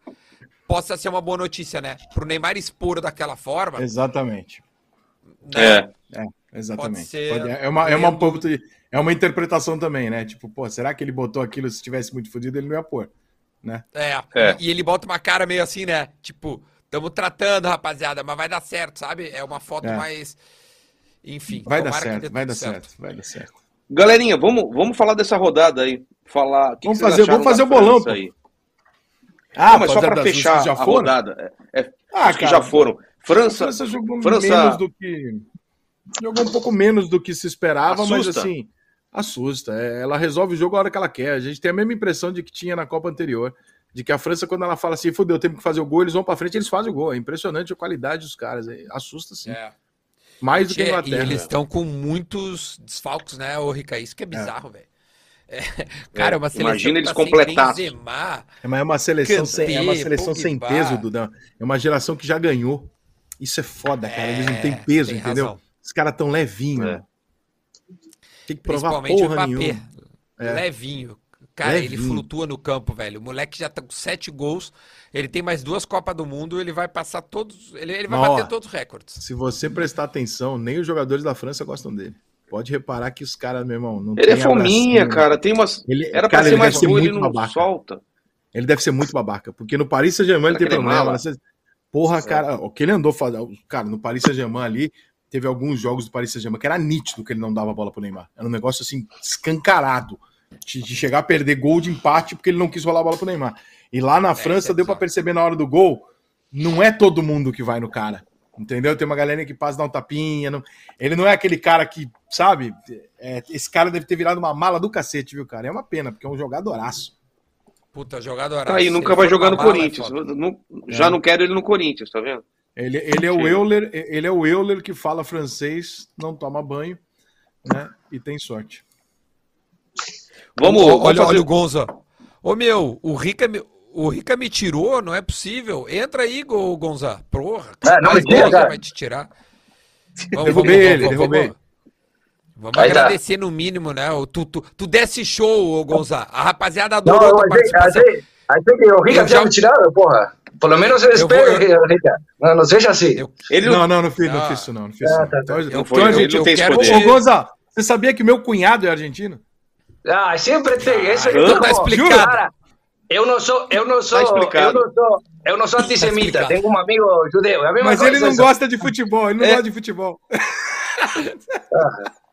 possa ser uma boa notícia, né? Pro Neymar expor daquela forma. Exatamente. né? É. Exatamente. Pode ser Pode- é, uma, é, uma, é uma interpretação também, né? Tipo, pô, será que ele botou aquilo se tivesse muito fodido, ele não ia pôr, né? É, É. E, ele bota uma cara meio assim, né? Tipo, Estamos tratando, rapaziada, mas vai dar certo, sabe? É uma foto É. mais. Enfim. Vai dar certo, vai dar certo, vai dar certo. Galerinha, vamos, vamos falar dessa rodada aí. Falar. o que Vamos que fazer- vamos fazer o bolão, aí. Ah, Não, mas só para fechar que já a rodada. É, é, Ah, os que cara, já foram. A França. França jogou França- menos do que. Jogou um pouco menos do que se esperava, mas Assusta. assim. Assusta. É, Ela resolve o jogo a hora que ela quer. A gente tem a mesma impressão de que tinha na Copa anterior. De que a França, quando ela fala assim, fudeu, temos que fazer o gol, eles vão pra frente, eles fazem o gol. É impressionante a qualidade dos caras. é- Assusta sim. É. Mais do que a Tchê, e Inglaterra. eles estão com muitos desfalques, né, ô Rica? Isso que é bizarro, velho. É, Cara, é uma seleção Imagina que eles tá. Benzema. É, mas é uma seleção, Kanté, sem, é uma seleção sem peso, Dudão. É uma geração que já ganhou. Isso é foda, cara. Eles não É, têm peso, tem entendeu? razão. Os caras tão levinhos. É. Tem que provar Principalmente o porra Mbappé. nenhuma. É. Levinho. Cara, ele Levinho. flutua no campo, velho. O moleque já tá com sete gols. Ele tem mais duas Copas do Mundo. Ele vai passar todos. Ele, ele vai Mas, ó, bater todos os recordes. Se você prestar atenção, nem os jogadores da França gostam dele. Pode reparar que os caras, meu irmão, não Ele é fominha, abracinho. cara. Tem umas. Ele, Era pra cara, ser ele mais deve ser gol, ele muito não babaca. solta. Ele deve ser muito babaca, porque no Paris Saint-Germain ele tem ele é problema. Você- Porra, cara, o que ele andou fazendo. Cara, no Paris Saint-Germain ali, teve alguns jogos do Paris Saint-Germain que era nítido que ele não dava bola pro Neymar. Era um negócio assim, escancarado. De, de chegar a perder gol de empate porque ele não quis rolar a bola pro Neymar. E lá na França é deu pra bizarro. perceber na hora do gol, não é todo mundo que vai no cara. Entendeu? Tem uma galera que passa dar um tapinha. não- Ele não é aquele cara que, sabe? É, esse cara deve ter virado uma mala do cacete, viu, cara? É uma pena, porque é um jogadoraço. Puta, jogador. Tá aí, nunca vai jogar no Corinthians. Não- já não quero ele no Corinthians, tá vendo? Ele, ele é o. Euler, ele é o Euler que fala francês, não toma banho, né? E tem sorte. Vamos, olha, vamos olha, fazer- o Gonza. Ô meu, o Rica, me- o Rica me tirou, não é possível. Entra aí, Go- Gonza. Porra, Ah, não mais me tira, cara. vai te tirar. Derrubei ele, derrubei. Vamos, vamos Aí tá. agradecer no mínimo, né? Tu, tu, tu desse show, ô Gonza. A rapaziada adorou eu tua achei, participação. achei, achei que o Rica Eu tinha já- me tirado, porra. Por lo menos ele Eu espera vou- que o Rica. Não, não seja assim. Eu- Ele não, Não, não, não fiz, não Ah. fiz isso, não. Não fiz Ah, isso. tá, não. tá. Então, não então, ele gente. não eu esse quero poder. Ô, Gonza, você sabia que meu cunhado é argentino? Ah, sempre tem. Isso Ah, é tá explicado. Cara, eu não sou, eu não sou, eu explicado. não sou, eu não sou antissemita. explicado. Tenho um amigo judeu. É Mas ele não gosta de futebol, ele não É. gosta de futebol.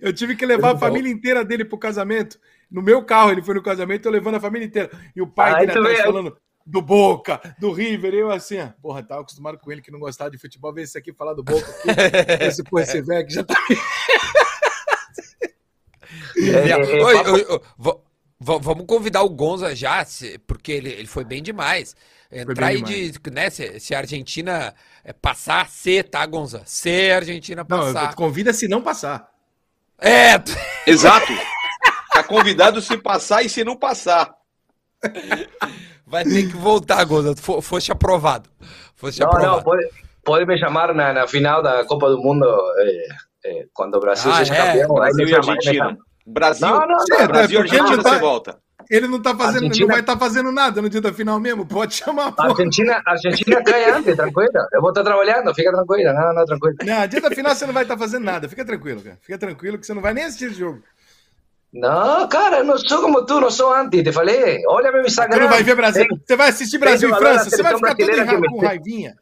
Eu tive que levar a família inteira dele pro casamento. No meu carro, ele foi no casamento, eu levando a família inteira. E o pai Ah, dele atrás falando do Boca, do River. E eu assim, ó, porra, tava acostumado com ele que não gostava de futebol. Vem esse aqui falar do Boca aqui. esse, pô, esse velho que já tá. É, é, é, Oi, va- va- vamos convidar o Gonza já, se- porque ele, ele foi bem demais. Entrar aí de, né, se, se a Argentina é, passar, se, tá, Gonza? Se a Argentina Não, passar. eu- convida se não passar. É, Exato. Tá convidado se passar e se não passar. vai ter que voltar, Gonza. Foste aprovado. Foste Não, aprovado. não, pode, pode me chamar na, na final da Copa do Mundo eh, eh, quando o Brasil Ah, seja é, campeão. Brasil e Argentina. Brasil, Não, não, não. É, Brasil e Argentina tá- você volta. Ele não tá fazendo, Argentina- não vai estar fazendo nada no dia da final mesmo. Pode chamar, A. Argentina, a Argentina cai antes, tranquila. Eu vou estar trabalhando, fica tranquila. Não, não, tranquila. Não, dia da final você não vai estar fazendo nada. Fica tranquilo, cara. Fica tranquilo que você não vai nem assistir esse jogo. Não, cara, eu não sou como tu, não sou anti, te falei. Olha meu Você Instagram. não vai ver Brasil. Tem- Você vai assistir Brasil e França. Você vai ficar todo com raivinha.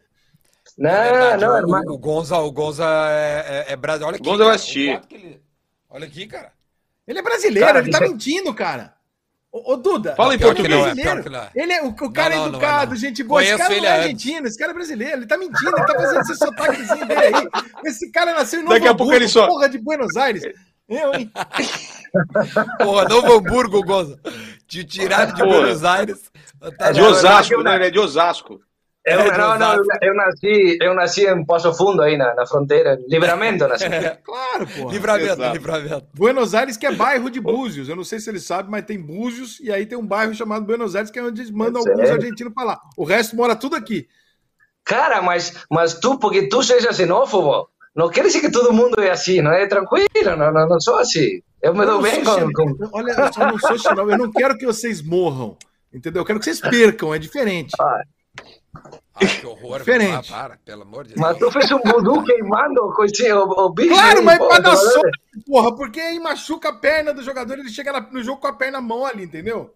Não, É verdade, não, o- hermano. O, Gonza, o Gonza é, é, é Brasil. Olha aqui. Gonza vai cara, assistir. o quadro que ele- Olha aqui, cara. Ele é brasileiro, Cara, ele tá é- mentindo, cara. Ô, ô, Duda. Fala em pior português. que Não é, brasileiro. pior que não é. Ele é, o, o cara Não, é não, não é, educado, não. gente boa. Esse Conheço cara não é antes. argentino, esse cara é brasileiro. Ele tá mentindo, ele tá fazendo esse sotaquezinho dele aí. Esse cara nasceu em Novo Daqui a pouco ele só- porra de Buenos Aires. Eu, hein? Porra, Novo Hamburgo, Gonza. Te tiraram de Porra. Buenos Aires. Tá De É, Osasco, né? Ele é de Osasco. Eu, É, não, não, eu, Osasco. eu nasci, eu nasci em Poço Fundo, aí na, na fronteira. Livramento, nasci. Claro, porra. Livramento, Exato. livramento. Buenos Aires, que é bairro de Búzios. Eu não sei se eles sabem, mas tem Búzios e aí tem um bairro chamado Buenos Aires, que é onde eles mandam alguns argentinos pra lá. O resto mora tudo aqui. Cara, mas, mas tu, porque tu seja xenófobo, não quer dizer que todo mundo é assim, não é? Tranquilo, não, não, não sou assim. Eu me Eu dou bem com, com... Olha, eu não sou xenófobo. Eu não quero que vocês morram. Entendeu? Eu quero que vocês percam, é diferente. Ai, que horror. Diferente. Ah, para, pelo amor de Deus. Mas tu fez um voodoo queimando coisinha, o, o bicho. Claro, aí, mas pra dar sorte, valendo? porra, porque aí machuca a perna do jogador, ele chega no jogo com a perna mole, entendeu?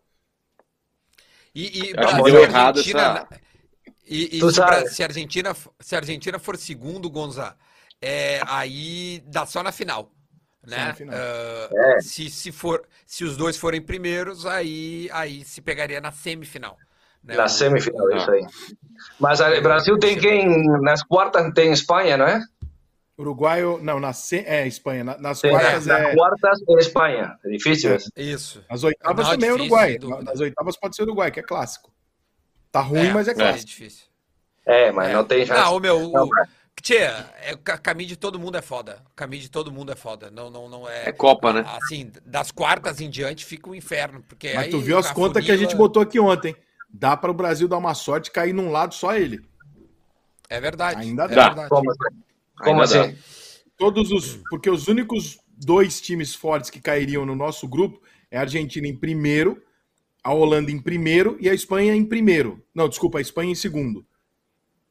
E, e Brasil e errado Argentina, essa- E, e Tu se, Bra- sabe. se a Argentina, se a Argentina for segundo, Gonza, é, aí dá só na final. Só Né? na final. Ah, É. se, se, for, se os dois forem primeiros, aí, aí se pegaria na semifinal. Né? Na O- semifinal, Ah. isso aí. Mas o Brasil tem quem? Nas quartas tem Espanha, não é? Uruguaio, não, na é Espanha. na- nas Tem, quartas nas é. quartas é Espanha. É difícil. É. Isso. As oitavas Não, também é Uruguai. dúvida. Nas oitavas pode ser Uruguai, que é clássico. Tá ruim, mas é É clássico. difícil. É, mas É. não tem chance. Não, o meu. Não, O, tchê, é, o ca- caminho de todo mundo é foda. O caminho de todo mundo é foda. Não, não, não é. É Copa, né? Assim, das quartas em diante fica um inferno. Porque Mas aí tu viu as contas que a gente funila- botou aqui ontem. Dá para o Brasil dar uma sorte e cair num lado só ele. É verdade. Ainda é dá. verdade. Como, como Ainda assim? Todos os. Porque os únicos dois times fortes que cairiam no nosso grupo é a Argentina em primeiro, a Holanda em primeiro e a Espanha em primeiro. Não, desculpa, a Espanha em segundo.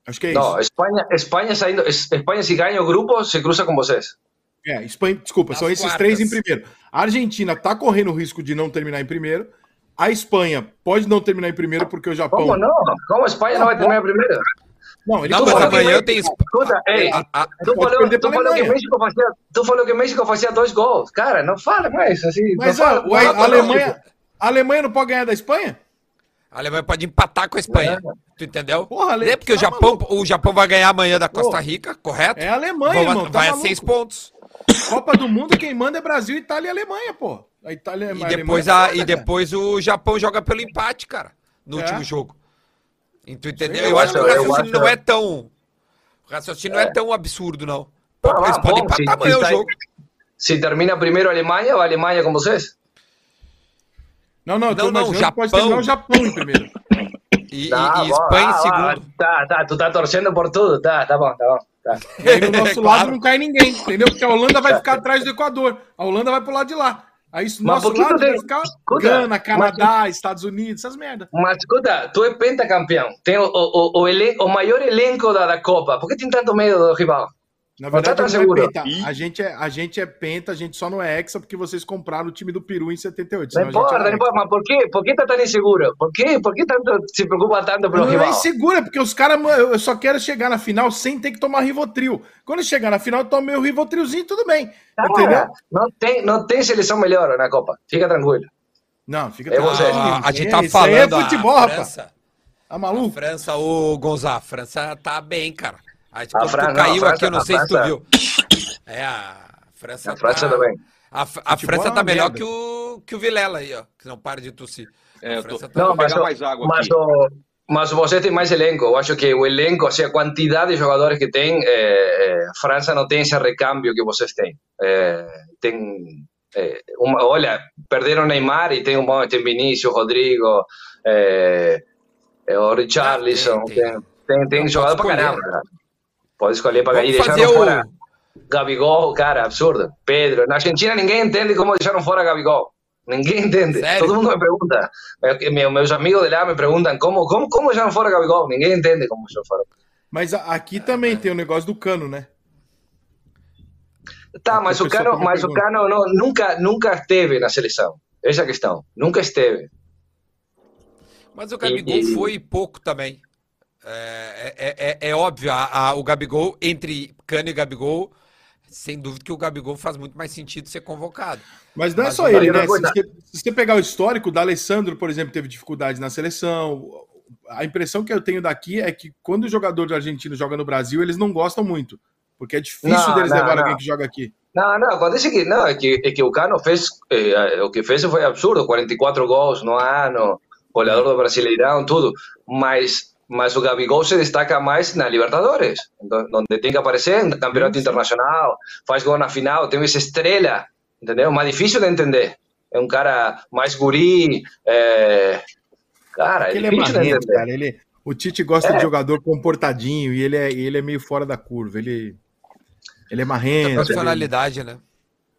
Acho que é No, isso. España, España, saindo, es- España si ganha o grupo, se cruza com vocês. É, Espanha, desculpa, Nas são esses quartas. três em primeiro. A Argentina tá correndo o risco de não terminar em primeiro. A Espanha pode não terminar em primeiro porque o Japão. Como não? Como Espanha não vai terminar primeiro? Não, ele Não, mas amanhã tem. Escuta, ei, a- a- tu falou, tu falou que. México fazia, tu falou que México fazia dois gols. Cara, não fala mais assim. Mas não a, fala, o- a Alemanha, a Alemanha não pode ganhar da Espanha? A Alemanha pode empatar com a Espanha. É. Tu entendeu? Porra, Ale- é porque o tá Japão, maluco. o Japão vai ganhar amanhã da Costa Pô. Rica, correto? É a Alemanha, Vão- irmão. Tá vai a maluco? seis pontos. Copa do Mundo, quem manda é Brasil, Itália e Alemanha, pô. A Itália E a depois, Alemanha a, é e depois o Japão joga pelo empate, cara, no É. último jogo. E tu entendeu? Eu, eu acho que o raciocínio acho- não é tão. O raciocínio não é tão absurdo, não. Pô, Ah, eles bom, podem se- empatar amanhã o tá- jogo. Se termina primeiro a Alemanha ou a Alemanha com vocês? Não, não, Não, não, que pode Japão. terminar o Japão em primeiro. E, e- Ah, e bom, Espanha em ah, segundo. ah, Tá, tá, tu tá torcendo por tudo. Tá, tá bom, tá bom. Tá. E aí no nosso Claro. lado não cai ninguém, entendeu? Porque a Holanda vai ficar atrás do Equador. A Holanda vai pro lado de lá. Aí isso, Mas nosso lado tem- ficar Escuta, Gana, Canadá, Estados Unidos, essas merdas. Mas escuta, tu é pentacampeão. Tem o, o, o, o, elen- o maior elenco da, da Copa. Por que tem tanto medo do rival? Na tá verdade, tão não é penta. A gente é, a gente é penta, a gente só não é hexa porque vocês compraram o time do Peru em 78. Não a gente importa, não importa. Mas por quê? Por que tá tão inseguro? Por quê? Por que tanto se preocupa tanto pelo Não é rival? insegura, porque os caras, eu só quero chegar na final sem ter que tomar Rivotril. Quando chegar na final, eu tomo meu Rivotrilzinho, tudo bem. Entendeu? Cara, não tem, não tem seleção melhor na Copa. Fica tranquilo. Não, fica É tranquilo. você. A, a gente É, tá isso aí falando. É futebol, a rapaz. França, Tá a maluco? França, ô Gonzá, a França tá bem, cara. A, A quando Fran- tu não, a caiu França- aqui, eu não a sei se tu França- viu. É, a França. A França tá- também. A, a França é tá melhor merda. que o, que o Vilela aí, ó. Que não para de tossir. É, a eu tô- França tá Não, mas, o- mais água mas, aqui. o- mas você tem mais elenco. Eu acho que o elenco, assim, a quantidade de jogadores que tem, é, é, França não tem esse recâmbio que vocês têm. É, tem é, uma, olha, perderam Neymar e tem um bom, tem Vinícius, Rodrigo, é, é, o Richarlison, Ah, tem, tem. tem, tem, tem jogador pra caramba. Pode escolher pra Vamos e deixaram fazer o. fora Gabigol, cara, absurdo. Pedro, na Argentina ninguém entende como deixaram fora Gabigol. Ninguém entende. Sério? Todo mundo me pergunta. Meus, amigos de lá me perguntam como, como, como deixaram fora Gabigol. Ninguém entende como deixaram fora. Mas aqui também tem o negócio do cano, né? Tá, mas o Cano, mas o. Cano não, nunca, nunca esteve na seleção. Essa é a questão. Nunca esteve. Mas o Gabigol E- e- foi pouco também. É, é, é- é óbvio, a- a- o Gabigol, entre Cano e Gabigol, sem dúvida que o Gabigol faz muito mais sentido ser convocado. Mas não é Mas só ele, né? Se você, se você pegar o histórico, o D'Alessandro, por exemplo, teve dificuldade na seleção. A impressão que eu tenho daqui é que quando o jogador argentino joga no Brasil, eles não gostam muito. Porque é difícil Não, deles não, levar não. alguém que joga aqui. Não, não, acontece que não, é que, é que o Cano fez, eh, o que fez foi absurdo, 44 gols no ano, goleador do Brasileirão, tudo, mas, mas o Gabigol se destaca mais na Libertadores, do- onde tem que aparecer no campeonato internacional, faz gol na final, tem essa estrela, entendeu? Mais difícil de entender. É um cara mais guri, é... cara, é Porque ele é difícil de entender. cara. Ele, o Tite gosta É. de jogador comportadinho e ele é, ele é meio fora da curva. Ele, ele é marrento. ele- Personalidade, né?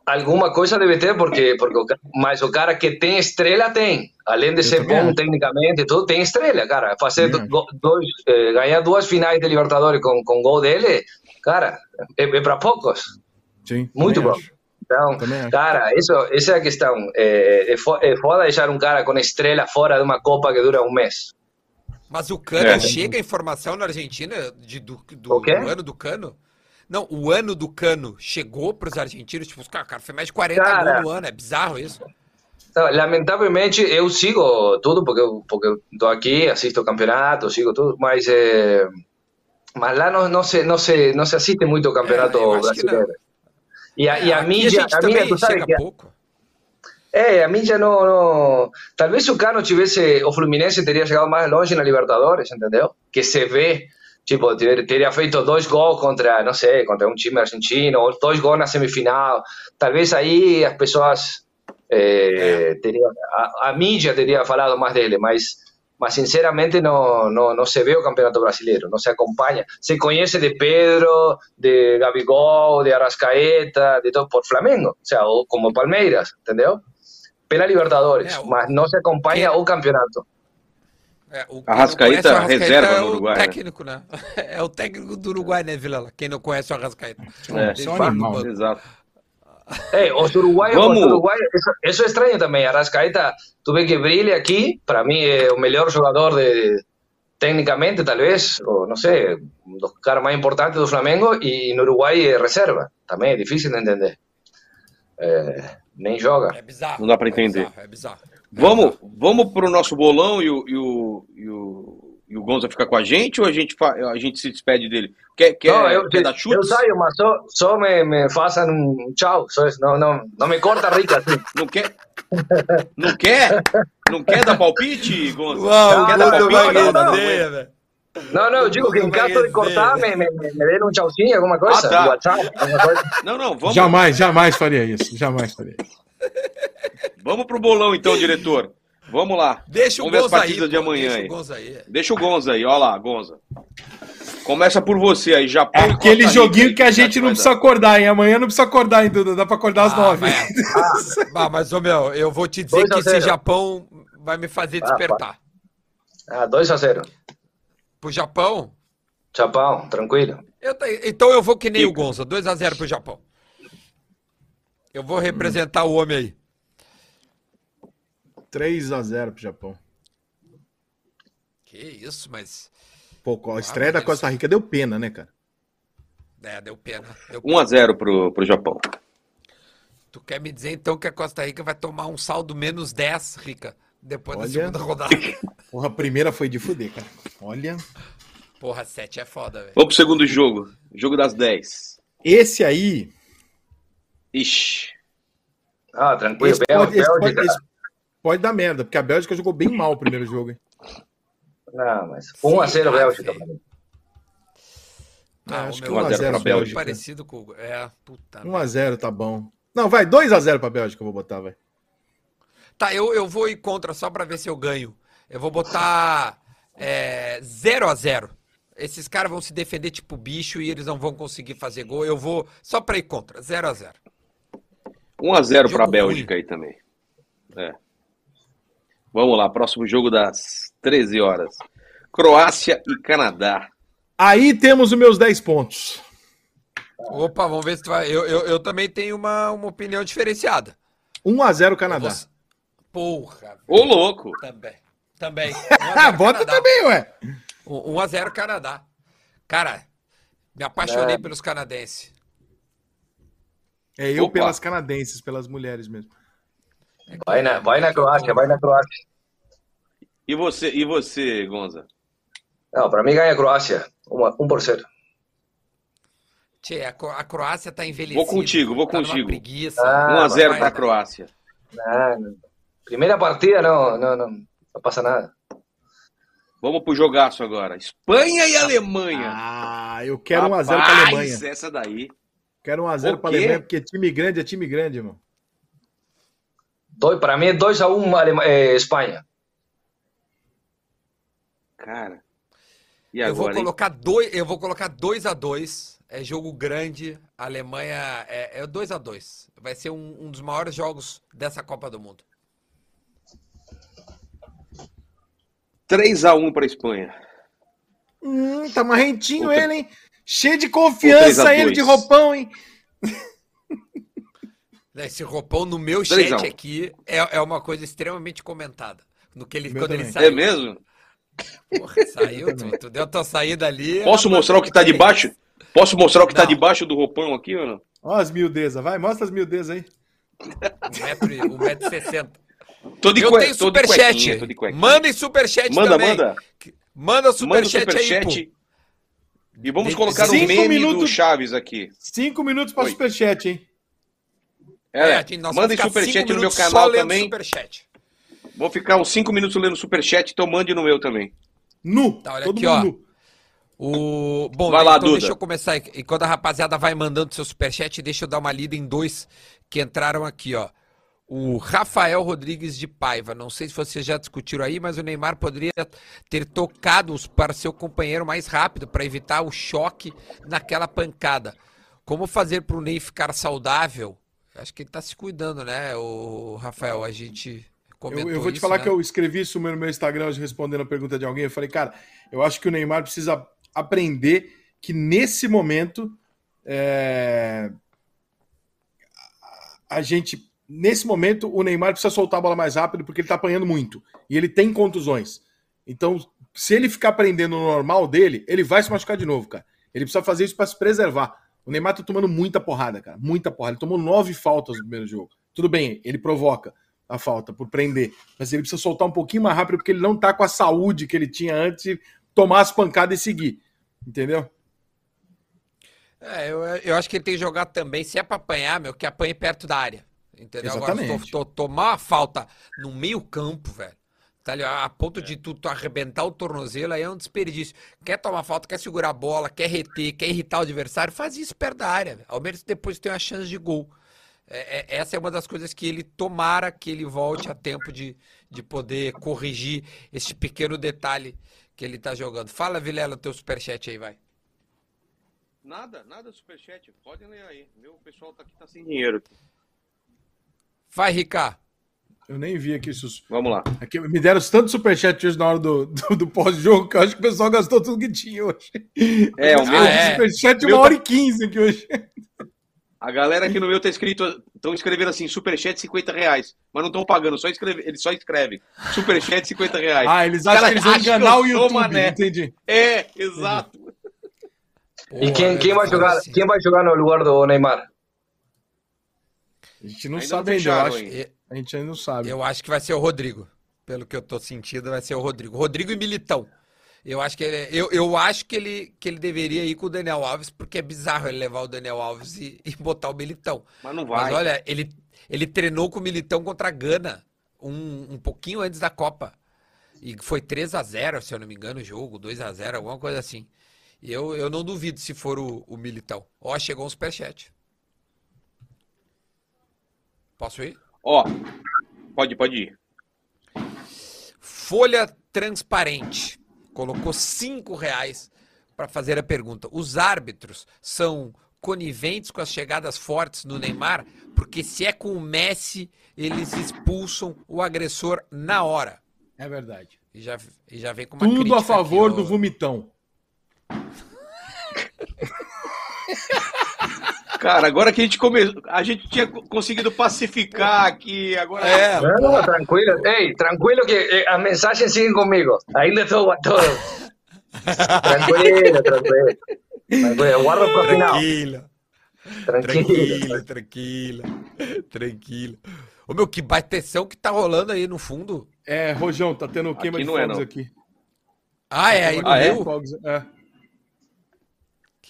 Alguma coisa deve ter, porque, porque o mas o cara que tem estrela tem. Além de ser bom tecnicamente e tudo, tem estrela, cara. Fazer do- dois, eh, ganhar duas finais de Libertadores com, com gol dele, cara, é, é para poucos. Sim, Muito bom. acho. Então, cara, isso, essa é a questão. É, é, fo- é foda deixar um cara com estrela fora de uma Copa que dura um mês. Mas o Cano, É. chega a informação na Argentina de, do, do, do ano do Cano? Não, o ano do Cano chegou para os argentinos, tipo, cara, cara fez mais de 40 Cara. gols no ano, é bizarro isso. Não, lamentavelmente, eu sigo tudo, porque eu, porque eu tô aqui, assisto o campeonato, sigo tudo, mas, é, mas lá não, não, se, não, se, não se assiste muito o campeonato É, brasileiro. E a, e a mídia, gente a mídia, tu sabe que pouco. É, a mídia não, não. Talvez se o Cano tivesse. O Fluminense teria chegado mais longe na Libertadores, entendeu? Que se vê. Tipo, ter- teria feito dois gols contra, não sei, contra um time argentino, ou dois gols na semifinal. Talvez aí as pessoas. eh, teriam, a, a mídia teria falado mais dele, mas, mas sinceramente não, não, não se vê o Campeonato Brasileiro, não se acompanha. Se conhece de Pedro, de Gabigol, de Arrascaeta, de todo por Flamengo, o sea, ou como Palmeiras, entendeu? Pela Libertadores, É, mas não se acompanha o campeonato. É, o, Arrascaeta, o Arrascaeta reserva é no o Uruguai, né? técnico, né? É o técnico do Uruguai, né, Vilela? Quem não conhece o Arrascaeta. É, é um animal. Exato. É, os uruguaios, Vamos. os uruguaios é estranho também. Arrascaeta, tu vê que brilha aqui, para mim é o melhor jogador de, tecnicamente, talvez, ou não sei, um dos caras mais importantes do Flamengo, e no Uruguai é reserva. Também é difícil de entender. É, nem joga. É bizarro. Não dá pra é entender. bizarro, É bizarro. Vamos, vamos pro nosso bolão e o, e o, e o, e o Gonza fica com a gente ou a gente, fa- a gente se despede dele? Quer, quer, não, eu, quer dar eu chutes? saio, mas só, só me, me façam um tchau. Só isso. Não, não, não me corta rica assim. Não quer? Não quer? Não quer dar palpite, Gonza? Uau, não quer o dar palpite? não, não, velho. Não, não, eu digo que em caso de cortar, me, me, me, me deem um tchauzinho, alguma coisa. Ah, tá. WhatsApp, alguma coisa. Não, não, vamos, Jamais, jamais faria isso. Jamais faria isso. vamos pro bolão então, diretor. Vamos lá. Deixa o Vamos ver as Gonza aí, partidas de amanhã deixa aí. o Gonza aí. Deixa o Gonza aí, ó lá, Gonza. Começa por você aí, Japão. É e aquele joguinho que a gente não precisa acordar, hein? Amanhã não precisa acordar, hein, Duda? Dá pra acordar às Ah, nove. mas, ah, mas, ô meu, eu vou te dizer a que esse. Japão vai me fazer despertar. Ah, 2 a 0. Pro Japão, Chapão, tranquilo. eu então eu vou que nem o. Gonza, 2x0 pro Japão. Eu vou representar o homem aí. 3 a 0 pro Japão. Que isso, mas. Pô, a estreia da mas Costa Rica deu pena, né, cara? É, deu pena. Deu 1x0 pro, pro Japão. Tu quer me dizer então que a Costa Rica vai tomar um saldo menos 10, Rica, depois da Olha. segunda rodada? Porra, a primeira foi de fuder, cara. Olha. Porra, 7 é foda, velho. Vamos pro segundo jogo. Jogo das 10. Esse aí. Ixi. Ah, tranquilo. Esse Bel- pode, esse pode- Bélgica. esse pode dar merda, porque a Bélgica jogou bem mal o primeiro jogo, hein? Não, mas 1 a 0 Sim, Bélgica. velho. Ah, Ah, acho que meu 1 a 0 é pra Bélgica. parecido com. É, puta. 1x0 tá bom. Não, vai, 2x0 pra Bélgica eu vou botar, vai. Tá, eu, eu vou ir contra só pra ver se eu ganho. Eu vou botar é, 0 a 0 Esses caras vão se defender tipo bicho e eles não vão conseguir fazer gol. Eu vou só pra ir contra, 0 a 0 1x0 Jogo pra Bélgica aí também. É. Vamos lá, próximo jogo das 13 horas. Croácia e Canadá. Aí temos os meus 10 pontos. Opa, vamos ver se tu vai. Eu, eu, eu também tenho uma, uma opinião diferenciada. 1x0 Eu Canadá. vou- Porra, Ô, louco! também. Também. 1 Ah, a 0 bota Canadá. também, ué. 1 a 0 Canadá. Cara, me apaixonei pelos canadenses. É eu Opa. pelas canadenses, pelas mulheres mesmo. Vai na, vai na Croácia, vai na Croácia. E você, e você, Gonza? Não, para mim ganha a Croácia. 1 por 0. Tchê, a, Cro- a Croácia tá envelhecida. Vou contigo, vou tá contigo. preguiça. Ah, 1x0 vai, pra vai. Croácia. Primeira partida não, não, não, não passa nada. Vamos pro jogaço agora. Espanha e Alemanha. Ah, eu quero 1x0 pra Rapaz, Alemanha. essa daí. Quero 1x0 pra O quê? Alemanha, porque time grande é time grande, irmão. Dois, para mim é 2 a 1 Alema- eh, Espanha. Cara. E eu vou agora, colocar dois, eu vou colocar 2 a 2 É jogo grande. A Alemanha é 2 a 2 Vai ser um, um dos maiores jogos dessa Copa do Mundo. 3x1 pra Espanha. Hum, tá marrentinho Outra- ele, hein? Cheio de Ou 3 confiança a ele 2. de roupão, hein? Esse roupão no meu 3 a 1. chat aqui é, é uma coisa extremamente comentada. No que ele, Meu quando ele também. saiu. É mesmo? Porra, saiu, tu, tu deu tua saída ali. Posso rapaz, mostrar o que tá debaixo? Posso mostrar o que tá Não. debaixo do roupão aqui ou não? Ó as miudezas, vai, mostra as miudezas aí. Um metro, e- um metro e sessenta. Tô de Eu tenho superchat. Mandem superchat Manda, também. manda. Manda Manda o superchat, aí, superchat. pô. E vamos colocar o cinco meme do minutos- Chaves aqui. Cinco minutos para Oi. superchat, hein? É, nós mandem superchat cinco no meu canal também. Superchat. Vou ficar uns 5 minutos lendo superchat, então mande no meu também. Nu. Tá, olha todo aqui, mundo ó. nu. O... Bom, Vai lá, então Duda. deixa eu começar. Enquanto a rapaziada vai mandando seu superchat, deixa eu dar uma lida em dois que entraram aqui, ó. O Rafael Rodrigues de Paiva. Não sei se vocês já discutiram aí, mas o Neymar poderia ter tocado para seu companheiro mais rápido para evitar o choque naquela pancada. Como fazer para o Ney ficar saudável? Acho que ele tá se cuidando, né, o Rafael? A gente comentou Eu, eu vou te isso, falar né? que eu escrevi isso no meu Instagram hoje respondendo a pergunta de alguém. Eu falei, cara, eu acho que o Neymar precisa aprender que nesse momento é, a gente. Nesse momento, o Neymar precisa soltar a bola mais rápido porque ele tá apanhando muito. E ele tem contusões. Então, se ele ficar prendendo no normal dele, ele vai se machucar de novo, cara. Ele precisa fazer isso para se preservar. O Neymar tá tomando muita porrada, cara. Muita porrada. Ele tomou nove faltas no primeiro jogo. Tudo bem, ele provoca a falta por prender. Mas ele precisa soltar um pouquinho mais rápido porque ele não tá com a saúde que ele tinha antes de tomar as pancadas e seguir. Entendeu? É, eu, eu acho que ele tem que jogar também, se é pra apanhar, meu, que apanhe perto da área. Entendeu? Agora, Exatamente. se to- to- tomar uma falta no meio campo, velho, tá ali, a ponto de tu, tu arrebentar o tornozelo, aí é um desperdício. Quer tomar falta, quer segurar a bola, quer reter, quer irritar o adversário, faz isso perto da área. velho. Ao menos depois tem uma chance de gol. É- é- essa é uma das coisas que ele tomara que ele volte a tempo de, de poder corrigir esse pequeno detalhe que ele tá jogando. Fala, Vilela, teu superchat aí, vai. Nada, nada superchat. Podem ler aí. Meu pessoal tá aqui tá sem dinheiro. Vai, Ricardo. Eu nem vi aqui isso. Vamos lá. Aqui, me deram tanto superchat hoje na hora do, do, do pós-jogo que eu acho que o pessoal gastou tudo que tinha hoje. É, o Eu meu, Ah, é. superchat Meu uma tá- hora e quinze aqui hoje. A galera aqui no meu tá escrito, estão escrevendo assim, superchat 50 reais. Mas não estão pagando, só escreve, eles só escrevem. Superchat 50 reais. Ah, eles acham Cara, que eles vão enganar o YouTube. mané. Entendi. É, exato. ¿Y quién, quién va a Porra, jugar, assim. quién va a jugar no lugar do Neymar? A gente não Ainda sabe não ainda. Eu acho, ainda. a gente ainda não sabe. Eu acho que vai ser o Rodrigo. Pelo que eu tô sentindo, vai ser o Rodrigo. Rodrigo e Militão. Eu acho que ele, eu, eu acho que ele, que ele deveria ir com o Daniel Alves, porque é bizarro ele levar o Daniel Alves e, e botar o Militão. Mas não Mas vai. olha, ele, ele treinou com o Militão contra a Gana um, um pouquinho antes da Copa. E foi 3 a 0 se eu não me engano, o jogo, 2 a 0 alguma coisa assim. E eu, eu não duvido se for o, o Militão. Ó, chegou um superchat. Posso ir? Ó, pode, pode ir. Folha Transparente colocou cinco reais para fazer a pergunta. Os árbitros são coniventes com as chegadas fortes no Neymar, porque se é com o Messi, eles expulsam o agressor na hora. É verdade. E já, e já vem com uma Tudo a favor aqui, do ó. vomitão. Cara, agora que a gente começou, a gente tinha conseguido pacificar aqui, agora É, No, no, tranquilo. Ey, tranquilo que eh, las mensajes siguen conmigo. Ahí le toco a todos. Tranquilo, tranquilo. Tranquilo, guardo el cocinado. tranquila, Tranquilo. tranquila, tranquila, tranquila. Ô meu, que baiteção que tá rolando aí no fundo. É, Rojão, tá tendo queima Aqui de não é, fogos não. aqui. Ah, é aí no Ah, é? Rio? Fogos, é.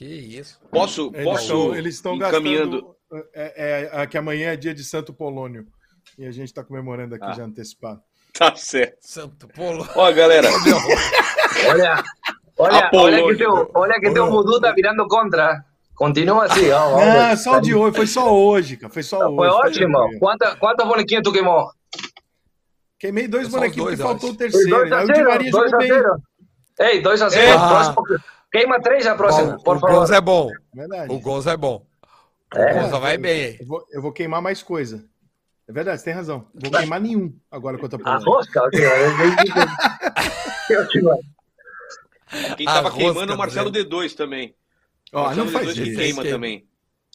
Que isso. posso, Eles posso estão eles estão encaminhando. gastando. É, é, é que amanhã é dia de Santo Polônio. E a gente tá comemorando aqui Ah. já antecipado. Tá certo. Santo Polo. Ó, galera, Olha, olha, olha que teu, olha que teu voodoo tá virando contra. Continua assim, ó. Ah, ver. só de hoje, foi só hoje, cara. Foi só hoje. Foi ótimo. tranquilo. Quanta, ¿Cuántos bonequinhos tu queimou? Queimei dois bonequinhos dois, faltou o terceiro. 2 a Aí o Di 0, Maria 2 jogou a bem. 0. Ei, 2 a 0. Ah. Próximo. Queima 3 a próxima, Bom, por o. Gonza é bom. Verdade. O Gonza é bom. O É. Gonza vai bem. Eu vou, eu vou queimar mais coisa. É verdade, você tem razão. Vou queimar nenhum agora contra a A rosca. Que ótimo. quem A tava rosca, queimando é o Marcelo Zé. D2 também. Ó, Marcelo não faz D2 que isso. queima também.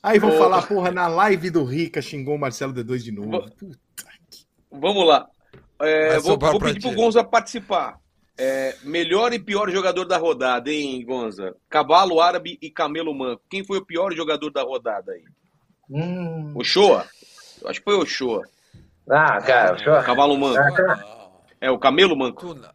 Aí vão Ô. falar, porra, na live do Rica xingou o Marcelo D2 de novo. Vou- Puta. Vamos lá. É, vou vou pedir pro Gonza participar. É, melhor e pior jogador da rodada, hein, Gonza? Cavalo Árabe e Camelo Manco. Quem foi o pior jogador da rodada aí? Mm. O Shoa? Eu acho que foi o Shoa. Ah, cara, yo- Cavalo Manco. Ah, cara. Não, É, o Camelo Manco. tu, não.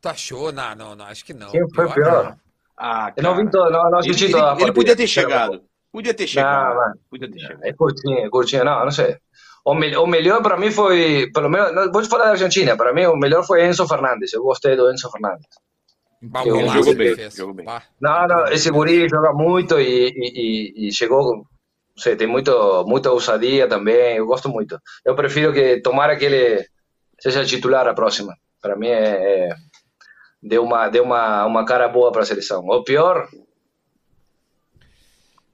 tu achou? Não, não, não, acho que não. ¿Quién fue peor? não. Ah, Eu não vi todo, não, não Ele, assisti ele- ele podia ter chegado. Podia ter chegado. mano. Podia ter chegado. É curtinho, é curtinho, não, não sei. O, me- o melhor para mim foi, pelo menos, não, vou te falar da Argentina, para mim o melhor foi Enzo Fernandes, eu gostei do Enzo Fernandes. Bah, Eu- golaço jogou bem, jogou bem. Não, não, esse guri joga muito e, e, e, e chegou, não sei, tem muito, muita ousadia também, eu gosto muito. Eu prefiro que tomara que ele seja titular a próxima. Para mim é, é- deu uma deu uma, uma cara boa para a seleção. O pior,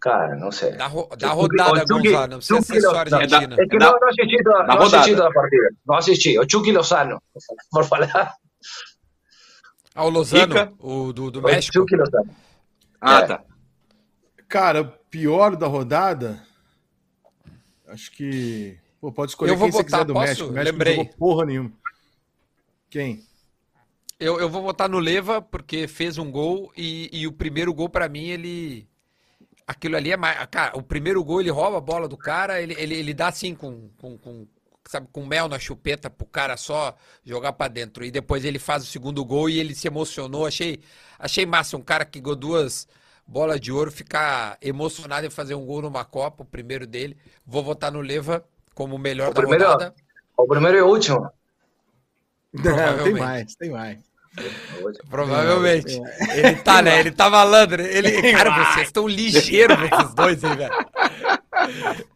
cara, não sei. Da, ro- da O rodada, Chucky- Gonzalo, não precisa Chucky ser só Lozano. Argentina. É que Da- não, não assisti da não assisti rodada. toda a partida. Não assisti. O Chucky Lozano, por falar. Ah, o Lozano, Fica. o do, do O México. Chucky Lozano. Ah, É. tá. Cara, pior da rodada. Acho que. Pô, pode escolher Eu vou quem você botar, quiser do posso? México. O México Lembrei. não jogou porra nenhuma. Quem? Eu, eu vou votar no Leva porque fez um gol e, e o primeiro gol pra mim ele aquilo ali é mais, cara, o primeiro gol ele rouba a bola do cara, ele, ele, ele dá assim com, com, com sabe, com mel na chupeta pro cara só jogar pra dentro e depois ele faz o segundo gol e ele se emocionou, achei achei massa um cara que ganhou duas bolas de ouro ficar emocionado em fazer um gol numa Copa, o primeiro dele. Vou votar no Leva como o melhor O da primeiro- rodada. O primeiro e o último. Não, tem mais, tem mais. Provavelmente. Ele tá, né? Ele tá malandro. Ele... Cara, vocês estão ligeiros esses dois aí, velho.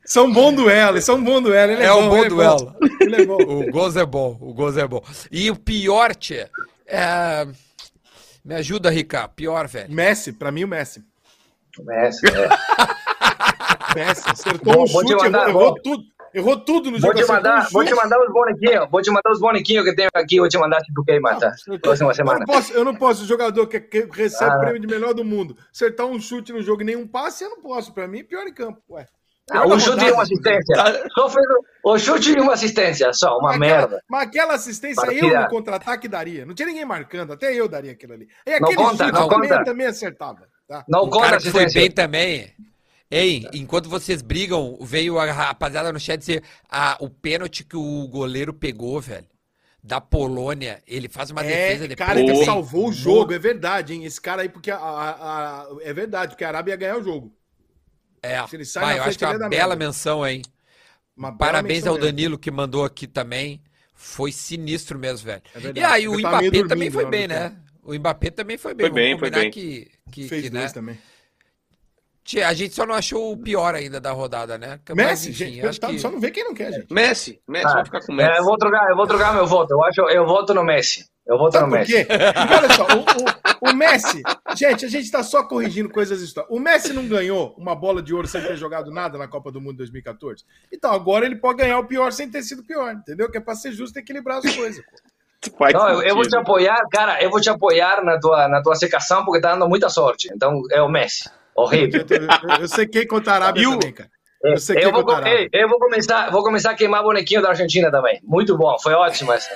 São um bom duelo, são um bom duelo. Ele é, É um bom ele duelo. Ele é bom. O Gozo é bom, o Gozo é bom. E o pior, tia, é... Me ajuda, Rica. Pior, velho. Messi, pra mim o Messi. Messi, é. Messi acertou um chute, errou, tudo. Errou tudo no Vou jogo. te, acertou mandar, vou te mandar os bonequinhos. Vou te mandar os bonequinhos que tenho aqui. Vou te mandar se tu quer matar. Próxima Eu semana. não posso, eu não posso, o jogador que, que recebe Ah. o prêmio de melhor do mundo, acertar um chute no jogo e nenhum passe, eu não posso. Pra mim, pior em campo. Ué. Ah, um chute e uma assistência. Só fez o- o chute e uma assistência. Só, uma Mas merda. aquela, mas aquela assistência eu no contra-ataque daria. Não tinha ninguém marcando, até eu daria aquilo ali. E Não aquele conta, chute não também, conta. eu também acertava. Tá? Não O conta cara que foi bem também. Ei, enquanto vocês brigam, veio a rapaziada no chat dizer ah, o pênalti que o goleiro pegou, velho, da Polônia. Ele faz uma defesa É, depois. cara, ele salvou o jogo, é verdade, hein? Esse cara aí, porque a, a- a- é verdade, porque a Arábia ia ganhar o jogo. É, Se ele sai Vai, eu acho que é é uma bela merda. menção, hein? Uma bela Parabéns menção ao mesmo. Danilo que mandou aqui também. Foi sinistro mesmo, velho. É e aí o Mbappé dormindo também foi bem, né? O Mbappé também foi bem. Foi bem, Vamos foi combinar bem. Que, que, Fez que, dois né? também. Tia, A gente só não achou o pior ainda da rodada, né? Mas, Messi, enfim, gente, acho tá- que... só não vê quem não quer, gente. Messi, Messi, Ah, vamos ficar com o Messi. É, eu, vou trocar, eu vou trocar meu voto. Eu, acho, eu voto no Messi. Eu voto Sabe no por Messi. quê? Porque olha só, o, o- o Messi, gente, a gente tá só corrigindo coisas históricas. O Messi não ganhou uma bola de ouro sem ter jogado nada na Copa do Mundo 2014. Então agora ele pode ganhar o pior sem ter sido pior, entendeu? Que é pra ser justo e equilibrar as coisas. Não, eu, eu vou te apoiar, cara. Eu vou te apoiar na tua, na tua secação porque tá dando muita sorte. Então é o Messi. Horrível. Eu, eu, eu sequei contra a Arábia o- também, cara. Eu sei que Eu vou, contra a com- Arábia. ei, eu vou começar, vou começar a queimar bonequinho da Argentina também. Muito bom, foi ótimo essa.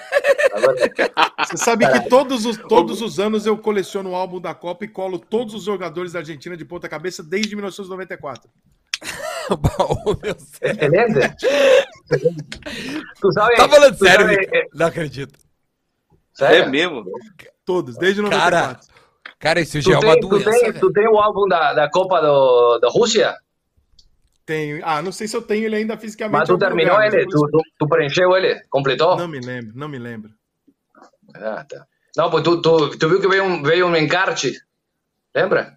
Você sabe que todos os, todos os anos eu coleciono o álbum da Copa e colo todos os jogadores da Argentina de ponta cabeça desde 1994. Bom, meu Deus. Excelente. tu sabes, Tá falando tu sério, sabes- Rica? Não acredito. sério? É mesmo? Todos, desde Cara, 94. cara, isso já é Tu uma tem, tu, doença, tem, velho. tu tem o álbum da, da Copa do, da Rússia? Tenho. Ah, não sei se eu tenho ele ainda fisicamente. Mas tu terminou lugar, ele? Tu, tu, tu preencheu ele? Completou? Não me lembro, não me lembro. Ah, tá. Não, pues tu, tu, tu viu que veio um, veio um encarte, lembra?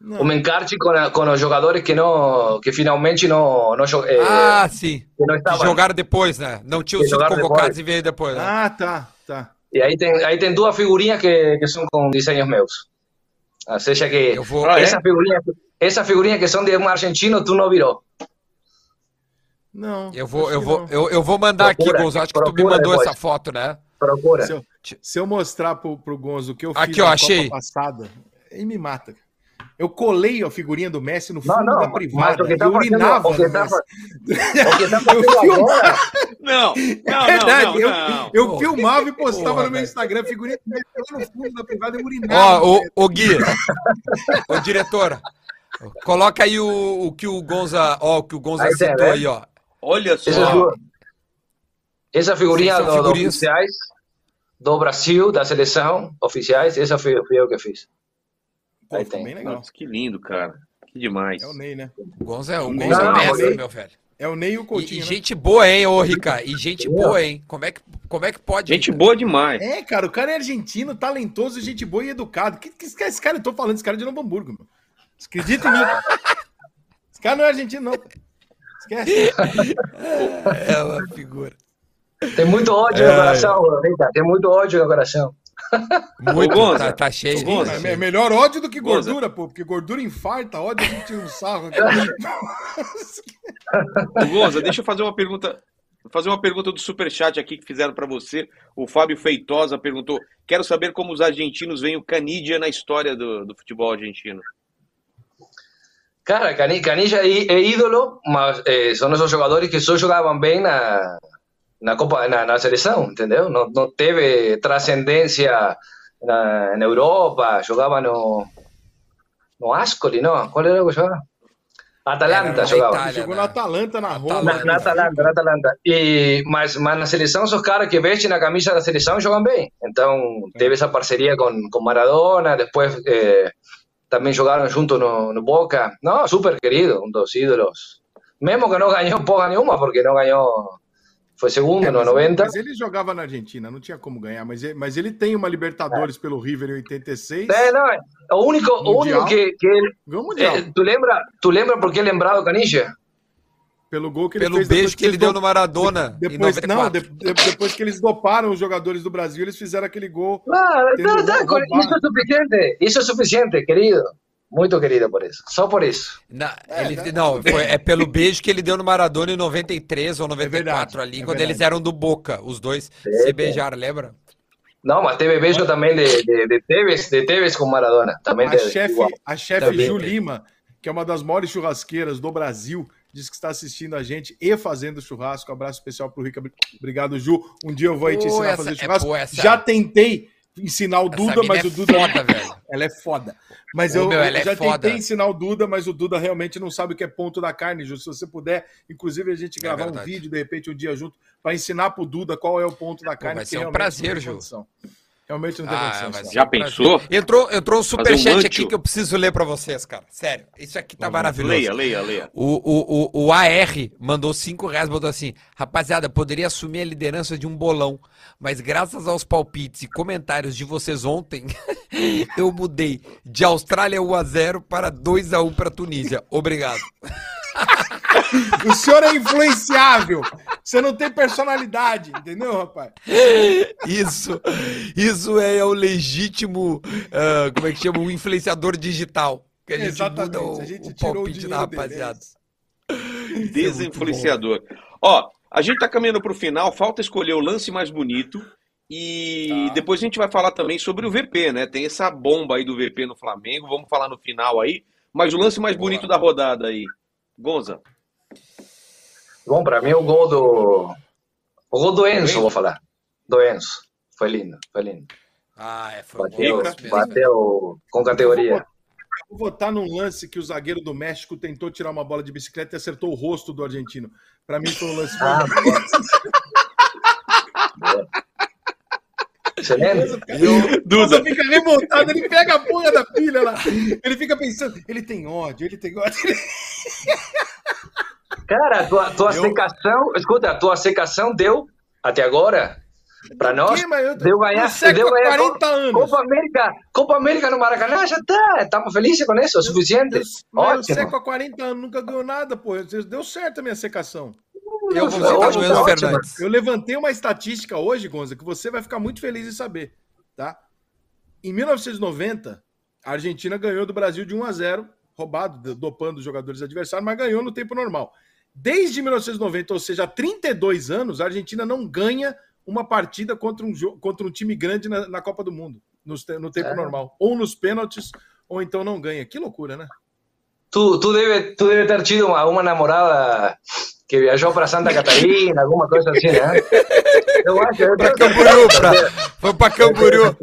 Não. Um encarte com, a- com os jogadores que, não, que finalmente não, não, eh, Ah, sim. que não estavam. jogaram depois, né? Não tinham sido convocados depois. e veio depois. Né? Ah, tá, tá. E aí tem, aí tem duas figurinhas que, que são com desenhos meus. Ou seja que vou- Ah, é? essa, figurinha, essa figurinha que são de um argentino, tu não virou. Não. Eu vou, eu vou, eu, eu vou mandar Procura, aqui, Gonzo. Acho que tu me mandou depois. essa foto, né? Procura. Se eu, se eu mostrar pro, pro Gonzo o que eu fiz Aqui, ó, na achei. Copa passada, ele me mata. Eu colei a figurinha do Messi no Não, fundo não, da mas privada o e tá urinava. o que no tá Messi. O que tá Eu fazendo filmo- agora, Não, não, É verdade, não, eu, não, não. eu Pô. filmava e postava Porra, no meu. Instagram, figurinha do Messi lá no fundo da privada e urinava. Ó, ô Gui, ô diretora, coloca aí o, o que o Gonza, ó, o que o Gonza Aí citou né? aí, ó. Olha essa, só. essa figurinha Sim, são do- figurinhas. oficiais do Brasil, da seleção, oficiais, essa fui, fui eu que fiz. Pô, Aí tem. bem legal. Nossa, que lindo, cara. Que demais. É o Ney, né? O Gonza é, o Não, é mestre, mas- meu velho. É o Ney e o E, Coutinho, e né? gente boa, hein, ô Rica? E gente boa, hein? Como é que, como é que pode? Gente Rica? boa demais. É, cara, o cara é argentino, talentoso, gente boa e educado. Que, que esse cara- esse cara, eu tô falando, esse cara é de Novo Hamburgo, meu. Acredita em mim, cara. Esse cara não é argentino, não. Esquece. É uma figura. Tem muito ódio no coração, Rita, tem muito ódio no coração. Muito, Ô, Gonza, tá, tá cheio. ô, Gonza, tá É cheio. melhor ódio do que Gonza. gordura, pô, porque gordura infarta, ódio a gente tira um sarro. aqui. Ô, Gonza, deixa eu fazer uma pergunta. Fazer uma pergunta do Superchat aqui que fizeram para você. O Fábio Feitosa perguntou: Quero saber como os argentinos veem o Canidia na história do, do futebol argentino. Cara, Cani- Canilla é, é ídolo, mas eh, são esses jogadores que só jogavam bem na, na Copa, na, na seleção, entendeu? Não, não teve transcendência na, na Europa, jogava no, no Ascoli, não? Qual era o que jogava? Atalanta jogava. Itália. Jogou né? na Atalanta, na Roma. Na, na Atalanta, na Atalanta. E, mas, mas na seleção, os caras que vestem a camisa da seleção jogam bem. Então, teve essa parceria com, com Maradona, depois eh, também jogaram junto no, no Boca. Não, super querido, um dos ídolos. Mesmo que não ganhou porra nenhuma, porque não ganhou. Foi segundo É, no mas, 90. mas ele jogava na Argentina, não tinha como ganhar, mas ele, mas ele tem uma Libertadores pelo River em 86. É, não, é. o único, o Mundial. único que. que ele- Ganhou o Mundial. eh, tu, lembra, tu lembra por que lembrado Canija? pelo gol que ele Pelo fez beijo que ele deu no Maradona em Depois, 94. não, de- de- depois que eles doparam os jogadores do Brasil, eles fizeram aquele gol. Ah, tá, roubado. isso é suficiente. Isso é suficiente, querido. Muito querido por isso. Só por isso. Na- ele- não, foi- é pelo beijo que ele deu no Maradona em 93 ou 94 verdade, ali, é quando verdade. eles eram do Boca, os dois se beijaram, lembra? Não, mas teve beijo também de, de, de Tevez, de Tevez com Maradona. Também A teve. chefe, igual. a chefe Também Ju. Lima, que é uma das maiores churrasqueiras do Brasil, diz que está assistindo a gente e fazendo churrasco. Abraço especial pro Rica. Obrigado, Ju. Um dia eu vou aí te Pô, ensinar a essa- fazer é, churrasco. pô, essa- Já tentei ensinar o Duda, mas é o Duda. foda, velho. Ela é foda. Mas Ô, eu, meu, eu é já foda. tentei ensinar o Duda, mas o Duda realmente não sabe o que é ponto da carne, Ju. Se você puder, inclusive, a gente gravar um É verdade. vídeo, de repente, um dia junto, para ensinar pro Duda qual é o ponto da carne. vai ser um prazer, Ju. Realmente não tem Ah, ser Já pensou? Entrou, entrou um superchat um aqui que eu preciso ler pra vocês, cara. Sério, isso aqui tá Vamos, maravilhoso. Leia, leia, leia. O, o, o, o AR mandou 5 reais, botou assim: Rapaziada, poderia assumir a liderança de um bolão, mas graças aos palpites e comentários de vocês ontem, eu mudei de Austrália 1x0 para 2x1 para Tunísia. Obrigado. O senhor é influenciável. Você não tem personalidade, entendeu, rapaz? Isso, isso é o legítimo, ah, como é que chama? Um influenciador digital. Que a gente Exatamente, muda o, a gente o tirou o palpite da dele, é rapaziada. isso. Desinfluenciador. Ó, a gente tá caminhando pro final, falta escolher o lance mais bonito. E Tá. depois a gente vai falar também sobre o VP, né? Tem essa bomba aí do VP no Flamengo, vamos falar no final aí. Mas o lance mais bonito da rodada aí. Gonza. Bom, para mim o gol do. O gol do Enzo, vou falar. Do Enzo. Foi lindo, foi lindo. Ah, é, foi Bateu, mesmo. bateu com categoria. Vou votar num lance que o zagueiro do México tentou tirar uma bola de bicicleta e acertou o rosto do argentino. Pra mim foi um lance. Ah, Excelente. O Duda. Duda fica revoltado, ele pega a porra da pilha lá. Ele fica pensando, ele tem ódio, ele tem ódio. Cara, tua, tua Eu- secação, escuta, tua secação deu até agora para nós. Eu- Deu ganhar, eu deu ganhar 40 anos. Copa América, Copa América no Maracanã, já tá. Estamos felizes com isso, é suficiente. Eu, eu Ótimo. seco há 40 anos, nunca ganhou nada, pô. Deu certo a minha secação. Eu vou no ótimo. Fernandes. Eu levantei uma estatística hoje, Gonza, que você vai ficar muito feliz em saber, tá? Em 1990, a Argentina ganhou do Brasil de 1 a 0, roubado, dopando os jogadores adversários, mas ganhou no tempo normal. Desde 1990, ou seja, há 32 anos, a Argentina não ganha uma partida contra um, contra um time grande na, na Copa do Mundo, te- no, tempo É. normal. Ou nos pênaltis, ou então não ganha. Que loucura, né? Tú, tú, debe, tú debe ter tido uma, uma namorada que viajou para Santa Catarina, alguma coisa assim, né? Eu acho. Eu Pra Camboriú, pra, foi pra Camboriú.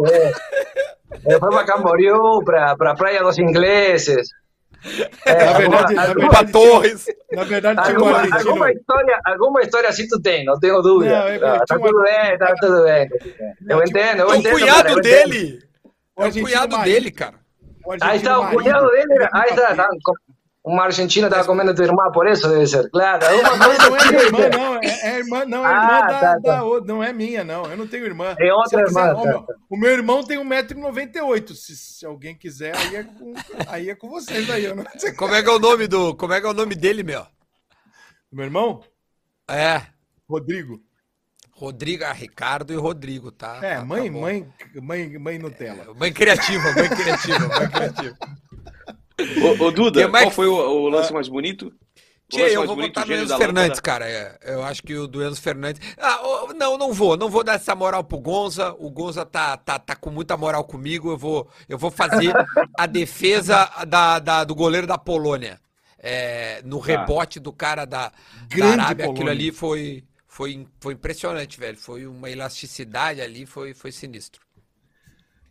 É, foi para Camboriú, para para Praia dos Ingleses. É, Na verdade, alguma, Pra verdade, Torres. na verdade tinha um alguma, alguma, história, alguma história assim tu tem, não tenho dúvida. Não, é, tá, tá uma- tudo bem, tá tudo bem. Não, Eu entendo, eu O entendo. cunhado cara, dele. O É o cunhado dele, cara. O Aí está, o cunhado dele. ele Aí está, tá, uma argentina estava comendo tua irmã, por isso deve ser. Claro, Não, coisa não é minha irmã, não. É, é irmã, não, é irmã Ah, da, tá, da tá. outra. Não é minha, não. Eu não tenho irmã. É outra quiser- irmã, ó, tá, meu- o meu irmão tem 1,98m. Se, se alguém quiser, aí é com, aí é com vocês aí. Eu não. Como é que é o nome do. Como é que é o nome dele, meu? Meu irmão? É. Rodrigo. Rodrigo, ah, Ricardo e Rodrigo, tá? É, Tá- mãe, tá mãe, mãe, mãe Nutella. Mãe criativa, mãe criativa, mãe criativa. Ô, ô, Duda, Que mais- qual foi o, o lance mais bonito? Tchê, eu vou bonito, votar no Enzo Fernandes, cara. É, Eu acho que o do Enzo Fernandes. Ah, ô, não, não vou. Não vou dar essa moral pro Gonza. O Gonza tá, tá, tá com muita moral comigo. Eu vou, eu vou fazer a defesa da, da- do goleiro da Polônia. É, no rebote do cara da, da Arábia. Aquilo Polônia. ali foi, foi, foi impressionante, velho. Foi uma elasticidade ali, foi, foi sinistro.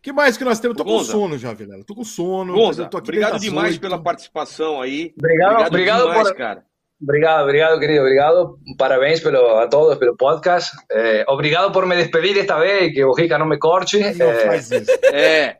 Que mais que nós temos? Tô com Gonza. sono já, Vilela. Tô com sono. Gonza, eu tô aqui obrigado demais pela participação aí. Obrigado, obrigado demais, por- cara. Obrigado, obrigado, querido. Obrigado. Parabéns pelo, a todos pelo podcast. Eh, obrigado por me despedir esta vez, que o Rica não me corte. Não Eh, faz isso. É,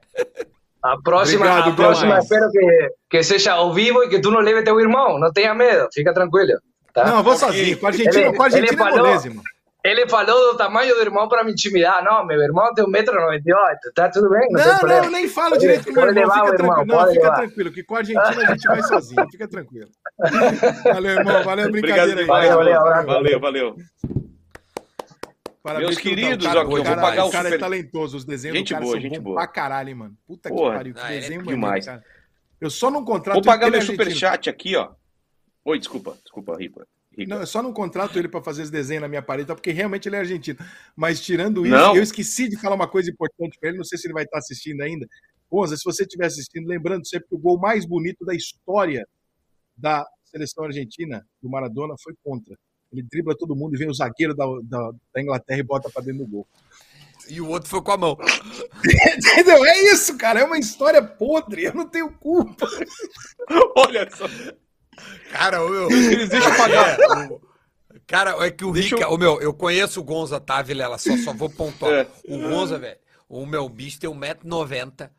a próxima, Obrigado, a próxima espero que, que seja ao vivo e que tu não leve teu irmão. Não tenha medo, fica tranquilo. Tá? Não, eu vou sozinho. Com a Argentina, Ele- com a Argentina ele é falou- moleza, irmão. Ele falou do tamanho do irmão para me intimidar. Não, meu irmão tem 1,98m. Tá tudo bem? Não, Não, não, nem fala direito com o meu irmão. levar Fica irmão, tranquilo. Não, fica tranquilo, que com a Argentina a gente vai sozinho. Fica tranquilo. Valeu, irmão. Valeu a obrigado brincadeira aí. Valeu, valeu, valeu, valeu. Parabéns Meus queridos, cara, ó, que eu o vou cara- pagar o cara é super- talentoso, os desenhos Gente do cara boa, são gente boa. pra caralho, hein, mano. Puta Porra, que pariu, que ah, ele é desenho demais. maneiro, cara. Eu só não contrato Vou pagar meu é superchat aqui, ó. Oi, desculpa, desculpa, Ripa. Não, eu só não contrato ele pra fazer esse desenho na minha parede, tá? porque realmente ele é argentino. Mas tirando isso, Não. eu esqueci de falar uma coisa importante pra ele, não sei se ele vai estar assistindo ainda. Gonza, se você estiver assistindo, lembrando sempre que o gol mais bonito da história da seleção argentina, do Maradona, foi contra. Ele dribla todo mundo e vem o zagueiro da, da, da Inglaterra e bota pra dentro do gol. E o outro foi com a mão. Entendeu? É isso, cara. É uma história podre. Eu não tenho culpa. Olha só. Cara, o meu. Eles deixam pagar. É, Cara, é que o Deixa Rica. O meu, eu conheço o Gonza, tá, Vilela? Só, só vou pontuar. É. O Gonza, velho, o meu bicho tem 1,90m.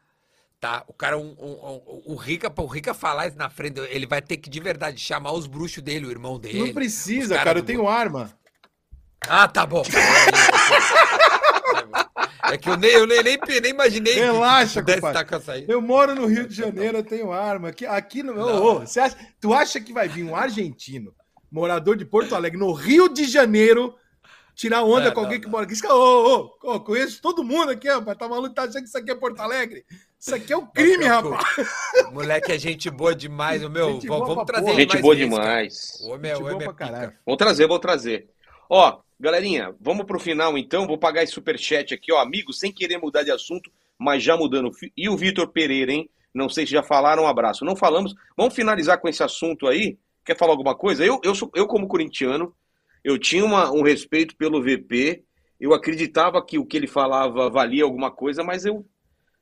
Tá? O cara, um, um- um- o Rica, pra o Rica falar isso na frente, ele vai ter que de verdade chamar os bruxos dele, o irmão dele. Não precisa, os caras cara. Eu do- tenho arma. Ah, tá bom. É que eu nem, eu nem, nem, nem imaginei Relaxa, que estar com essa aí. Eu moro no Rio de Janeiro, eu tenho arma. Aqui, aqui no. Ô, você acha, tu acha que vai vir um argentino, morador de Porto Alegre, no Rio de Janeiro, tirar onda Não, com alguém não, que mora aqui? Isso que- Ô, ô, ô, conheço todo mundo aqui, rapaz. Tá maluco? Tá achando que isso aqui é Porto Alegre? Isso aqui é um crime, rapaz. Moleque é gente boa demais, o meu. Gente vamos trazer porra. Gente boa vezes, cara. demais. O homem é, Gente o homem boa é pra caralho. pica. Vou trazer, vou trazer. Ó, galerinha, vamos pro final então. Vou pagar esse superchat aqui, ó. Amigo, sem querer mudar de assunto, mas já mudando. E o Vitor Pereira, hein? Não sei se já falaram, um abraço. Não falamos. Vamos finalizar com esse assunto aí. Quer falar alguma coisa? Eu, eu, sou, eu como corintiano, eu tinha uma- um respeito pelo VP. Eu acreditava que o que ele falava valia alguma coisa, mas eu,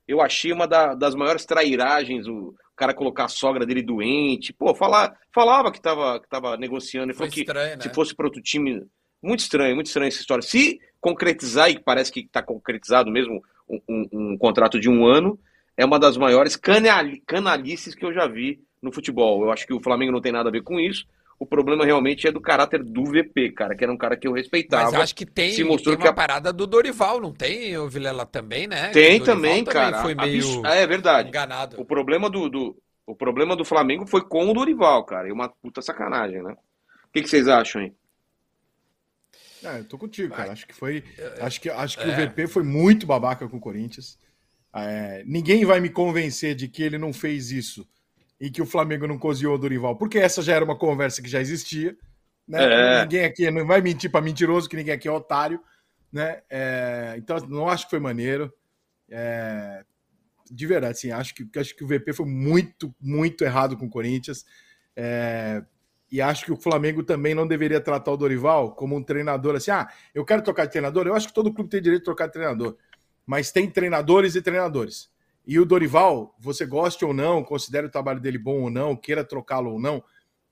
eu achei uma da- das maiores trairagens o cara colocar a sogra dele doente. Pô, falar, falava que tava, que tava negociando. Ele Foi falou que estranho, né? se fosse para outro time. Muito estranho, muito estranho essa história. Se concretizar, e parece que está concretizado mesmo, um, um- um contrato de um ano, é uma das maiores canali- canalices que eu já vi no futebol. Eu acho que o Flamengo não tem nada a ver com isso. O problema realmente é do caráter do VP, cara, que era um cara que eu respeitava. Mas eu acho que tem, se mostrou tem que uma a- parada do Dorival, não tem, o Vilela também, né? Tem Que Dorival também, cara. Foi meio Abs- É verdade. enganado. O problema do, do- o problema do Flamengo foi com o Dorival, cara. E uma puta sacanagem, né? O que, que vocês acham, hein? Ah, eu tô contigo, cara. Acho que foi. Acho que, acho que É. o VP foi muito babaca com o Corinthians. É, ninguém vai me convencer de que ele não fez isso e que o Flamengo não cozinhou o Dorival, porque essa já era uma conversa que já existia. Né? É. Ninguém aqui não vai mentir para mentiroso, que ninguém aqui é otário. Né? É, então, não acho que foi maneiro. É, de verdade, assim, acho que, acho que o VP foi muito, muito errado com o Corinthians. É, e acho que o Flamengo também não deveria tratar o Dorival como um treinador assim. Ah, eu quero trocar de treinador. Eu acho que todo clube tem direito de trocar de treinador. Mas tem treinadores e treinadores. E o Dorival, você goste ou não, considere o trabalho dele bom ou não, queira trocá-lo ou não,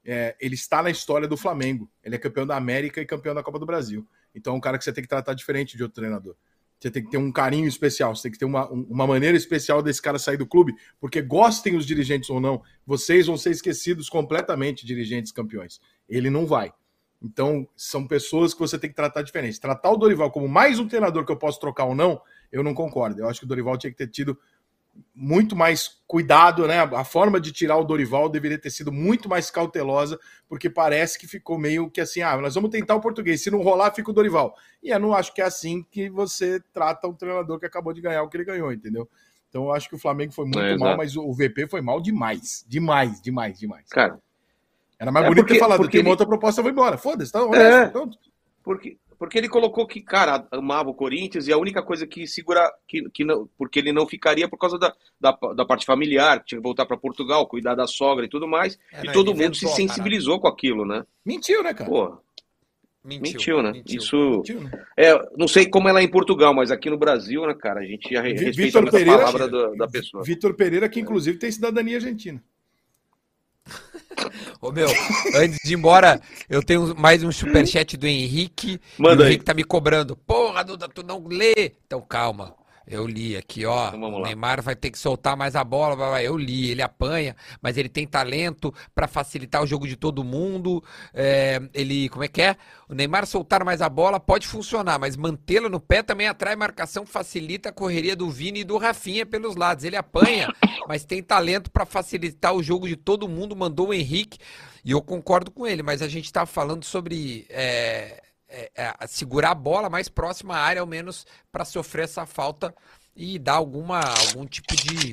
é, ele está na história do Flamengo. Ele é campeão da América e campeão da Copa do Brasil. Então é um cara que você tem que tratar diferente de outro treinador. Você tem que ter um carinho especial, você tem que ter uma, uma maneira especial desse cara sair do clube, porque gostem os dirigentes ou não, vocês vão ser esquecidos completamente, dirigentes campeões. Ele não vai. Então, são pessoas que você tem que tratar diferente. Tratar o Dorival como mais um treinador que eu posso trocar ou não, eu não concordo. Eu acho que o Dorival tinha que ter tido muito mais cuidado, né? A forma de tirar o Dorival deveria ter sido muito mais cautelosa, porque parece que ficou meio que assim, ah, nós vamos tentar o português, se não rolar, fica o Dorival. E eu não acho que é assim que você trata um treinador que acabou de ganhar o que ele ganhou, entendeu? Então eu acho que o Flamengo foi muito é, mal, mas o VP foi mal demais, demais, demais, demais. Cara, era mais é bonito porque, ter falado, porque uma ele... outra proposta foi embora. Foda-se, tá honesto, é, Porque, porque ele colocou que, cara, amava o Corinthians e a única coisa que segura. Que, que não, porque ele não ficaria por causa da, da, da parte familiar, que tinha que voltar para Portugal, cuidar da sogra e tudo mais. É, e todo mundo se sensibilizou com aquilo, né? Mentiu, né, cara? Pô, Mentiu, mentiu, né? Mentiu. Isso. Mentiu, né? É, não sei como é lá em Portugal, mas aqui no Brasil, né, cara, a gente já respeita a palavra da, da pessoa. Vitor Pereira, que inclusive tem cidadania argentina. Ô meu, antes de ir embora, eu tenho mais um superchat do Henrique. Manda o Henrique aí. tá me cobrando. Porra, Duda, tu não lê. Então calma. Eu li aqui, ó. Então, o Neymar vai ter que soltar mais a bola. Eu li, ele apanha, mas ele tem talento para facilitar o jogo de todo mundo. É, ele, como é que é? O Neymar soltar mais a bola pode funcionar, mas mantê-lo no pé também atrai marcação, facilita a correria do Vini e do Rafinha pelos lados. Ele apanha, mas tem talento para facilitar o jogo de todo mundo. Mandou o Henrique e eu concordo com ele, mas a gente tá falando sobre é, é, é, segurar a bola mais próxima à área, ao menos, para sofrer essa falta e dar alguma, algum tipo de,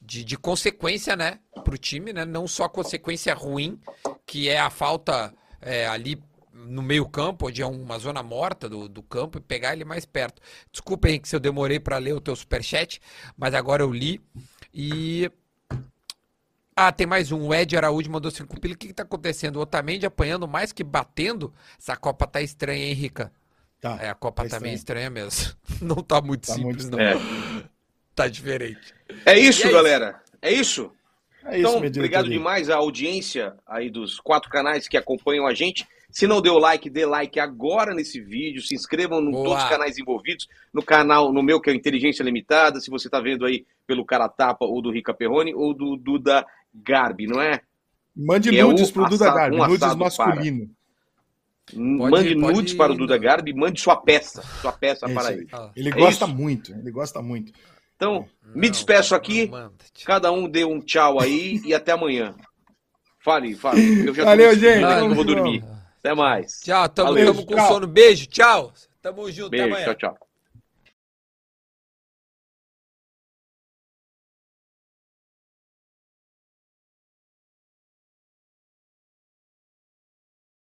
de, de consequência né, para o time, né? não só consequência ruim, que é a falta é, ali no meio campo, onde é uma zona morta do, do campo, e pegar ele mais perto. Desculpa, Henrique, se eu demorei para ler o teu superchat, mas agora eu li. E ah, tem mais um. O Ed Araújo mandou cinco pila. O que, que tá acontecendo? O Otamendi apanhando mais que batendo? Essa Copa tá estranha, hein, Rica? Tá. É, a Copa tá, tá meio estranha mesmo. Não tá muito tá simples, muito... não. É. Tá diferente. É isso, é galera. Isso. É isso. É então, obrigado demais à audiência aí dos quatro canais que acompanham a gente. Se não deu like, dê like agora nesse vídeo. Se inscrevam em todos os canais envolvidos. No canal, no meu, que é Inteligência Limitada. Se você está vendo aí pelo Cara Tapa ou do Rica Perrone ou do Duda Garbi, não é? Mande que nudes é um pro Duda Garbi, um nudes masculino. Para. mande pode... nudes para o Duda Garbi, mande sua peça, sua peça é para ele. Ele é gosta isso? muito, ele gosta muito. Então, não, me despeço aqui, cada um dê um tchau aí e até amanhã. Fale, fale. Eu já Valeu, gente. Eu vou dormir. Até mais. Tchau, tamo, tamo com tchau. sono. Beijo, tchau. Tamo junto, Beijo, até amanhã. Tchau, tchau.